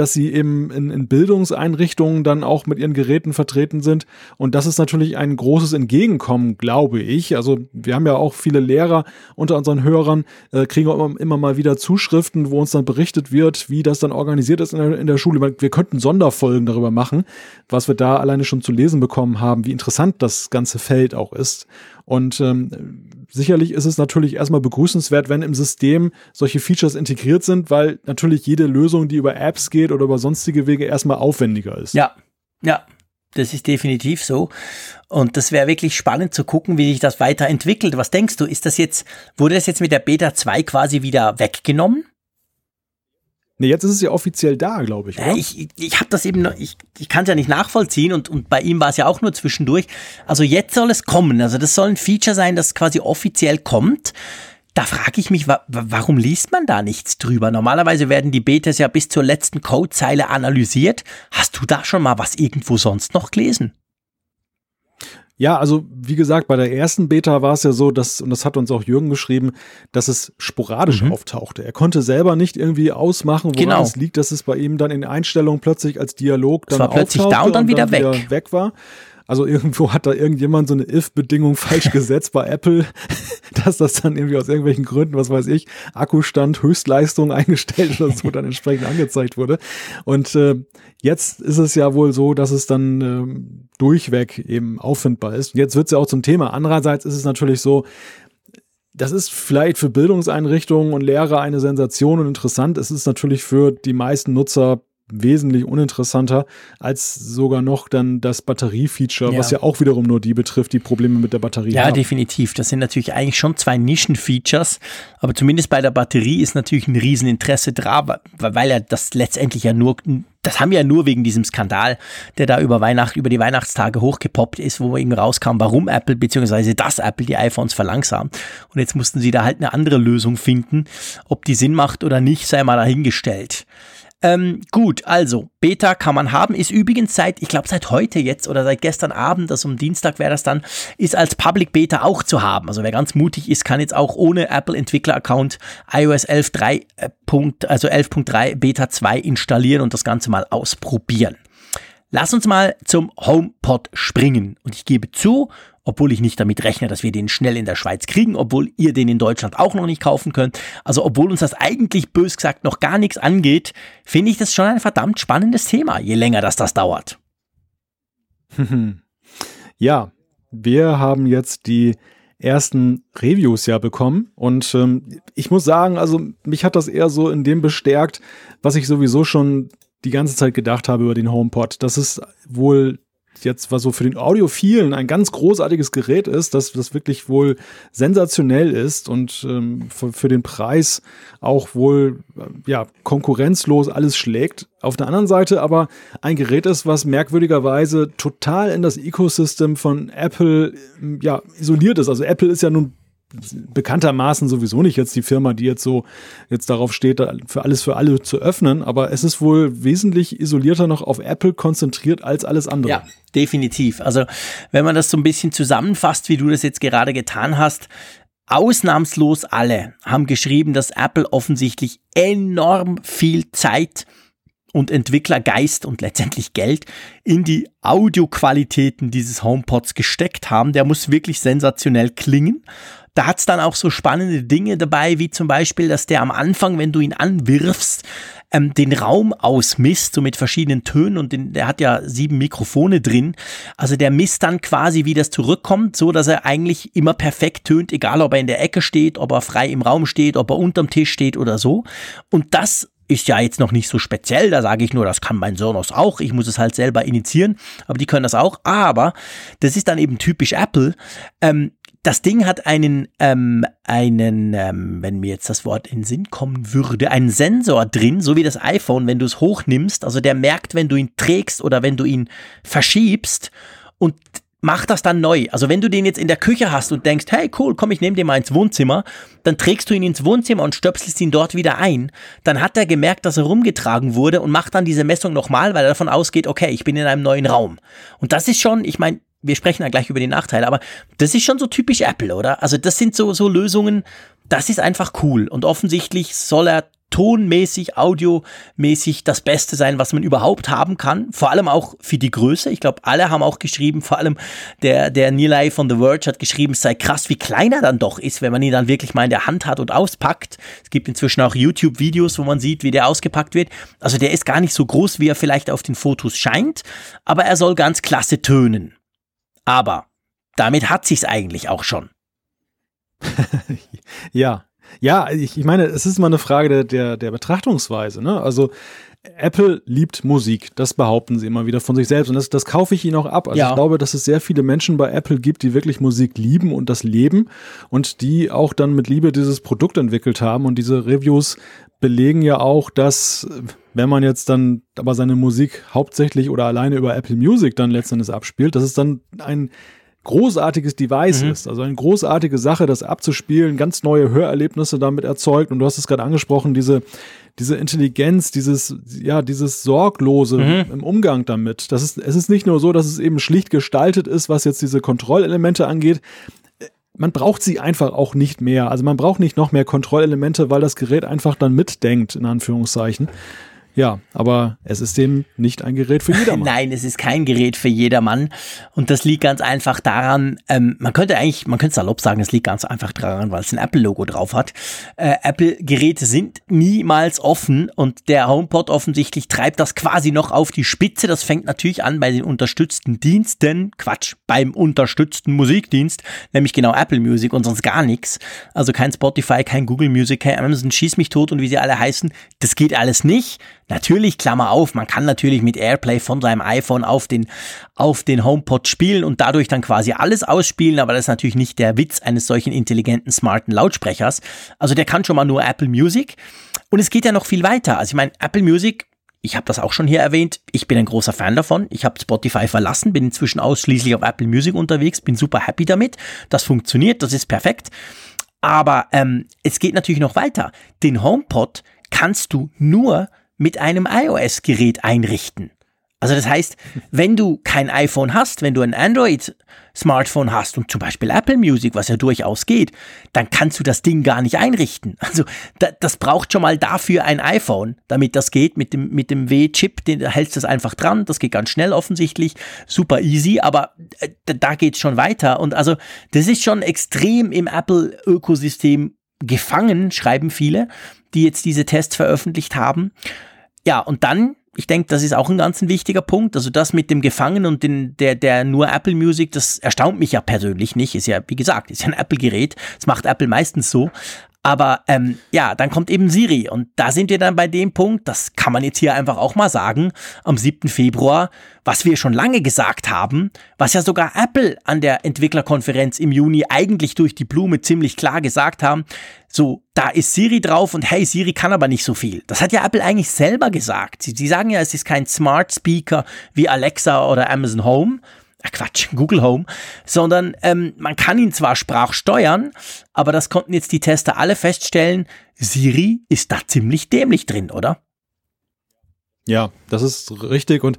[SPEAKER 2] dass sie eben in, in Bildungseinrichtungen dann auch mit ihren Geräten vertreten sind. Und das ist natürlich ein großes Entgegenkommen, glaube ich. Also wir haben ja auch viele Lehrer unter unseren Hörern, äh, kriegen auch immer, immer mal wieder Zuschriften, wo uns dann berichtet wird, wie das dann organisiert ist in der, in der Schule. Wir könnten Sonderfolgen darüber machen, was wir da alleine schon zu lesen bekommen haben, wie interessant das ganze Feld auch ist. Und ähm, sicherlich ist es natürlich erstmal begrüßenswert, wenn im System solche Features integriert sind, weil natürlich jede Lösung, die über Apps geht oder über sonstige Wege, erstmal aufwendiger ist.
[SPEAKER 1] Ja, ja. Das ist definitiv so. Und das wäre wirklich spannend zu gucken, wie sich das weiterentwickelt. Was denkst du? Ist das jetzt, wurde das jetzt mit der Beta 2 quasi wieder weggenommen?
[SPEAKER 2] Nee, jetzt ist es ja offiziell da, glaube ich. Oder?
[SPEAKER 1] Ich, ich habe das eben noch, ich, ich kann es ja nicht nachvollziehen und, und bei ihm war es ja auch nur zwischendurch. Also jetzt soll es kommen. Also das soll ein Feature sein, das quasi offiziell kommt. Da frage ich mich, wa warum liest man da nichts drüber? Normalerweise werden die Betas ja bis zur letzten Codezeile analysiert. Hast du da schon mal was irgendwo sonst noch gelesen?
[SPEAKER 2] Ja, also wie gesagt, bei der ersten Beta war es ja so, dass, und das hat uns auch Jürgen geschrieben, dass es sporadisch mhm. auftauchte. Er konnte selber nicht irgendwie ausmachen, woran genau. es liegt, dass es bei ihm dann in Einstellungen plötzlich als Dialog dann es
[SPEAKER 1] war plötzlich da und dann, wieder, dann
[SPEAKER 2] weg. wieder weg war. Also irgendwo hat da irgendjemand so eine if-Bedingung falsch gesetzt bei Apple, dass das dann irgendwie aus irgendwelchen Gründen, was weiß ich, Akkustand, Höchstleistung eingestellt oder so dann entsprechend angezeigt wurde. Und äh, jetzt ist es ja wohl so, dass es dann ähm, durchweg eben auffindbar ist. Jetzt wird es ja auch zum Thema. Andererseits ist es natürlich so, das ist vielleicht für Bildungseinrichtungen und Lehrer eine Sensation und interessant. Es ist natürlich für die meisten Nutzer wesentlich uninteressanter als sogar noch dann das Batteriefeature,
[SPEAKER 1] Ja.
[SPEAKER 2] was ja auch wiederum nur die betrifft, die Probleme mit der Batterie
[SPEAKER 1] Ja,
[SPEAKER 2] haben.
[SPEAKER 1] definitiv. Das sind natürlich eigentlich schon zwei Nischen-Features, aber zumindest bei der Batterie ist natürlich ein Rieseninteresse dran, weil ja das letztendlich ja nur, das haben wir ja nur wegen diesem Skandal, der da über Weihnacht, über die Weihnachtstage hochgepoppt ist, wo eben rauskam, warum Apple beziehungsweise dass Apple die iPhones verlangsamt. Und jetzt mussten sie da halt eine andere Lösung finden. Ob die Sinn macht oder nicht, sei mal dahingestellt. Ähm, gut, also Beta kann man haben, ist übrigens seit, ich glaube seit heute jetzt oder seit gestern Abend, also um Dienstag wäre das dann, ist als Public Beta auch zu haben. Also wer ganz mutig ist, kann jetzt auch ohne Apple Entwickler Account iOS 11.3, äh, also 11.3 Beta 2 installieren und das Ganze mal ausprobieren. Lass uns mal zum HomePod springen. Und ich gebe zu, obwohl ich nicht damit rechne, dass wir den schnell in der Schweiz kriegen, obwohl ihr den in Deutschland auch noch nicht kaufen könnt, also obwohl uns das eigentlich bös gesagt noch gar nichts angeht, finde ich das schon ein verdammt spannendes Thema, je länger das das dauert.
[SPEAKER 2] Ja, wir haben jetzt die ersten Reviews ja bekommen und ähm, ich muss sagen, also mich hat das eher so in dem bestärkt, was ich sowieso schon die ganze Zeit gedacht habe über den HomePod. Das ist wohl jetzt was so für den Audiophilen ein ganz großartiges Gerät ist, das, das wirklich wohl sensationell ist und ähm, für, für den Preis auch wohl äh, ja konkurrenzlos alles schlägt. Auf der anderen Seite aber ein Gerät ist, was merkwürdigerweise total in das Ecosystem von Apple ja isoliert ist. Also Apple ist ja nun bekanntermaßen sowieso nicht jetzt die Firma, die jetzt so jetzt darauf steht, für alles für alle zu öffnen, aber es ist wohl wesentlich isolierter noch auf Apple konzentriert als alles andere.
[SPEAKER 1] Ja, definitiv. Also wenn man das so ein bisschen zusammenfasst, wie du das jetzt gerade getan hast, ausnahmslos alle haben geschrieben, dass Apple offensichtlich enorm viel Zeit und Entwicklergeist und letztendlich Geld in die Audioqualitäten dieses HomePods gesteckt haben. Der muss wirklich sensationell klingen. Da hat's dann auch so spannende Dinge dabei, wie zum Beispiel, dass der am Anfang, wenn du ihn anwirfst, ähm, den Raum ausmisst, so mit verschiedenen Tönen und den, der hat ja sieben Mikrofone drin. Also der misst dann quasi, wie das zurückkommt, so dass er eigentlich immer perfekt tönt, egal ob er in der Ecke steht, ob er frei im Raum steht, ob er unterm Tisch steht oder so. Und das ist ja jetzt noch nicht so speziell, da sage ich nur, das kann mein Sonos auch, ich muss es halt selber initiieren, aber die können das auch, aber das ist dann eben typisch Apple. Ähm, das Ding hat einen, ähm, einen, ähm, wenn mir jetzt das Wort in den Sinn kommen würde, einen Sensor drin, so wie das iPhone, wenn du es hochnimmst, also der merkt, wenn du ihn trägst oder wenn du ihn verschiebst und macht das dann neu. Also wenn du den jetzt in der Küche hast und denkst, hey cool, komm, ich nehme den mal ins Wohnzimmer, dann trägst du ihn ins Wohnzimmer und stöpselst ihn dort wieder ein. Dann hat er gemerkt, dass er rumgetragen wurde und macht dann diese Messung nochmal, weil er davon ausgeht, okay, ich bin in einem neuen Raum. Und das ist schon, ich meine, wir sprechen dann gleich über die Nachteile, aber das ist schon so typisch Apple, oder? Also das sind so, so Lösungen, das ist einfach cool. Und offensichtlich soll er tonmäßig, audiomäßig das Beste sein, was man überhaupt haben kann. Vor allem auch für die Größe. Ich glaube, alle haben auch geschrieben, vor allem der, der Nilay von The Verge hat geschrieben, es sei krass, wie klein er dann doch ist, wenn man ihn dann wirklich mal in der Hand hat und auspackt. Es gibt inzwischen auch YouTube-Videos, wo man sieht, wie der ausgepackt wird. Also der ist gar nicht so groß, wie er vielleicht auf den Fotos scheint, aber er soll ganz klasse tönen. Aber damit hat sich's eigentlich auch schon.
[SPEAKER 2] Ja, ja, ich, ich meine, es ist mal eine Frage der, der, der Betrachtungsweise. Ne? Also Apple liebt Musik, das behaupten sie immer wieder von sich selbst und das, das kaufe ich ihnen auch ab. Also
[SPEAKER 1] Ja.
[SPEAKER 2] ich glaube, dass es sehr viele Menschen bei Apple gibt, die wirklich Musik lieben und das leben und die auch dann mit Liebe dieses Produkt entwickelt haben und diese Reviews belegen ja auch, dass wenn man jetzt dann aber seine Musik hauptsächlich oder alleine über Apple Music dann letzten Endes abspielt, dass es dann ein großartiges Device ist. Also eine großartige Sache, das abzuspielen, ganz neue Hörerlebnisse damit erzeugt. Und du hast es gerade angesprochen, diese, diese Intelligenz, dieses, ja, dieses Sorglose im Umgang damit. Das ist, es ist nicht nur so, dass es eben schlicht gestaltet ist, was jetzt diese Kontrollelemente angeht. Man braucht sie einfach auch nicht mehr. Also man braucht nicht noch mehr Kontrollelemente, weil das Gerät einfach dann mitdenkt, in Anführungszeichen. Ja, aber es ist eben nicht ein Gerät für jedermann.
[SPEAKER 1] Nein, es ist kein Gerät für jedermann. Und das liegt ganz einfach daran, ähm, man könnte eigentlich, man könnte salopp sagen, es liegt ganz einfach daran, weil es ein Apple-Logo drauf hat. Äh, Apple-Geräte sind niemals offen und der HomePod offensichtlich treibt das quasi noch auf die Spitze. Das fängt natürlich an bei den unterstützten Diensten, Quatsch, beim unterstützten Musikdienst, nämlich genau Apple Music und sonst gar nichts. Also kein Spotify, kein Google Music, kein Amazon, schieß mich tot und wie sie alle heißen. Das geht alles nicht. Natürlich, Klammer auf, man kann natürlich mit Airplay von seinem iPhone auf den, auf den HomePod spielen und dadurch dann quasi alles ausspielen, aber das ist natürlich nicht der Witz eines solchen intelligenten, smarten Lautsprechers. Also der kann schon mal nur Apple Music. Und es geht ja noch viel weiter. Also ich meine, Apple Music ich habe das auch schon hier erwähnt, ich bin ein großer Fan davon. Ich habe Spotify verlassen, bin inzwischen ausschließlich auf Apple Music unterwegs, bin super happy damit. Das funktioniert, das ist perfekt. Aber ähm, es geht natürlich noch weiter. Den HomePod kannst du nur mit einem iOS-Gerät einrichten. Also das heißt, wenn du kein iPhone hast, wenn du ein Android-Smartphone hast und zum Beispiel Apple Music, was ja durchaus geht, dann kannst du das Ding gar nicht einrichten. Also da, das braucht schon mal dafür ein iPhone, damit das geht mit dem, mit dem W-Chip, den hältst du das einfach dran, das geht ganz schnell offensichtlich, super easy, aber äh, da geht's schon weiter. Und also das ist schon extrem im Apple-Ökosystem gefangen, schreiben viele, die jetzt diese Tests veröffentlicht haben. Ja, und dann ich denke, das ist auch ein ganz ein wichtiger Punkt. Also das mit dem Gefangen und den, der, der nur Apple Music, das erstaunt mich ja persönlich nicht. Ist ja, wie gesagt, ist ja ein Apple-Gerät. Das macht Apple meistens so. Aber ähm, ja, dann kommt eben Siri und da sind wir dann bei dem Punkt, das kann man jetzt hier einfach auch mal sagen, am 7. Februar, was wir schon lange gesagt haben, was ja sogar Apple an der Entwicklerkonferenz im Juni eigentlich durch die Blume ziemlich klar gesagt haben, so, da ist Siri drauf und hey, Siri kann aber nicht so viel. Das hat ja Apple eigentlich selber gesagt. Sie, sie sagen ja, es ist kein Smart Speaker wie Alexa oder Amazon Home, Ach Quatsch, Google Home, sondern ähm, man kann ihn zwar sprachsteuern, aber das konnten jetzt die Tester alle feststellen, Siri ist da ziemlich dämlich drin, oder?
[SPEAKER 2] Ja, das ist richtig und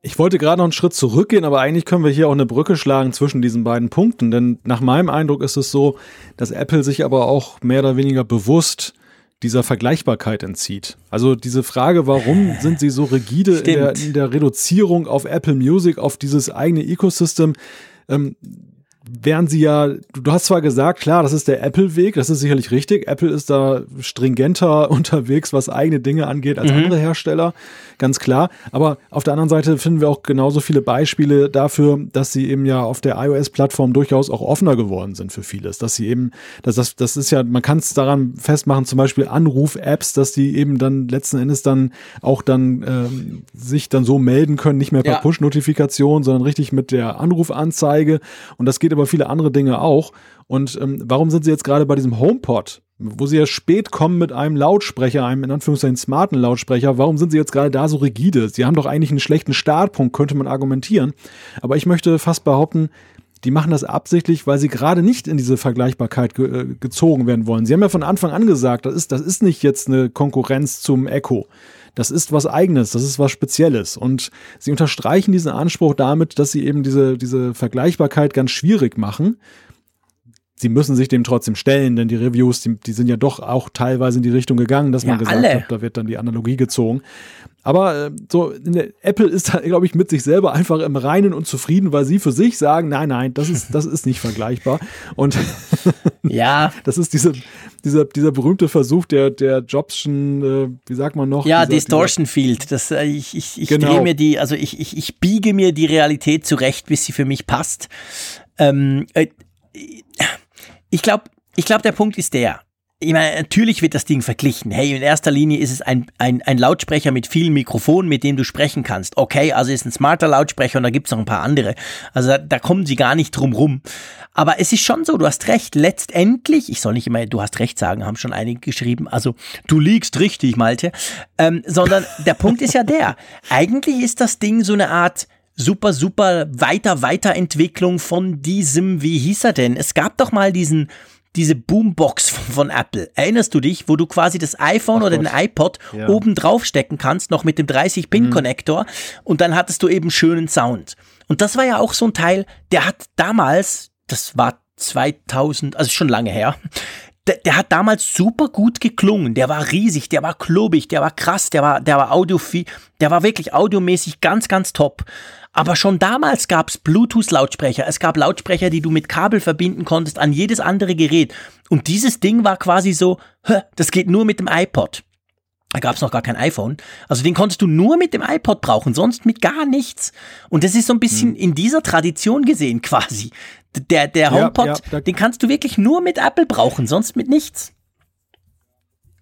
[SPEAKER 2] ich wollte gerade noch einen Schritt zurückgehen, aber eigentlich können wir hier auch eine Brücke schlagen zwischen diesen beiden Punkten, denn nach meinem Eindruck ist es so, dass Apple sich aber auch mehr oder weniger bewusst dieser Vergleichbarkeit entzieht. Also diese Frage, warum sind sie so rigide in der, in der, Reduzierung auf Apple Music, auf dieses eigene Ecosystem? Ähm, während sie ja, du hast zwar gesagt, klar, das ist der Apple-Weg, das ist sicherlich richtig. Apple ist da stringenter unterwegs, was eigene Dinge angeht, als mhm. andere Hersteller, ganz klar. Aber auf der anderen Seite finden wir auch genauso viele Beispiele dafür, dass sie eben ja auf der iOS-Plattform durchaus auch offener geworden sind für vieles. Dass sie eben, dass das, das ist ja, man kann es daran festmachen, zum Beispiel Anruf-Apps, dass die eben dann letzten Endes dann auch dann ähm, sich dann so melden können, nicht mehr per ja. Push-Notifikation, sondern richtig mit der Anrufanzeige. Und das geht über viele andere Dinge auch. Und ähm, warum sind sie jetzt gerade bei diesem HomePod, wo sie ja spät kommen mit einem Lautsprecher, einem in Anführungszeichen smarten Lautsprecher, warum sind sie jetzt gerade da so rigide? Sie haben doch eigentlich einen schlechten Startpunkt, könnte man argumentieren. Aber ich möchte fast behaupten, die machen das absichtlich, weil sie gerade nicht in diese Vergleichbarkeit ge äh, gezogen werden wollen. Sie haben ja von Anfang an gesagt, das ist, das ist nicht jetzt eine Konkurrenz zum Echo. Das ist was Eigenes, das ist was Spezielles. Und sie unterstreichen diesen Anspruch damit, dass sie eben diese, diese Vergleichbarkeit ganz schwierig machen. Sie müssen sich dem trotzdem stellen, denn die Reviews, die, die sind ja doch auch teilweise in die Richtung gegangen, dass ja, man gesagt alle. hat, da wird dann die Analogie gezogen. Aber äh, so, Apple ist da, glaube ich, mit sich selber einfach im Reinen und zufrieden, weil sie für sich sagen, nein, nein, das ist, das ist nicht vergleichbar. Und
[SPEAKER 1] ja,
[SPEAKER 2] das ist diese, dieser, dieser berühmte Versuch der, der Jobschen, äh, wie sagt man noch?
[SPEAKER 1] Ja,
[SPEAKER 2] dieser,
[SPEAKER 1] Distortion dieser, Field. Das, äh, ich ich, ich genau. drehe mir die, also ich, ich, ich biege mir die Realität zurecht, bis sie für mich passt. Ähm, äh, ich glaube, ich glaube, der Punkt ist der ich meine, natürlich wird das Ding verglichen. Hey, in erster Linie ist es ein, ein, ein Lautsprecher mit vielen Mikrofonen, mit dem du sprechen kannst. Okay, also ist ein smarter Lautsprecher und da gibt's noch ein paar andere. Also da, da kommen sie gar nicht drum rum. Aber es ist schon so, du hast recht. Letztendlich, ich soll nicht immer, du hast recht sagen, haben schon einige geschrieben. Also du liegst richtig, Malte. Ähm, sondern der Punkt ist ja der. Eigentlich ist das Ding so eine Art super, super weiter, Weiterentwicklung von diesem, wie hieß er denn? Es gab doch mal diesen diese Boombox von Apple. Erinnerst du dich, wo du quasi das iPhone Ach oder Gott. den iPod ja. oben drauf stecken kannst, noch mit dem 30-Pin-Connector mhm. und dann hattest du eben schönen Sound. Und das war ja auch so ein Teil, der hat damals, das war 2000, also schon lange her, der, der, hat damals super gut geklungen. Der war riesig, der war klobig, der war krass, der war, der war audiophil, der war wirklich audiomäßig ganz, ganz top. Aber schon damals gab es Bluetooth-Lautsprecher. Es gab Lautsprecher, die du mit Kabel verbinden konntest an jedes andere Gerät. Und dieses Ding war quasi so, das geht nur mit dem iPod. Da gab es noch gar kein iPhone. Also den konntest du nur mit dem iPod brauchen, sonst mit gar nichts. Und das ist so ein bisschen hm. in dieser Tradition gesehen quasi. Der, der HomePod, ja, ja, den kannst du wirklich nur mit Apple brauchen, sonst mit nichts.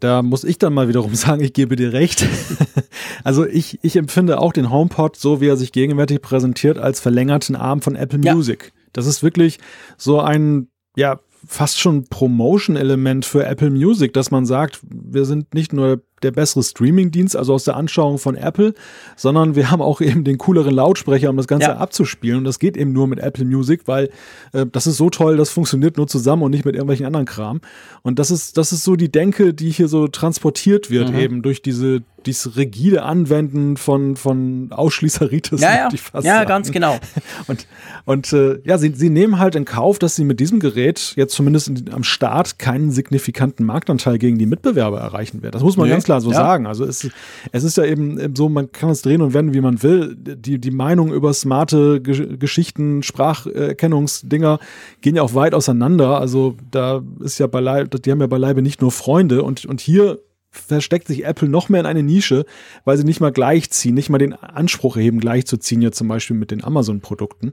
[SPEAKER 2] da muss ich dann mal wiederum sagen, ich gebe dir recht. also ich, ich empfinde auch den HomePod, so wie er sich gegenwärtig präsentiert, als verlängerten Arm von Apple ja. Music. Das ist wirklich so ein, ja, fast schon Promotion-Element für Apple Music, dass man sagt, wir sind nicht nur der bessere Streaming-Dienst, also aus der Anschauung von Apple, sondern wir haben auch eben den cooleren Lautsprecher, um das Ganze ja. abzuspielen. Und das geht eben nur mit Apple Music, weil äh, das ist so toll, das funktioniert nur zusammen und nicht mit irgendwelchen anderen Kram. Und das ist, das ist so die Denke, die hier so transportiert wird, mhm. eben durch diese dieses rigide Anwenden von, von Ausschließeritis.
[SPEAKER 1] Ja, ja. ja ganz genau.
[SPEAKER 2] Und, und äh, ja, sie, sie nehmen halt in Kauf, dass sie mit diesem Gerät jetzt zumindest in, am Start keinen signifikanten Marktanteil gegen die Mitbewerber erreichen werden. Das muss man nee. ganz klar so ja. sagen. Also es, es ist ja eben so, man kann es drehen und wenden, wie man will. Die, die Meinung über smarte Ge Geschichten, Spracherkennungsdinger gehen ja auch weit auseinander. Also da ist ja beileibe, die haben ja beileibe nicht nur Freunde und, und hier versteckt sich Apple noch mehr in eine Nische, weil sie nicht mal gleichziehen, nicht mal den Anspruch erheben, gleichzuziehen, ja zum Beispiel mit den Amazon-Produkten.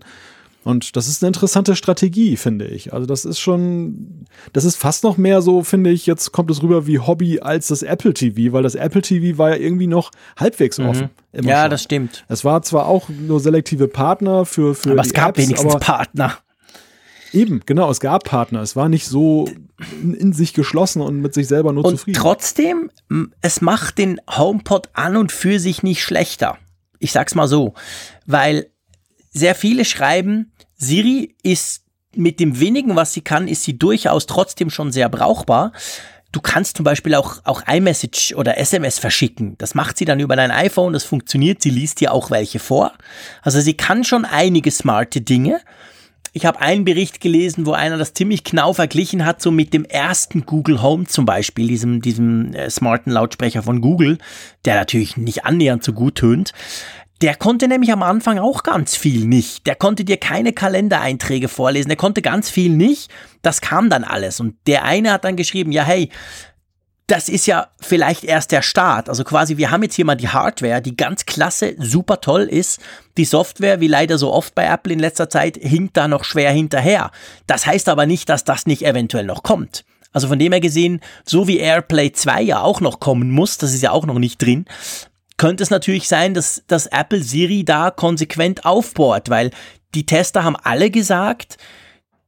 [SPEAKER 2] Und das ist eine interessante Strategie, finde ich. Also das ist schon, das ist fast noch mehr so, finde ich, jetzt kommt es rüber wie Hobby als das Apple TV, weil das Apple TV war ja irgendwie noch halbwegs mhm. offen.
[SPEAKER 1] ja, schon. das stimmt.
[SPEAKER 2] Es war zwar auch nur selektive Partner für, für
[SPEAKER 1] aber es gab Apps, wenigstens Partner.
[SPEAKER 2] Eben, genau, es gab Partner. Es war nicht so in, in sich geschlossen und mit sich selber nur
[SPEAKER 1] und
[SPEAKER 2] zufrieden.
[SPEAKER 1] Trotzdem, es macht den HomePod an und für sich nicht schlechter. Ich sag's mal so, weil sehr viele schreiben, Siri ist mit dem wenigen, was sie kann, ist sie durchaus trotzdem schon sehr brauchbar. Du kannst zum Beispiel auch, auch iMessage oder SMS verschicken. Das macht sie dann über dein iPhone, das funktioniert, sie liest dir auch welche vor. Also sie kann schon einige smarte Dinge. Ich habe einen Bericht gelesen, wo einer das ziemlich genau verglichen hat, so mit dem ersten Google Home zum Beispiel, diesem, diesem äh, smarten Lautsprecher von Google, der natürlich nicht annähernd so gut tönt. Der konnte nämlich am Anfang auch ganz viel nicht. Der konnte dir keine Kalendereinträge vorlesen. Der konnte ganz viel nicht. Das kam dann alles. Und der eine hat dann geschrieben, ja, hey, das ist ja vielleicht erst der Start. Also quasi, wir haben jetzt hier mal die Hardware, die ganz klasse, super toll ist. Die Software, wie leider so oft bei Apple in letzter Zeit, hinkt da noch schwer hinterher. Das heißt aber nicht, dass das nicht eventuell noch kommt. Also von dem her gesehen, so wie AirPlay 2 ja auch noch kommen muss, das ist ja auch noch nicht drin, könnte es natürlich sein, dass, dass Apple Siri da konsequent aufbohrt, weil die Tester haben alle gesagt,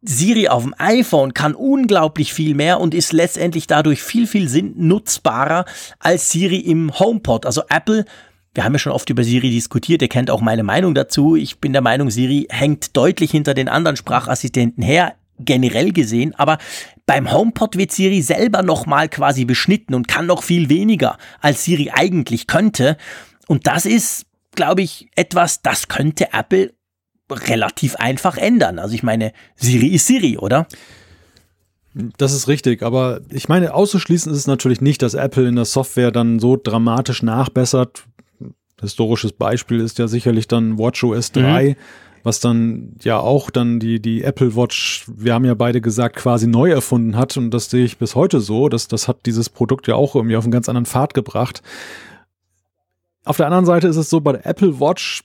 [SPEAKER 1] Siri auf dem iPhone kann unglaublich viel mehr und ist letztendlich dadurch viel, viel Sinn nutzbarer als Siri im HomePod. Also Apple, wir haben ja schon oft über Siri diskutiert, ihr kennt auch meine Meinung dazu. Ich bin der Meinung, Siri hängt deutlich hinter den anderen Sprachassistenten her, generell gesehen, aber beim HomePod wird Siri selber nochmal quasi beschnitten und kann noch viel weniger, als Siri eigentlich könnte. Und das ist, glaube ich, etwas, das könnte Apple relativ einfach ändern. Also ich meine, Siri ist Siri, oder?
[SPEAKER 2] Das ist richtig, aber ich meine, auszuschließen ist es natürlich nicht, dass Apple in der Software dann so dramatisch nachbessert. Historisches Beispiel ist ja sicherlich dann WatchOS 3. Mhm was dann ja auch dann die, die Apple Watch, wir haben ja beide gesagt, quasi neu erfunden hat. Und das sehe ich bis heute so. dass das hat dieses Produkt ja auch irgendwie auf einen ganz anderen Pfad gebracht. Auf der anderen Seite ist es so, bei der Apple Watch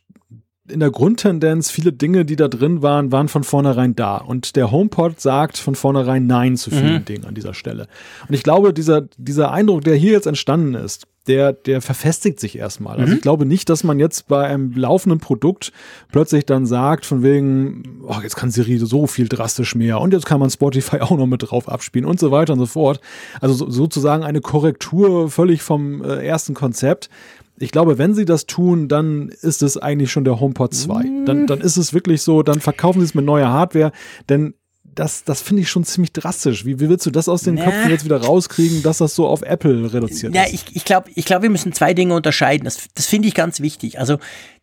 [SPEAKER 2] in der Grundtendenz, viele Dinge, die da drin waren, waren von vornherein da. Und der HomePod sagt von vornherein Nein zu vielen mhm. Dingen an dieser Stelle. Und ich glaube, dieser, dieser Eindruck, der hier jetzt entstanden ist, der, der verfestigt sich erstmal. Also mhm. ich glaube nicht, dass man jetzt bei einem laufenden Produkt plötzlich dann sagt, von wegen, oh, jetzt kann Siri so viel drastisch mehr und jetzt kann man Spotify auch noch mit drauf abspielen und so weiter und so fort. Also so, sozusagen eine Korrektur völlig vom äh, ersten Konzept ich glaube, wenn sie das tun, dann ist es eigentlich schon der HomePod 2. Dann, dann ist es wirklich so, dann verkaufen sie es mit neuer Hardware, denn das, das finde ich schon ziemlich drastisch. Wie, wie willst du das aus den Na. Köpfen jetzt wieder rauskriegen, dass das so auf Apple reduziert
[SPEAKER 1] ja,
[SPEAKER 2] ist?
[SPEAKER 1] Ja, ich, ich glaube, ich glaub, wir müssen zwei Dinge unterscheiden. Das, das finde ich ganz wichtig. Also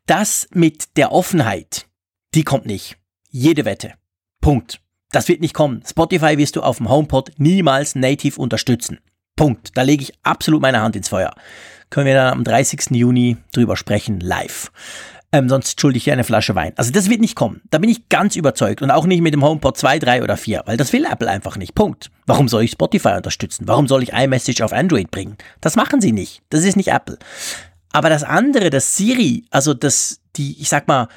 [SPEAKER 1] das mit der Offenheit, die kommt nicht. Jede Wette. Punkt. Das wird nicht kommen. Spotify wirst du auf dem HomePod niemals native unterstützen. Punkt. Da lege ich absolut meine Hand ins Feuer können wir dann am 30. Juni drüber sprechen, live. Ähm, sonst schulde ich dir eine Flasche Wein. Also das wird nicht kommen. Da bin ich ganz überzeugt. Und auch nicht mit dem HomePod 2, 3 oder 4, weil das will Apple einfach nicht. Punkt. Warum soll ich Spotify unterstützen? Warum soll ich iMessage auf Android bringen? Das machen sie nicht. Das ist nicht Apple. Aber das andere, das Siri, also das, die, ich sag mal,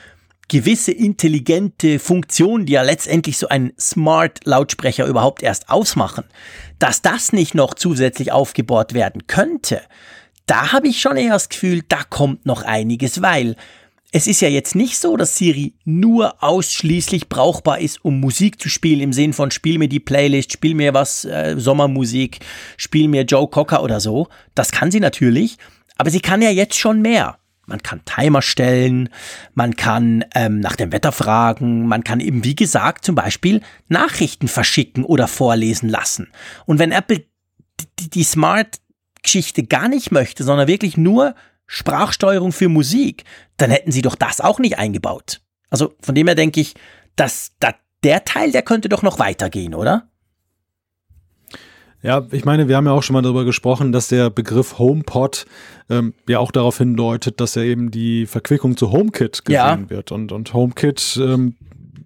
[SPEAKER 1] gewisse intelligente Funktionen, die ja letztendlich so ein Smart-Lautsprecher überhaupt erst ausmachen, dass das nicht noch zusätzlich aufgebohrt werden könnte, da habe ich schon eher das Gefühl, da kommt noch einiges, weil es ist ja jetzt nicht so, dass Siri nur ausschließlich brauchbar ist, um Musik zu spielen, im Sinn von spiel mir die Playlist, spiel mir was, äh, Sommermusik, spiel mir Joe Cocker oder so. Das kann sie natürlich, aber sie kann ja jetzt schon mehr. Man kann Timer stellen, man kann ähm, nach dem Wetter fragen, man kann eben, wie gesagt, zum Beispiel Nachrichten verschicken oder vorlesen lassen. Und wenn Apple die, die Smart-Geschichte gar nicht möchte, sondern wirklich nur Sprachsteuerung für Musik, dann hätten sie doch das auch nicht eingebaut. Also von dem her denke ich, dass, dass der Teil, der könnte doch noch weitergehen, oder?
[SPEAKER 2] Ja, ich meine, wir haben ja auch schon mal darüber gesprochen, dass der Begriff HomePod ähm, ja auch darauf hindeutet, dass er eben die Verquickung zu HomeKit gesehen ja. wird. Und, und HomeKit ähm,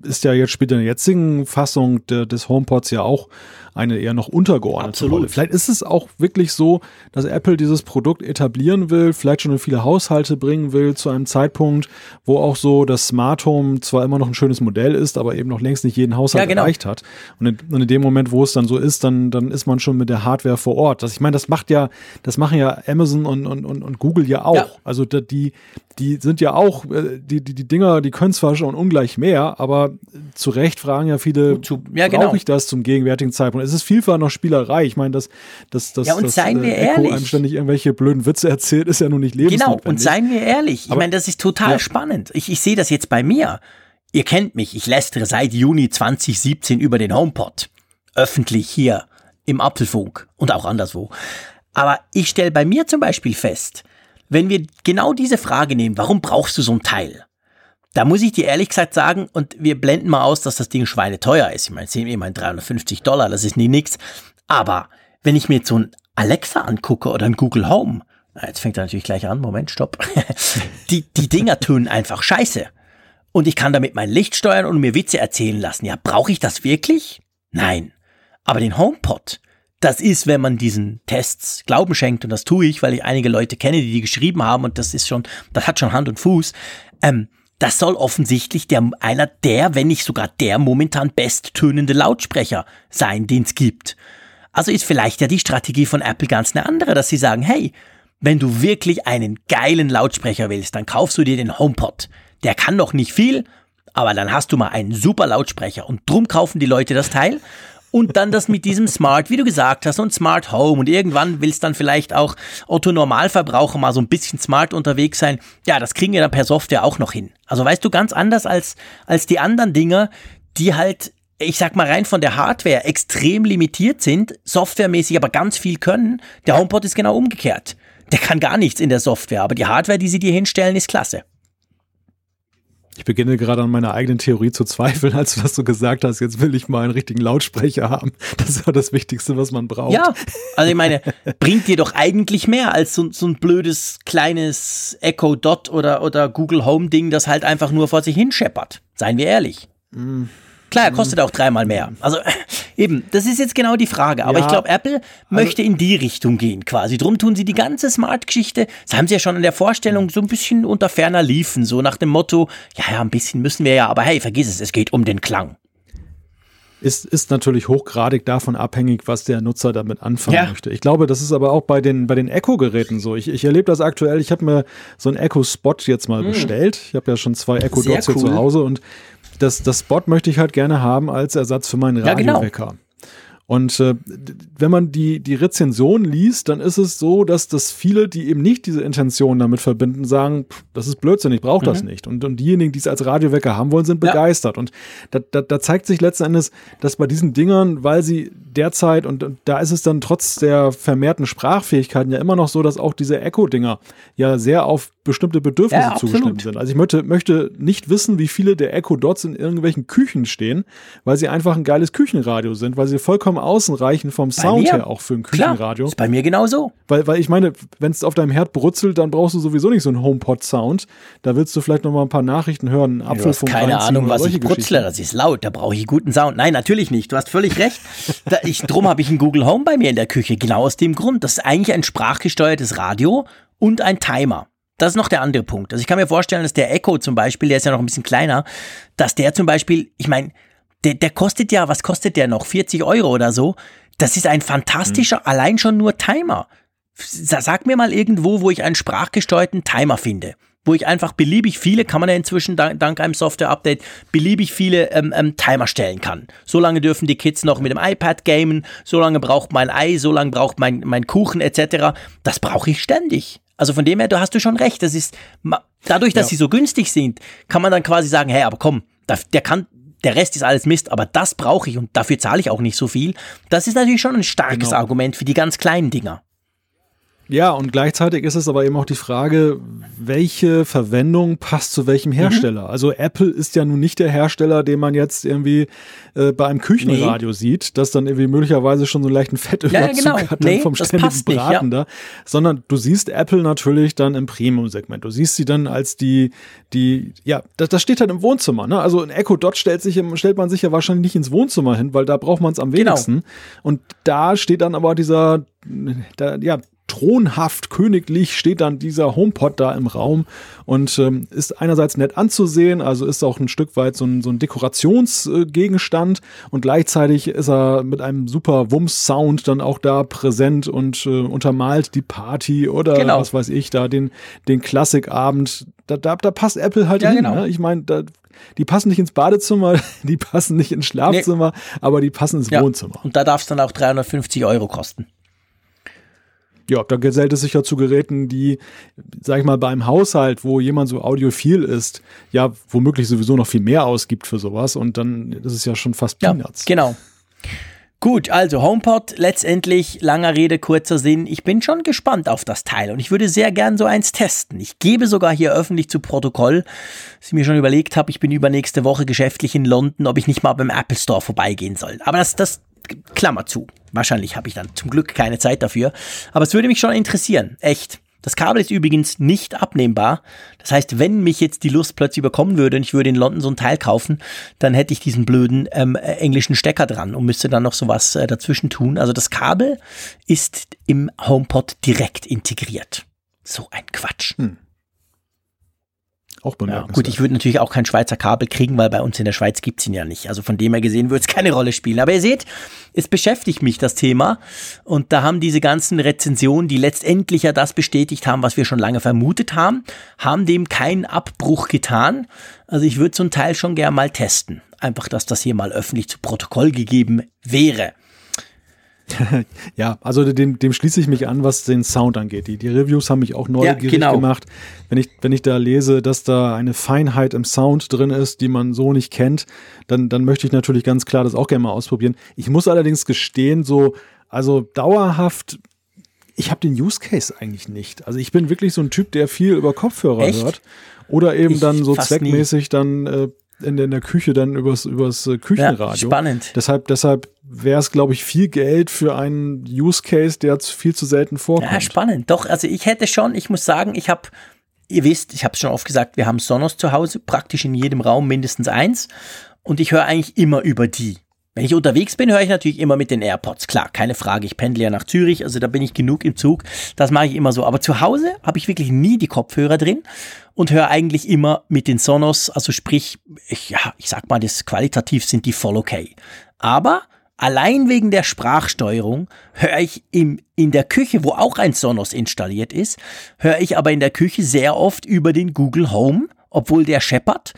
[SPEAKER 2] ist ja jetzt später in der jetzigen Fassung de, des HomePods ja auch eine eher noch untergeordnete Absolut. Rolle. Vielleicht ist es auch wirklich so, dass Apple dieses Produkt etablieren will, vielleicht schon in viele Haushalte bringen will, zu einem Zeitpunkt, wo auch so das Smart Home zwar immer noch ein schönes Modell ist, aber eben noch längst nicht jeden Haushalt ja, genau. erreicht hat. Und in, und in, dem Moment, wo es dann so ist, dann, dann ist man schon mit der Hardware vor Ort. Das, ich meine, das macht ja, das machen ja Amazon und, und, und, und Google ja auch. Ja. Also die, die sind ja auch, äh, die, die, die Dinger, die können zwar schon ungleich mehr, aber zu Recht fragen ja viele, ja, genau. brauche ich das zum gegenwärtigen Zeitpunkt? es ist vielfach noch Spielerei. Ich meine, dass, dass, dass,
[SPEAKER 1] ja, und
[SPEAKER 2] dass
[SPEAKER 1] seien wir
[SPEAKER 2] äh, Echo
[SPEAKER 1] ehrlich.
[SPEAKER 2] einem ständig irgendwelche blöden Witze erzählt, ist ja nun nicht lebensnotwendig.
[SPEAKER 1] Genau, und seien wir ehrlich. Ich meine, das ist total ja. spannend. Ich, ich sehe das jetzt bei mir. Ihr kennt mich, ich lästere seit Juni 2017 über den HomePod. Öffentlich hier im Apfelfunk und auch anderswo. Aber ich stelle bei mir zum Beispiel fest, wenn wir genau diese Frage nehmen, warum brauchst du so ein Teil? Da muss ich dir ehrlich gesagt sagen, und wir blenden mal aus, dass das Ding schweineteuer ist. Ich meine, sehen wir mal 350 Dollar, das ist nie nix. Aber wenn ich mir jetzt so ein Alexa angucke oder ein Google Home, jetzt fängt er natürlich gleich an, Moment, stopp. die, die Dinger tun einfach scheiße. Und ich kann damit mein Licht steuern und mir Witze erzählen lassen. Ja, brauche ich das wirklich? Nein. Aber den HomePod, das ist, wenn man diesen Tests Glauben schenkt, und das tue ich, weil ich einige Leute kenne, die die geschrieben haben, und das ist schon, das hat schon Hand und Fuß, ähm, das soll offensichtlich der, einer der, wenn nicht sogar der momentan besttönende Lautsprecher sein, den es gibt. Also ist vielleicht ja die Strategie von Apple ganz eine andere, dass sie sagen, hey, wenn du wirklich einen geilen Lautsprecher willst, dann kaufst du dir den HomePod. Der kann noch nicht viel, aber dann hast du mal einen super Lautsprecher und drum kaufen die Leute das Teil und dann das mit diesem Smart, wie du gesagt hast, und Smart Home und irgendwann willst dann vielleicht auch Otto Normalverbraucher mal so ein bisschen smart unterwegs sein. Ja, das kriegen wir dann per Software auch noch hin. Also weißt du, ganz anders als, als die anderen Dinger, die halt ich sag mal rein von der Hardware extrem limitiert sind, softwaremäßig aber ganz viel können. Der HomePod ist genau umgekehrt. Der kann gar nichts in der Software, aber die Hardware, die sie dir hinstellen, ist klasse.
[SPEAKER 2] Ich beginne gerade an meiner eigenen Theorie zu zweifeln, als du das so gesagt hast. Jetzt will ich mal einen richtigen Lautsprecher haben. Das ist ja das Wichtigste, was man braucht.
[SPEAKER 1] Ja, also ich meine, bringt dir doch eigentlich mehr als so, so ein blödes kleines Echo Dot oder, oder Google Home Ding, das halt einfach nur vor sich hin scheppert. Seien wir ehrlich. Mm. Klar, er kostet auch dreimal mehr. Also eben, das ist jetzt genau die Frage. Aber ja, ich glaube, Apple also, möchte in die Richtung gehen quasi. Drum tun sie die ganze Smart-Geschichte, das haben sie ja schon in der Vorstellung so ein bisschen unter ferner liefen, so nach dem Motto, ja, ja, ein bisschen müssen wir ja, aber hey, vergiss es, es geht um den Klang.
[SPEAKER 2] Ist, ist natürlich hochgradig davon abhängig, was der Nutzer damit anfangen ja. möchte. Ich glaube, das ist aber auch bei den, bei den Echo-Geräten so. Ich, ich erlebe das aktuell. Ich habe mir so einen Echo-Spot jetzt mal hm. bestellt. Ich habe ja schon zwei Echo-Dots cool. hier zu Hause und das, das Spot möchte ich halt gerne haben als Ersatz für meinen Radiowecker. Ja, genau. Und äh, wenn man die, die Rezension liest, dann ist es so, dass, dass viele, die eben nicht diese Intention damit verbinden, sagen, pff, das ist Blödsinn, ich brauche das mhm. nicht. Und, und diejenigen, die es als Radiowecker haben wollen, sind ja. begeistert. Und da, da, da zeigt sich letzten Endes, dass bei diesen Dingern, weil sie derzeit, und, und da ist es dann trotz der vermehrten Sprachfähigkeiten ja immer noch so, dass auch diese Echo-Dinger ja sehr auf bestimmte Bedürfnisse ja, zugestimmt sind. Also ich möchte, möchte nicht wissen, wie viele der Echo Dots in irgendwelchen Küchen stehen, weil sie einfach ein geiles Küchenradio sind, weil sie vollkommen ausreichen vom Sound her auch für ein Küchenradio. Klar,
[SPEAKER 1] ist bei mir genauso.
[SPEAKER 2] Weil, weil ich meine, wenn es auf deinem Herd brutzelt, dann brauchst du sowieso nicht so einen HomePod-Sound. Da willst du vielleicht noch mal ein paar Nachrichten hören,
[SPEAKER 1] einen Apfelfunk hast keine Ahnung, was ich brutzle, das ist laut, da brauche ich guten Sound. Nein, natürlich nicht, du hast völlig recht. da, ich, drum habe ich ein Google Home bei mir in der Küche, genau aus dem Grund. Das ist eigentlich ein sprachgesteuertes Radio und ein Timer. Das ist noch der andere Punkt. Also ich kann mir vorstellen, dass der Echo zum Beispiel, der ist ja noch ein bisschen kleiner, dass der zum Beispiel, ich meine, der, der kostet ja, was kostet der noch? 40 Euro oder so. Das ist ein fantastischer, mhm. allein schon nur Timer. Sag mir mal irgendwo, wo ich einen sprachgesteuerten Timer finde. Wo ich einfach beliebig viele, kann man ja inzwischen dank, einem Software-Update, beliebig viele ähm, ähm, Timer stellen kann. So lange dürfen die Kids noch mit dem iPad gamen, so lange braucht mein Ei, so lange braucht mein, mein Kuchen etc. Das brauche ich ständig. Also von dem her, du hast du schon recht. Das ist dadurch, dass ja. sie so günstig sind, kann man dann quasi sagen, hey, aber komm, der kann, der Rest ist alles Mist, aber das brauche ich und dafür zahle ich auch nicht so viel. Das ist natürlich schon ein starkes genau. Argument für die ganz kleinen Dinger.
[SPEAKER 2] Ja, und gleichzeitig ist es aber eben auch die Frage, welche Verwendung passt zu welchem mhm. Hersteller. Mhm. Also Apple ist ja nun nicht der Hersteller, den man jetzt irgendwie äh, bei einem Küchenradio nee. sieht, das dann irgendwie möglicherweise schon so einen leichten Fettüberzug ja, genau. hat nee, vom ständigen Braten nicht, ja. da, sondern du siehst Apple natürlich dann im Premium-Segment. Du siehst sie dann als die, die, ja, das, das steht halt im Wohnzimmer. Ne? Also ein Echo Dot stellt, sich, stellt man sich ja wahrscheinlich nicht ins Wohnzimmer hin, weil da braucht man es am genau. wenigsten. Genau. Und da steht dann aber dieser da, ja, thronhaft königlich steht dann dieser HomePod da im Raum und ähm, ist einerseits nett anzusehen, also ist auch ein Stück weit so ein, so ein Dekorationsgegenstand und gleichzeitig ist er mit einem super Wumms-Sound dann auch da präsent und äh, untermalt die Party oder genau. was weiß ich, da den, den Klassikabend. Da, da, da passt Apple halt ja, hin. Genau. Ne? Ich meine, da, die passen nicht ins Badezimmer, die passen nicht ins Schlafzimmer, nee. aber die passen ins ja. Wohnzimmer.
[SPEAKER 1] Und da darf es dann auch 350 Euro kosten.
[SPEAKER 2] Ja, da gesellt es sich ja zu Geräten, die, sag ich mal, beim Haushalt, wo jemand so audiophil ist, ja, womöglich sowieso noch viel mehr ausgibt für sowas und dann ist es ja schon fast Peanuts.
[SPEAKER 1] Ja, genau. Gut, also HomePod, letztendlich langer Rede, kurzer Sinn. Ich bin schon gespannt auf das Teil und ich würde sehr gern so eins testen. Ich gebe sogar hier öffentlich zu Protokoll, dass ich mir schon überlegt habe, ich bin übernächste Woche geschäftlich in London, ob ich nicht mal beim Apple Store vorbeigehen soll. Aber das, das Klammer zu. Wahrscheinlich habe ich dann zum Glück keine Zeit dafür. Aber es würde mich schon interessieren. Echt. Das Kabel ist übrigens nicht abnehmbar. Das heißt, wenn mich jetzt die Lust plötzlich überkommen würde und ich würde in London so ein Teil kaufen, dann hätte ich diesen blöden ähm, englischen Stecker dran und müsste dann noch sowas äh, dazwischen tun. Also das Kabel ist im HomePod direkt integriert. So ein Quatsch. Hm.
[SPEAKER 2] Auch
[SPEAKER 1] bemerkenswert. Ja, gut, ich würde natürlich auch kein Schweizer Kabel kriegen, weil bei uns in der Schweiz gibt's ihn ja nicht. Also von dem her gesehen würde es keine Rolle spielen. Aber ihr seht, es beschäftigt mich das Thema. Und da haben diese ganzen Rezensionen, die letztendlich ja das bestätigt haben, was wir schon lange vermutet haben, haben dem keinen Abbruch getan. Also ich würde so ein Teil schon gern mal testen. Einfach, dass das hier mal öffentlich zu Protokoll gegeben wäre.
[SPEAKER 2] ja, also dem, dem schließe ich mich an, was den Sound angeht. Die, die Reviews haben mich auch neugierig ja, genau. gemacht. Wenn ich, wenn ich da lese, dass da eine Feinheit im Sound drin ist, die man so nicht kennt, dann, dann möchte ich natürlich ganz klar das auch gerne mal ausprobieren. Ich muss allerdings gestehen, so, also dauerhaft, ich habe den Use Case eigentlich nicht. Also ich bin wirklich so ein Typ, der viel über Kopfhörer Echt? hört. Oder eben ich dann so zweckmäßig nie. dann äh, in, in der Küche dann übers, übers äh, Küchenradio. Ja,
[SPEAKER 1] spannend.
[SPEAKER 2] Deshalb, deshalb wäre es, glaube ich, viel Geld für einen Use Case, der viel zu selten vorkommt. Ja,
[SPEAKER 1] spannend. Doch, also ich hätte schon, ich muss sagen, ich habe, ihr wisst, ich habe es schon oft gesagt, wir haben Sonos zu Hause, praktisch in jedem Raum mindestens eins. Und ich höre eigentlich immer über die. Wenn ich unterwegs bin, höre ich natürlich immer mit den AirPods. Klar, keine Frage. Ich pendle ja nach Zürich, also da bin ich genug im Zug. Das mache ich immer so. Aber zu Hause habe ich wirklich nie die Kopfhörer drin und höre eigentlich immer mit den Sonos. Also sprich, ich, ja, ich sag mal, das qualitativ sind die voll okay. Aber allein wegen der Sprachsteuerung höre ich im, in der Küche, wo auch ein Sonos installiert ist, höre ich aber in der Küche sehr oft über den Google Home, obwohl der scheppert.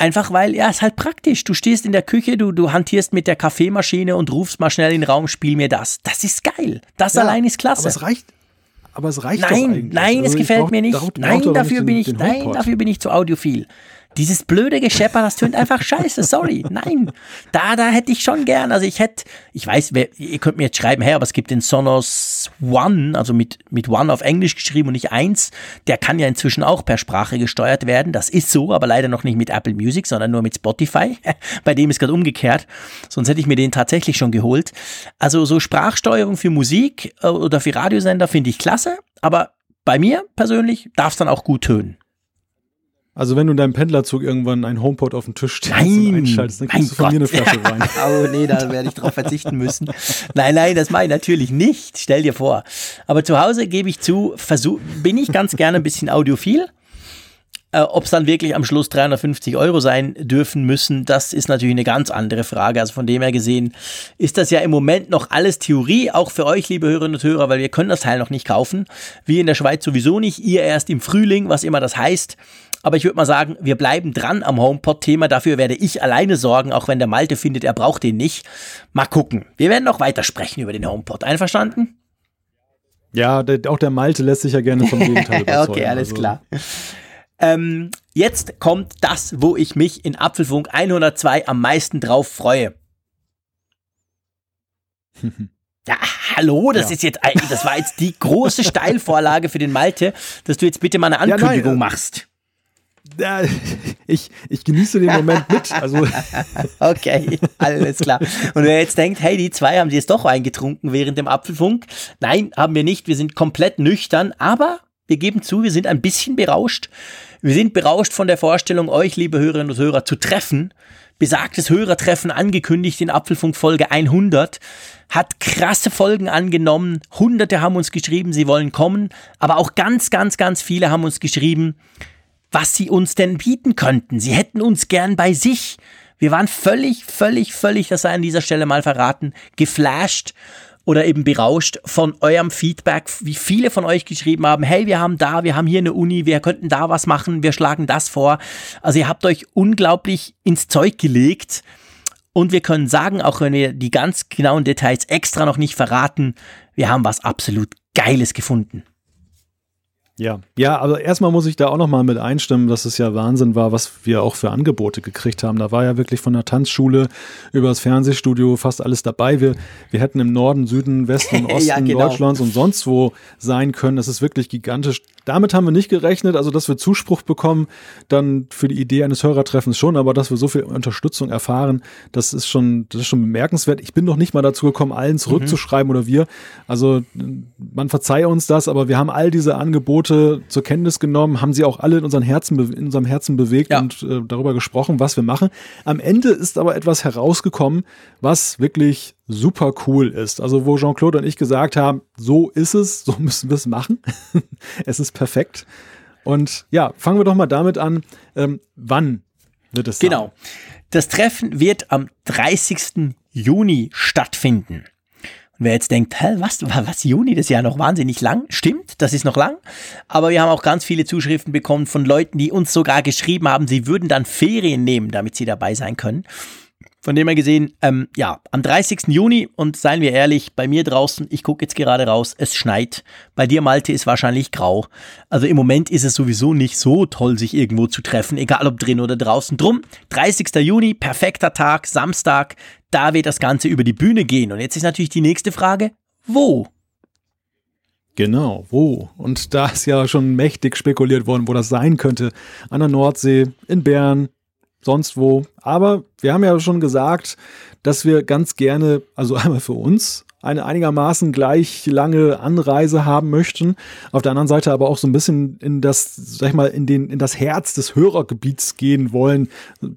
[SPEAKER 1] Einfach weil, ja, ist halt praktisch. Du stehst in der Küche, du, du hantierst mit der Kaffeemaschine und rufst mal schnell in den Raum, spiel mir das. Das ist geil. Das ja, allein ist klasse.
[SPEAKER 2] Aber es reicht, aber es reicht
[SPEAKER 1] Nein, nein, also es gefällt brauch, mir nicht. Nein, dafür bin ich, nein, dafür bin ich zu audiophil. Dieses blöde Geschepper, das tönt einfach scheiße, sorry. Nein, da, da hätte ich schon gern. Also ich hätte, ich weiß, wer, ihr könnt mir jetzt schreiben, hey, aber es gibt den Sonos One, also mit, mit One auf Englisch geschrieben und nicht eins. Der kann ja inzwischen auch per Sprache gesteuert werden. Das ist so, aber leider noch nicht mit Apple Music, sondern nur mit Spotify. Bei dem ist gerade umgekehrt. Sonst hätte ich mir den tatsächlich schon geholt. Also so Sprachsteuerung für Musik äh, oder für Radiosender finde ich klasse, aber bei mir persönlich darf es dann auch gut tönen.
[SPEAKER 2] Also wenn du in deinem Pendlerzug irgendwann einen HomePod auf dem Tisch stehst
[SPEAKER 1] Nein,
[SPEAKER 2] und einschaltest, dann kriegst du von
[SPEAKER 1] Gott.
[SPEAKER 2] mir eine Flasche Wein.
[SPEAKER 1] oh nee, da werde ich drauf verzichten müssen. Nein, nein, das mache ich natürlich nicht. Stell dir vor. Aber zu Hause gebe ich zu, versuch, bin ich ganz gerne ein bisschen audiophil. Äh, Ob es dann wirklich am Schluss 350 Euro sein dürfen müssen, das ist natürlich eine ganz andere Frage. Also von dem her gesehen ist das ja im Moment noch alles Theorie, auch für euch, liebe Hörerinnen und Hörer, weil wir können das Teil noch nicht kaufen. Wir in der Schweiz sowieso nicht, ihr erst im Frühling, was immer das heißt. Aber ich würde mal sagen, wir bleiben dran am HomePod-Thema. Dafür werde ich alleine sorgen, auch wenn der Malte findet, er braucht den nicht. Mal gucken. Wir werden noch weiter sprechen über den HomePod. Einverstanden?
[SPEAKER 2] Ja, der, auch der Malte lässt sich ja gerne vom Gegenteil überzeugen.
[SPEAKER 1] okay, alles
[SPEAKER 2] Also,
[SPEAKER 1] klar. Ähm, jetzt kommt das, wo ich mich in Apfelfunk 102 am meisten drauf freue. Ja, hallo, das
[SPEAKER 2] Ja.
[SPEAKER 1] ist jetzt, das war jetzt die große Steilvorlage für den Malte, dass du jetzt bitte mal eine
[SPEAKER 2] nein,
[SPEAKER 1] Ankündigung
[SPEAKER 2] äh,
[SPEAKER 1] machst.
[SPEAKER 2] Ja, ich, ich genieße den Moment mit. Also
[SPEAKER 1] Okay, alles klar. Und wer jetzt denkt, hey, die zwei haben sie jetzt doch eingetrunken während dem Apfelfunk. Nein, haben wir nicht. Wir sind komplett nüchtern, aber wir geben zu, wir sind ein bisschen berauscht. Wir sind berauscht von der Vorstellung, euch, liebe Hörerinnen und Hörer, zu treffen. Besagtes Hörertreffen angekündigt in Apfelfunk Folge 100. Hat krasse Folgen angenommen. Hunderte haben uns geschrieben, sie wollen kommen. Aber auch ganz, ganz, ganz viele haben uns geschrieben, was sie uns denn bieten könnten. Sie hätten uns gern bei sich. Wir waren völlig, völlig, völlig, das sei an dieser Stelle mal verraten, geflasht oder eben berauscht von eurem Feedback, wie viele von euch geschrieben haben, hey, wir haben da, wir haben hier eine Uni, wir könnten da was machen, wir schlagen das vor. Also ihr habt euch unglaublich ins Zeug gelegt. Und wir können sagen, auch wenn wir die ganz genauen Details extra noch nicht verraten, wir haben was absolut Geiles gefunden.
[SPEAKER 2] Ja, ja, also erstmal muss ich da auch nochmal mit einstimmen, dass es ja Wahnsinn war, was wir auch für Angebote gekriegt haben. Da war ja wirklich von der Tanzschule über das Fernsehstudio fast alles dabei. Wir, wir hätten im Norden, Süden, Westen und Osten
[SPEAKER 1] Ja, genau.
[SPEAKER 2] Deutschlands und sonst wo sein können. Das ist wirklich gigantisch. Damit haben wir nicht gerechnet, also dass wir Zuspruch bekommen, dann für die Idee eines Hörertreffens schon, aber dass wir so viel Unterstützung erfahren, das ist schon, das ist schon bemerkenswert. Ich bin noch nicht mal dazu gekommen, allen zurückzuschreiben oder wir. Also man verzeihe uns das, aber wir haben all diese Angebote zur Kenntnis genommen, haben sie auch alle in, unseren Herzen, in unserem Herzen bewegt
[SPEAKER 1] Ja.
[SPEAKER 2] und äh, darüber gesprochen, was wir machen. Am Ende ist aber etwas herausgekommen, was wirklich super cool ist. Also wo Jean-Claude und ich gesagt haben, so ist es, so müssen wir es machen. es ist perfekt. Und ja, fangen wir doch mal damit an, ähm, wann wird es sein?
[SPEAKER 1] Genau. Das Treffen wird am 30. Juni stattfinden. Und wer jetzt denkt, hä, was, was, Juni, das ist ja noch wahnsinnig lang. Stimmt, das ist noch lang. Aber wir haben auch ganz viele Zuschriften bekommen von Leuten, die uns sogar geschrieben haben, sie würden dann Ferien nehmen, damit sie dabei sein können. Von dem her gesehen, ähm, ja, am 30. Juni und seien wir ehrlich, bei mir draußen, ich gucke jetzt gerade raus, es schneit. Bei dir, Malte, ist wahrscheinlich grau. Also im Moment ist es sowieso nicht so toll, sich irgendwo zu treffen, egal ob drin oder draußen. Drum, 30. Juni, perfekter Tag, Samstag, da wird das Ganze über die Bühne gehen. Und jetzt ist natürlich die nächste Frage, wo?
[SPEAKER 2] Genau, wo? Und da ist ja schon mächtig spekuliert worden, wo das sein könnte. An der Nordsee, in Bern, sonst wo. Aber wir haben ja schon gesagt, dass wir ganz gerne, also einmal für uns, eine einigermaßen gleich lange Anreise haben möchten. Auf der anderen Seite aber auch so ein bisschen in das, sag ich mal, in den, in das Herz des Hörergebiets gehen wollen,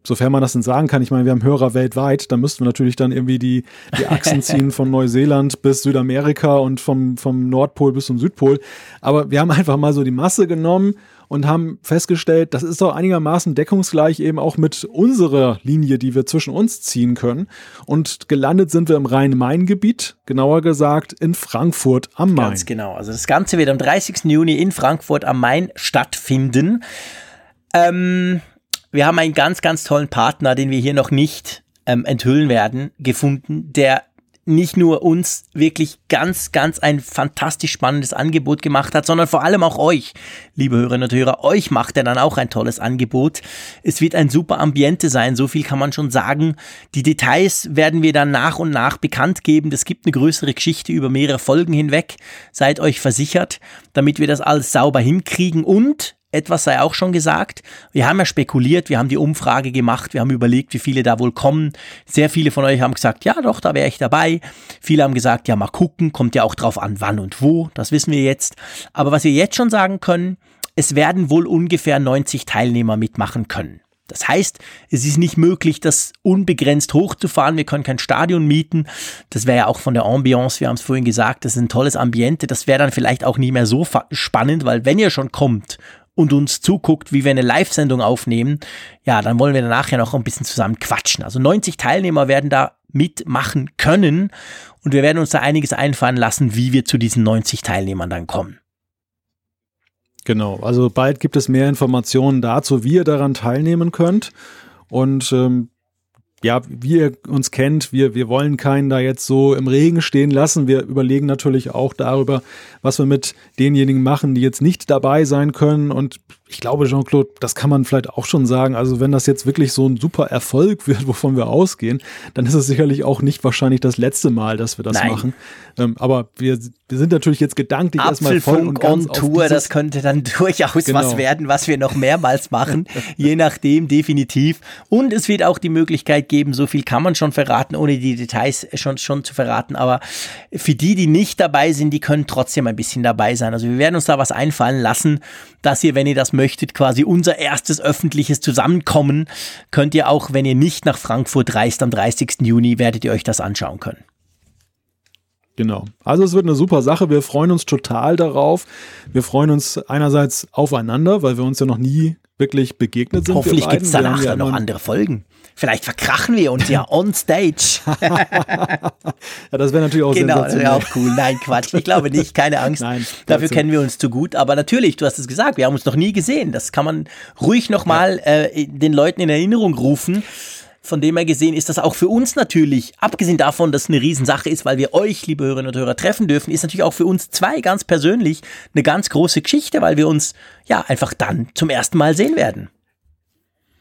[SPEAKER 2] sofern man das denn sagen kann. Ich meine, wir haben Hörer weltweit, da müssten wir natürlich dann irgendwie die, die Achsen ziehen von Neuseeland bis Südamerika und vom, vom Nordpol bis zum Südpol. Aber wir haben einfach mal so die Masse genommen und haben festgestellt, das ist doch einigermaßen deckungsgleich eben auch mit unserer Linie, die wir zwischen uns ziehen können. Und gelandet sind wir im Rhein-Main-Gebiet, genauer gesagt in Frankfurt am Main.
[SPEAKER 1] Ganz genau. Also das Ganze wird am 30. Juni in Frankfurt am Main stattfinden. Ähm, wir haben einen ganz, ganz tollen Partner, den wir hier noch nicht ähm, enthüllen werden, gefunden, der nicht nur uns wirklich ganz, ganz ein fantastisch spannendes Angebot gemacht hat, sondern vor allem auch euch, liebe Hörerinnen und Hörer, euch macht er dann auch ein tolles Angebot. Es wird ein super Ambiente sein, so viel kann man schon sagen. Die Details werden wir dann nach und nach bekannt geben. Es gibt eine größere Geschichte über mehrere Folgen hinweg. Seid euch versichert, damit wir das alles sauber hinkriegen und etwas sei auch schon gesagt. Wir haben ja spekuliert, wir haben die Umfrage gemacht, wir haben überlegt, wie viele da wohl kommen. Sehr viele von euch haben gesagt, ja doch, da wäre ich dabei. Viele haben gesagt, ja mal gucken, kommt ja auch drauf an, wann und wo, das wissen wir jetzt. Aber was wir jetzt schon sagen können, es werden wohl ungefähr 90 Teilnehmer mitmachen können. Das heißt, es ist nicht möglich, das unbegrenzt hochzufahren. Wir können kein Stadion mieten. Das wäre ja auch von der Ambiance, wir haben es vorhin gesagt, das ist ein tolles Ambiente. Das wäre dann vielleicht auch nicht mehr so spannend, weil wenn ihr schon kommt und uns zuguckt, wie wir eine Live-Sendung aufnehmen, ja, dann wollen wir danach ja noch ein bisschen zusammen quatschen. Also 90 Teilnehmer werden da mitmachen können und wir werden uns da einiges einfallen lassen, wie wir zu diesen 90 Teilnehmern dann kommen.
[SPEAKER 2] Genau, also bald gibt es mehr Informationen dazu, wie ihr daran teilnehmen könnt. Und ähm, ja, wie ihr uns kennt, wir, wir wollen keinen da jetzt so im Regen stehen lassen. Wir überlegen natürlich auch darüber, was wir mit denjenigen machen, die jetzt nicht dabei sein können. Und ich glaube, Jean-Claude, das kann man vielleicht auch schon sagen. Also wenn das jetzt wirklich so ein super Erfolg wird, wovon wir ausgehen, dann ist es sicherlich auch nicht wahrscheinlich das letzte Mal, dass wir das Nein. machen. Ähm, aber wir, wir sind natürlich jetzt gedanklich erstmal voll und ganz
[SPEAKER 1] on Tour. Das könnte dann durchaus genau. was werden, was wir noch mehrmals machen. je nachdem, definitiv. Und es wird auch die Möglichkeit geben, so viel kann man schon verraten, ohne die Details schon, schon zu verraten. Aber für die, die nicht dabei sind, die können trotzdem ein bisschen dabei sein. Also wir werden uns da was einfallen lassen, dass ihr, wenn ihr das möchtet, möchtet, quasi unser erstes öffentliches Zusammenkommen, könnt ihr auch, wenn ihr nicht nach Frankfurt reist am 30. Juni, werdet ihr euch das anschauen können.
[SPEAKER 2] Genau. Also es wird eine super Sache. Wir freuen uns total darauf. Wir freuen uns einerseits aufeinander, weil wir uns ja noch nie wirklich begegnet sind.
[SPEAKER 1] Hoffentlich gibt es danach ja noch andere Folgen. Vielleicht verkrachen wir uns ja on stage.
[SPEAKER 2] ja, das wäre natürlich auch
[SPEAKER 1] Genau, das wäre auch cool. Nein, Quatsch. Ich glaube nicht, keine Angst. Nein, Dafür kennen wir uns zu gut. Aber natürlich, du hast es gesagt, wir haben uns noch nie gesehen. Das kann man ruhig nochmal ja. äh, den Leuten in Erinnerung rufen. Von dem her gesehen ist das auch für uns natürlich, abgesehen davon, dass es eine Riesensache ist, weil wir euch, liebe Hörerinnen und Hörer, treffen dürfen, ist natürlich auch für uns zwei ganz persönlich eine ganz große Geschichte, weil wir uns ja einfach dann zum ersten Mal sehen werden.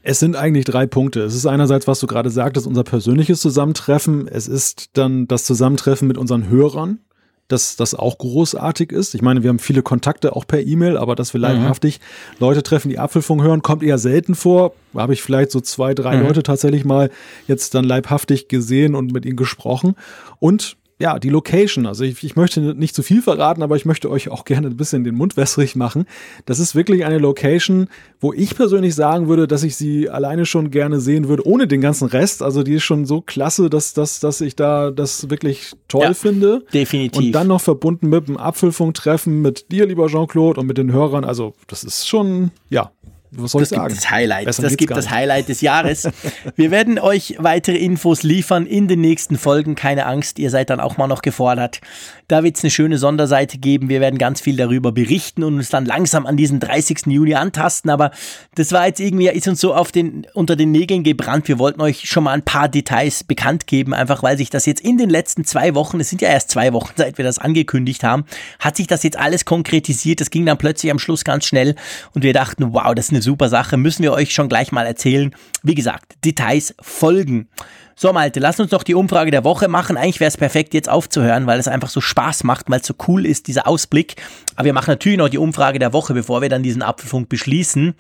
[SPEAKER 2] Es sind eigentlich drei Punkte. Es ist einerseits, was du gerade sagtest, unser persönliches Zusammentreffen. Es ist dann das Zusammentreffen mit unseren Hörern, dass das auch großartig ist. Ich meine, wir haben viele Kontakte auch per E-Mail, aber dass wir mhm. leibhaftig mhm. Leute treffen, die Apfelfunk hören, kommt eher selten vor. Habe ich vielleicht so zwei, drei mhm. Leute tatsächlich mal jetzt dann leibhaftig gesehen und mit ihnen gesprochen. Und ja, die Location. Also ich, ich möchte nicht zu viel verraten, aber ich möchte euch auch gerne ein bisschen den Mund wässrig machen. Das ist wirklich eine Location, wo ich persönlich sagen würde, dass ich sie alleine schon gerne sehen würde, ohne den ganzen Rest. Also die ist schon so klasse, dass, dass, dass ich da das wirklich toll ja, finde.
[SPEAKER 1] Definitiv.
[SPEAKER 2] Und dann noch verbunden mit dem Apfelfunktreffen mit dir, lieber Jean-Claude, und mit den Hörern. Also das ist schon, ja,
[SPEAKER 1] was soll das ich sagen? Gibt das Highlight. Besser das gibt das Highlight des Jahres. Wir werden euch weitere Infos liefern in den nächsten Folgen. Keine Angst, ihr seid dann auch mal noch gefordert. Da wird es eine schöne Sonderseite geben. Wir werden ganz viel darüber berichten und uns dann langsam an diesen 30. Juni antasten. Aber das war jetzt irgendwie, ist uns so auf den, unter den Nägeln gebrannt. Wir wollten euch schon mal ein paar Details bekannt geben, einfach weil sich das jetzt in den letzten zwei Wochen, es sind ja erst zwei Wochen, seit wir das angekündigt haben, hat sich das jetzt alles konkretisiert. Das ging dann plötzlich am Schluss ganz schnell und wir dachten, wow, das ist eine super Sache, müssen wir euch schon gleich mal erzählen. Wie gesagt, Details folgen. So, Malte, lass uns noch die Umfrage der Woche machen. Eigentlich wäre es perfekt, jetzt aufzuhören, weil es einfach so Spaß macht, weil es so cool ist, dieser Ausblick. Aber wir machen natürlich noch die Umfrage der Woche, bevor wir dann diesen Apfelfunk beschließen.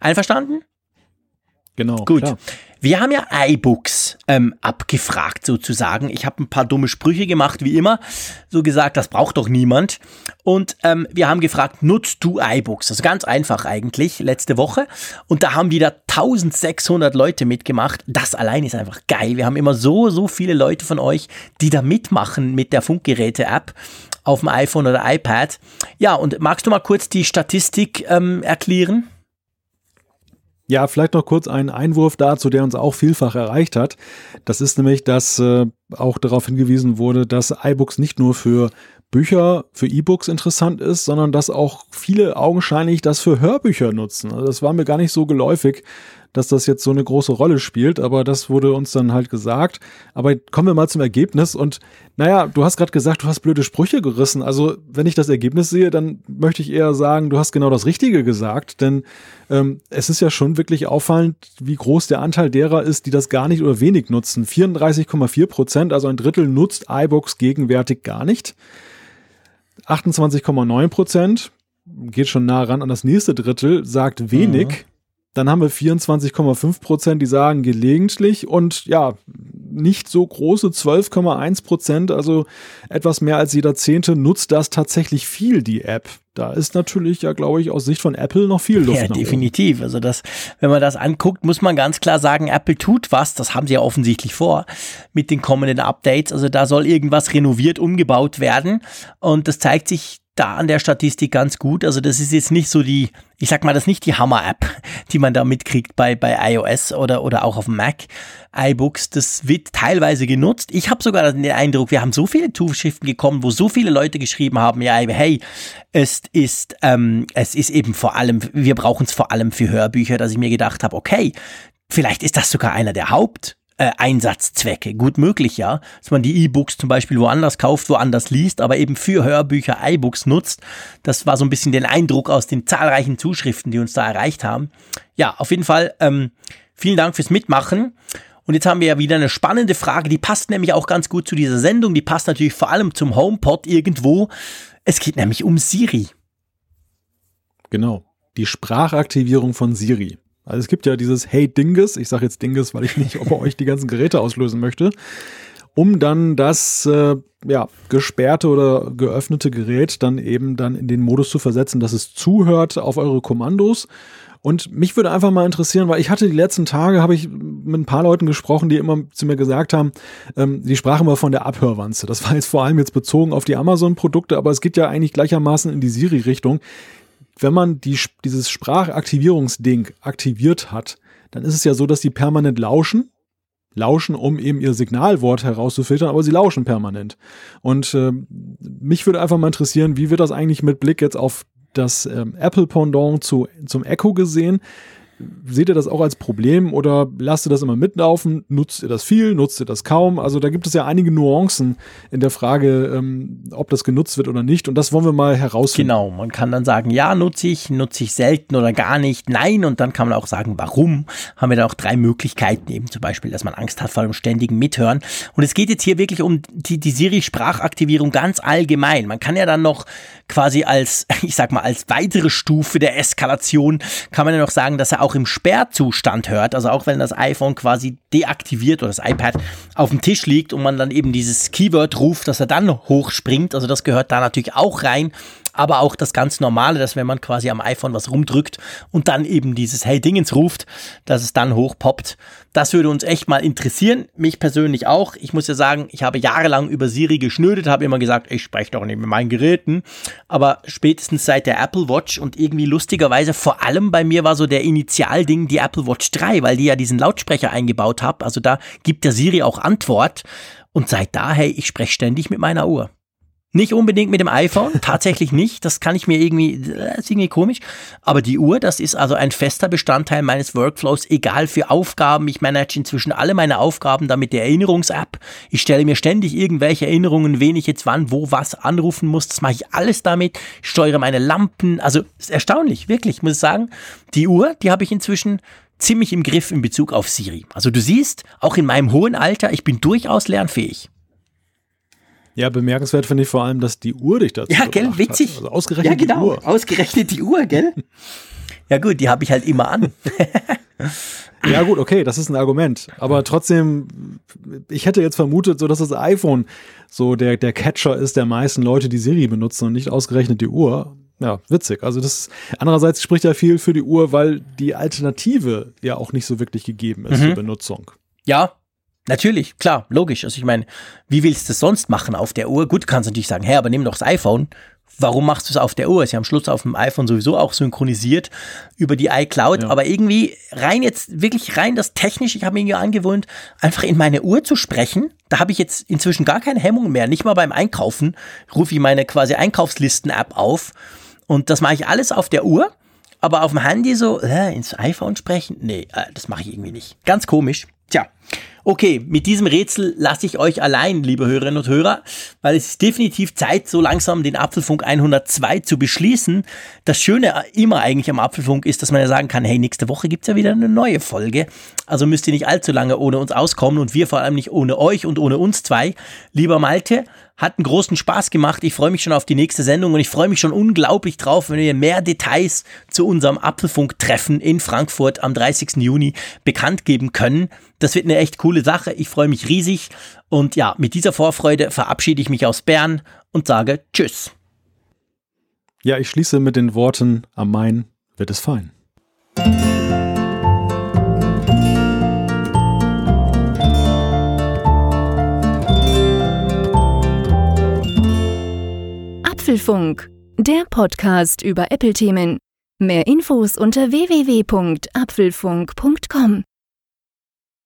[SPEAKER 1] Einverstanden?
[SPEAKER 2] Genau.
[SPEAKER 1] Gut. Klar. Wir haben ja iBooks ähm, abgefragt sozusagen. Ich habe ein paar dumme Sprüche gemacht, wie immer. So gesagt, das braucht doch niemand. Und ähm, wir haben gefragt, nutzt du iBooks? Also ganz einfach eigentlich, letzte Woche. Und da haben wieder 1600 Leute mitgemacht. Das allein ist einfach geil. Wir haben immer so, so viele Leute von euch, die da mitmachen mit der Funkgeräte-App auf dem iPhone oder iPad. Ja, und magst du mal kurz die Statistik ähm, erklären?
[SPEAKER 2] Ja, vielleicht noch kurz einen Einwurf dazu, der uns auch vielfach erreicht hat. Das ist nämlich, dass äh, auch darauf hingewiesen wurde, dass iBooks nicht nur für Bücher, für E-Books interessant ist, sondern dass auch viele augenscheinlich das für Hörbücher nutzen. Also das war mir gar nicht so geläufig, dass das jetzt so eine große Rolle spielt, aber das wurde uns dann halt gesagt. Aber kommen wir mal zum Ergebnis und naja, du hast gerade gesagt, du hast blöde Sprüche gerissen. Also wenn ich das Ergebnis sehe, dann möchte ich eher sagen, du hast genau das Richtige gesagt, denn ähm, es ist ja schon wirklich auffallend, wie groß der Anteil derer ist, die das gar nicht oder wenig nutzen. 34,4 Prozent, also ein Drittel nutzt iBooks gegenwärtig gar nicht. 28,9 Prozent geht schon nah ran an das nächste Drittel, sagt wenig. Dann haben wir 24,5 Prozent, die sagen gelegentlich und ja, nicht so große 12,1 Prozent, also etwas mehr als jeder Zehnte, nutzt das tatsächlich viel, die App. Da ist natürlich ja, glaube ich, aus Sicht von Apple noch viel Luft.
[SPEAKER 1] Ja, definitiv. Also das, wenn man das anguckt, muss man ganz klar sagen, Apple tut was. Das haben sie ja offensichtlich vor mit den kommenden Updates. Also da soll irgendwas renoviert, umgebaut werden. Und das zeigt sich da an der Statistik ganz gut. Also das ist jetzt nicht so die, ich sag mal, das ist nicht die Hammer-App, die man da mitkriegt bei, bei iOS oder, oder auch auf dem Mac. iBooks, das wird teilweise genutzt. Ich habe sogar den Eindruck, wir haben so viele Zuschriften gekommen, wo so viele Leute geschrieben haben, ja, hey, es ist, ähm, es ist eben vor allem, wir brauchen es vor allem für Hörbücher, dass ich mir gedacht habe, okay, vielleicht ist das sogar einer der Haupt äh, Einsatzzwecke. Gut möglich, ja, dass man die E-Books zum Beispiel woanders kauft, woanders liest, aber eben für Hörbücher iBooks nutzt. Das war so ein bisschen den Eindruck aus den zahlreichen Zuschriften, die uns da erreicht haben. Ja, auf jeden Fall ähm, vielen Dank fürs Mitmachen. Und jetzt haben wir ja wieder eine spannende Frage, die passt nämlich auch ganz gut zu dieser Sendung. Die passt natürlich vor allem zum HomePod irgendwo. Es geht nämlich um Siri.
[SPEAKER 2] Genau, die Sprachaktivierung von Siri. Also es gibt ja dieses Hey Dinges, ich sage jetzt Dinges, weil ich nicht ob euch die ganzen Geräte auslösen möchte, um dann das äh, ja, gesperrte oder geöffnete Gerät dann eben dann in den Modus zu versetzen, dass es zuhört auf eure Kommandos. Und mich würde einfach mal interessieren, weil ich hatte die letzten Tage, habe ich mit ein paar Leuten gesprochen, die immer zu mir gesagt haben, ähm, die sprachen immer von der Abhörwanze. Das war jetzt vor allem jetzt bezogen auf die Amazon-Produkte, aber es geht ja eigentlich gleichermaßen in die Siri-Richtung wenn man die, dieses Sprachaktivierungsding aktiviert hat, dann ist es ja so, dass die permanent lauschen. Lauschen, um eben ihr Signalwort herauszufiltern, aber sie lauschen permanent. Und äh, mich würde einfach mal interessieren, wie wird das eigentlich mit Blick jetzt auf das ähm, Apple-Pendant zu, zum Echo gesehen? Seht ihr das auch als Problem oder lasst ihr das immer mitlaufen? Nutzt ihr das viel? Nutzt ihr das kaum? Also da gibt es ja einige Nuancen in der Frage, ähm, ob das genutzt wird oder nicht. Und das wollen wir mal herausfinden.
[SPEAKER 1] Genau, man kann dann sagen, ja, nutze ich, nutze ich selten oder gar nicht, nein. Und dann kann man auch sagen, warum. Haben wir da auch drei Möglichkeiten, eben zum Beispiel, dass man Angst hat vor dem ständigen Mithören. Und es geht jetzt hier wirklich um die, die Siri-Sprachaktivierung ganz allgemein. Man kann ja dann noch quasi als, ich sag mal, als weitere Stufe der Eskalation, kann man ja noch sagen, dass er auch im Sperrzustand hört, also auch wenn das iPhone quasi deaktiviert oder das iPad auf dem Tisch liegt und man dann eben dieses Keyword ruft, dass er dann hochspringt, also das gehört da natürlich auch rein aber auch das ganz normale, dass wenn man quasi am iPhone was rumdrückt und dann eben dieses Hey Dingens ruft, dass es dann hochpoppt. Das würde uns echt mal interessieren, mich persönlich auch. Ich muss ja sagen, ich habe jahrelang über Siri geschnödet, habe immer gesagt, ich spreche doch nicht mit meinen Geräten, aber spätestens seit der Apple Watch und irgendwie lustigerweise vor allem bei mir war so der Initialding die Apple Watch 3, weil die ja diesen Lautsprecher eingebaut hat. Also da gibt der Siri auch Antwort und seit da, hey, ich spreche ständig mit meiner Uhr. Nicht unbedingt mit dem iPhone, tatsächlich nicht. Das kann ich mir irgendwie, das ist irgendwie komisch. Aber die Uhr, das ist also ein fester Bestandteil meines Workflows, egal für Aufgaben. Ich manage inzwischen alle meine Aufgaben da mit der Erinnerungs-App. Ich stelle mir ständig irgendwelche Erinnerungen, wen ich jetzt wann, wo, was anrufen muss. Das mache ich alles damit. Ich steuere meine Lampen. Also, ist erstaunlich, wirklich, muss ich sagen. Die Uhr, die habe ich inzwischen ziemlich im Griff in Bezug auf Siri. Also du siehst, auch in meinem hohen Alter, ich bin durchaus lernfähig.
[SPEAKER 2] Ja, bemerkenswert finde ich vor allem, dass die Uhr dich dazu
[SPEAKER 1] Ja, gell, witzig.
[SPEAKER 2] Also ausgerechnet ja, genau, die Uhr.
[SPEAKER 1] Ausgerechnet die Uhr, gell? ja gut, die habe ich halt immer an.
[SPEAKER 2] ja gut, okay, das ist ein Argument. Aber trotzdem, ich hätte jetzt vermutet, so dass das iPhone so der, der Catcher ist der meisten Leute, die Siri benutzen und nicht ausgerechnet die Uhr. Ja, witzig. Also das andererseits spricht ja viel für die Uhr, weil die Alternative ja auch nicht so wirklich gegeben ist mhm. zur Benutzung.
[SPEAKER 1] Ja, Natürlich, klar, logisch. Also ich meine, wie willst du es sonst machen auf der Uhr? Gut, du kannst natürlich sagen, hey, aber nimm doch das iPhone. Warum machst du es auf der Uhr? Ist ja am Schluss auf dem iPhone sowieso auch synchronisiert über die iCloud. Ja. Aber irgendwie rein jetzt, wirklich rein das technisch, ich habe mir irgendwie angewöhnt, einfach in meine Uhr zu sprechen. Da habe ich jetzt inzwischen gar keine Hemmung mehr. Nicht mal beim Einkaufen rufe ich meine quasi Einkaufslisten-App auf. Und das mache ich alles auf der Uhr. Aber auf dem Handy so, äh, ins iPhone sprechen? Nee, äh, das mache ich irgendwie nicht. Ganz komisch. Tja, Okay, mit diesem Rätsel lasse ich euch allein, liebe Hörerinnen und Hörer, weil es ist definitiv Zeit, so langsam den Apfelfunk 102 zu beschließen. Das Schöne immer eigentlich am Apfelfunk ist, dass man ja sagen kann, hey, nächste Woche gibt's ja wieder eine neue Folge. Also müsst ihr nicht allzu lange ohne uns auskommen und wir vor allem nicht ohne euch und ohne uns zwei. Lieber Malte, hat einen großen Spaß gemacht. Ich freue mich schon auf die nächste Sendung und ich freue mich schon unglaublich drauf, wenn wir mehr Details zu unserem Apfelfunk-Treffen in Frankfurt am 30. Juni bekannt geben können. Das wird eine eine echt coole Sache. Ich freue mich riesig. Und ja, mit dieser Vorfreude verabschiede ich mich aus Bern und sage Tschüss.
[SPEAKER 2] Ja, ich schließe mit den Worten, am Main wird es fein.
[SPEAKER 3] Apfelfunk, der Podcast über Apple-Themen. Mehr Infos unter www.apfelfunk.com.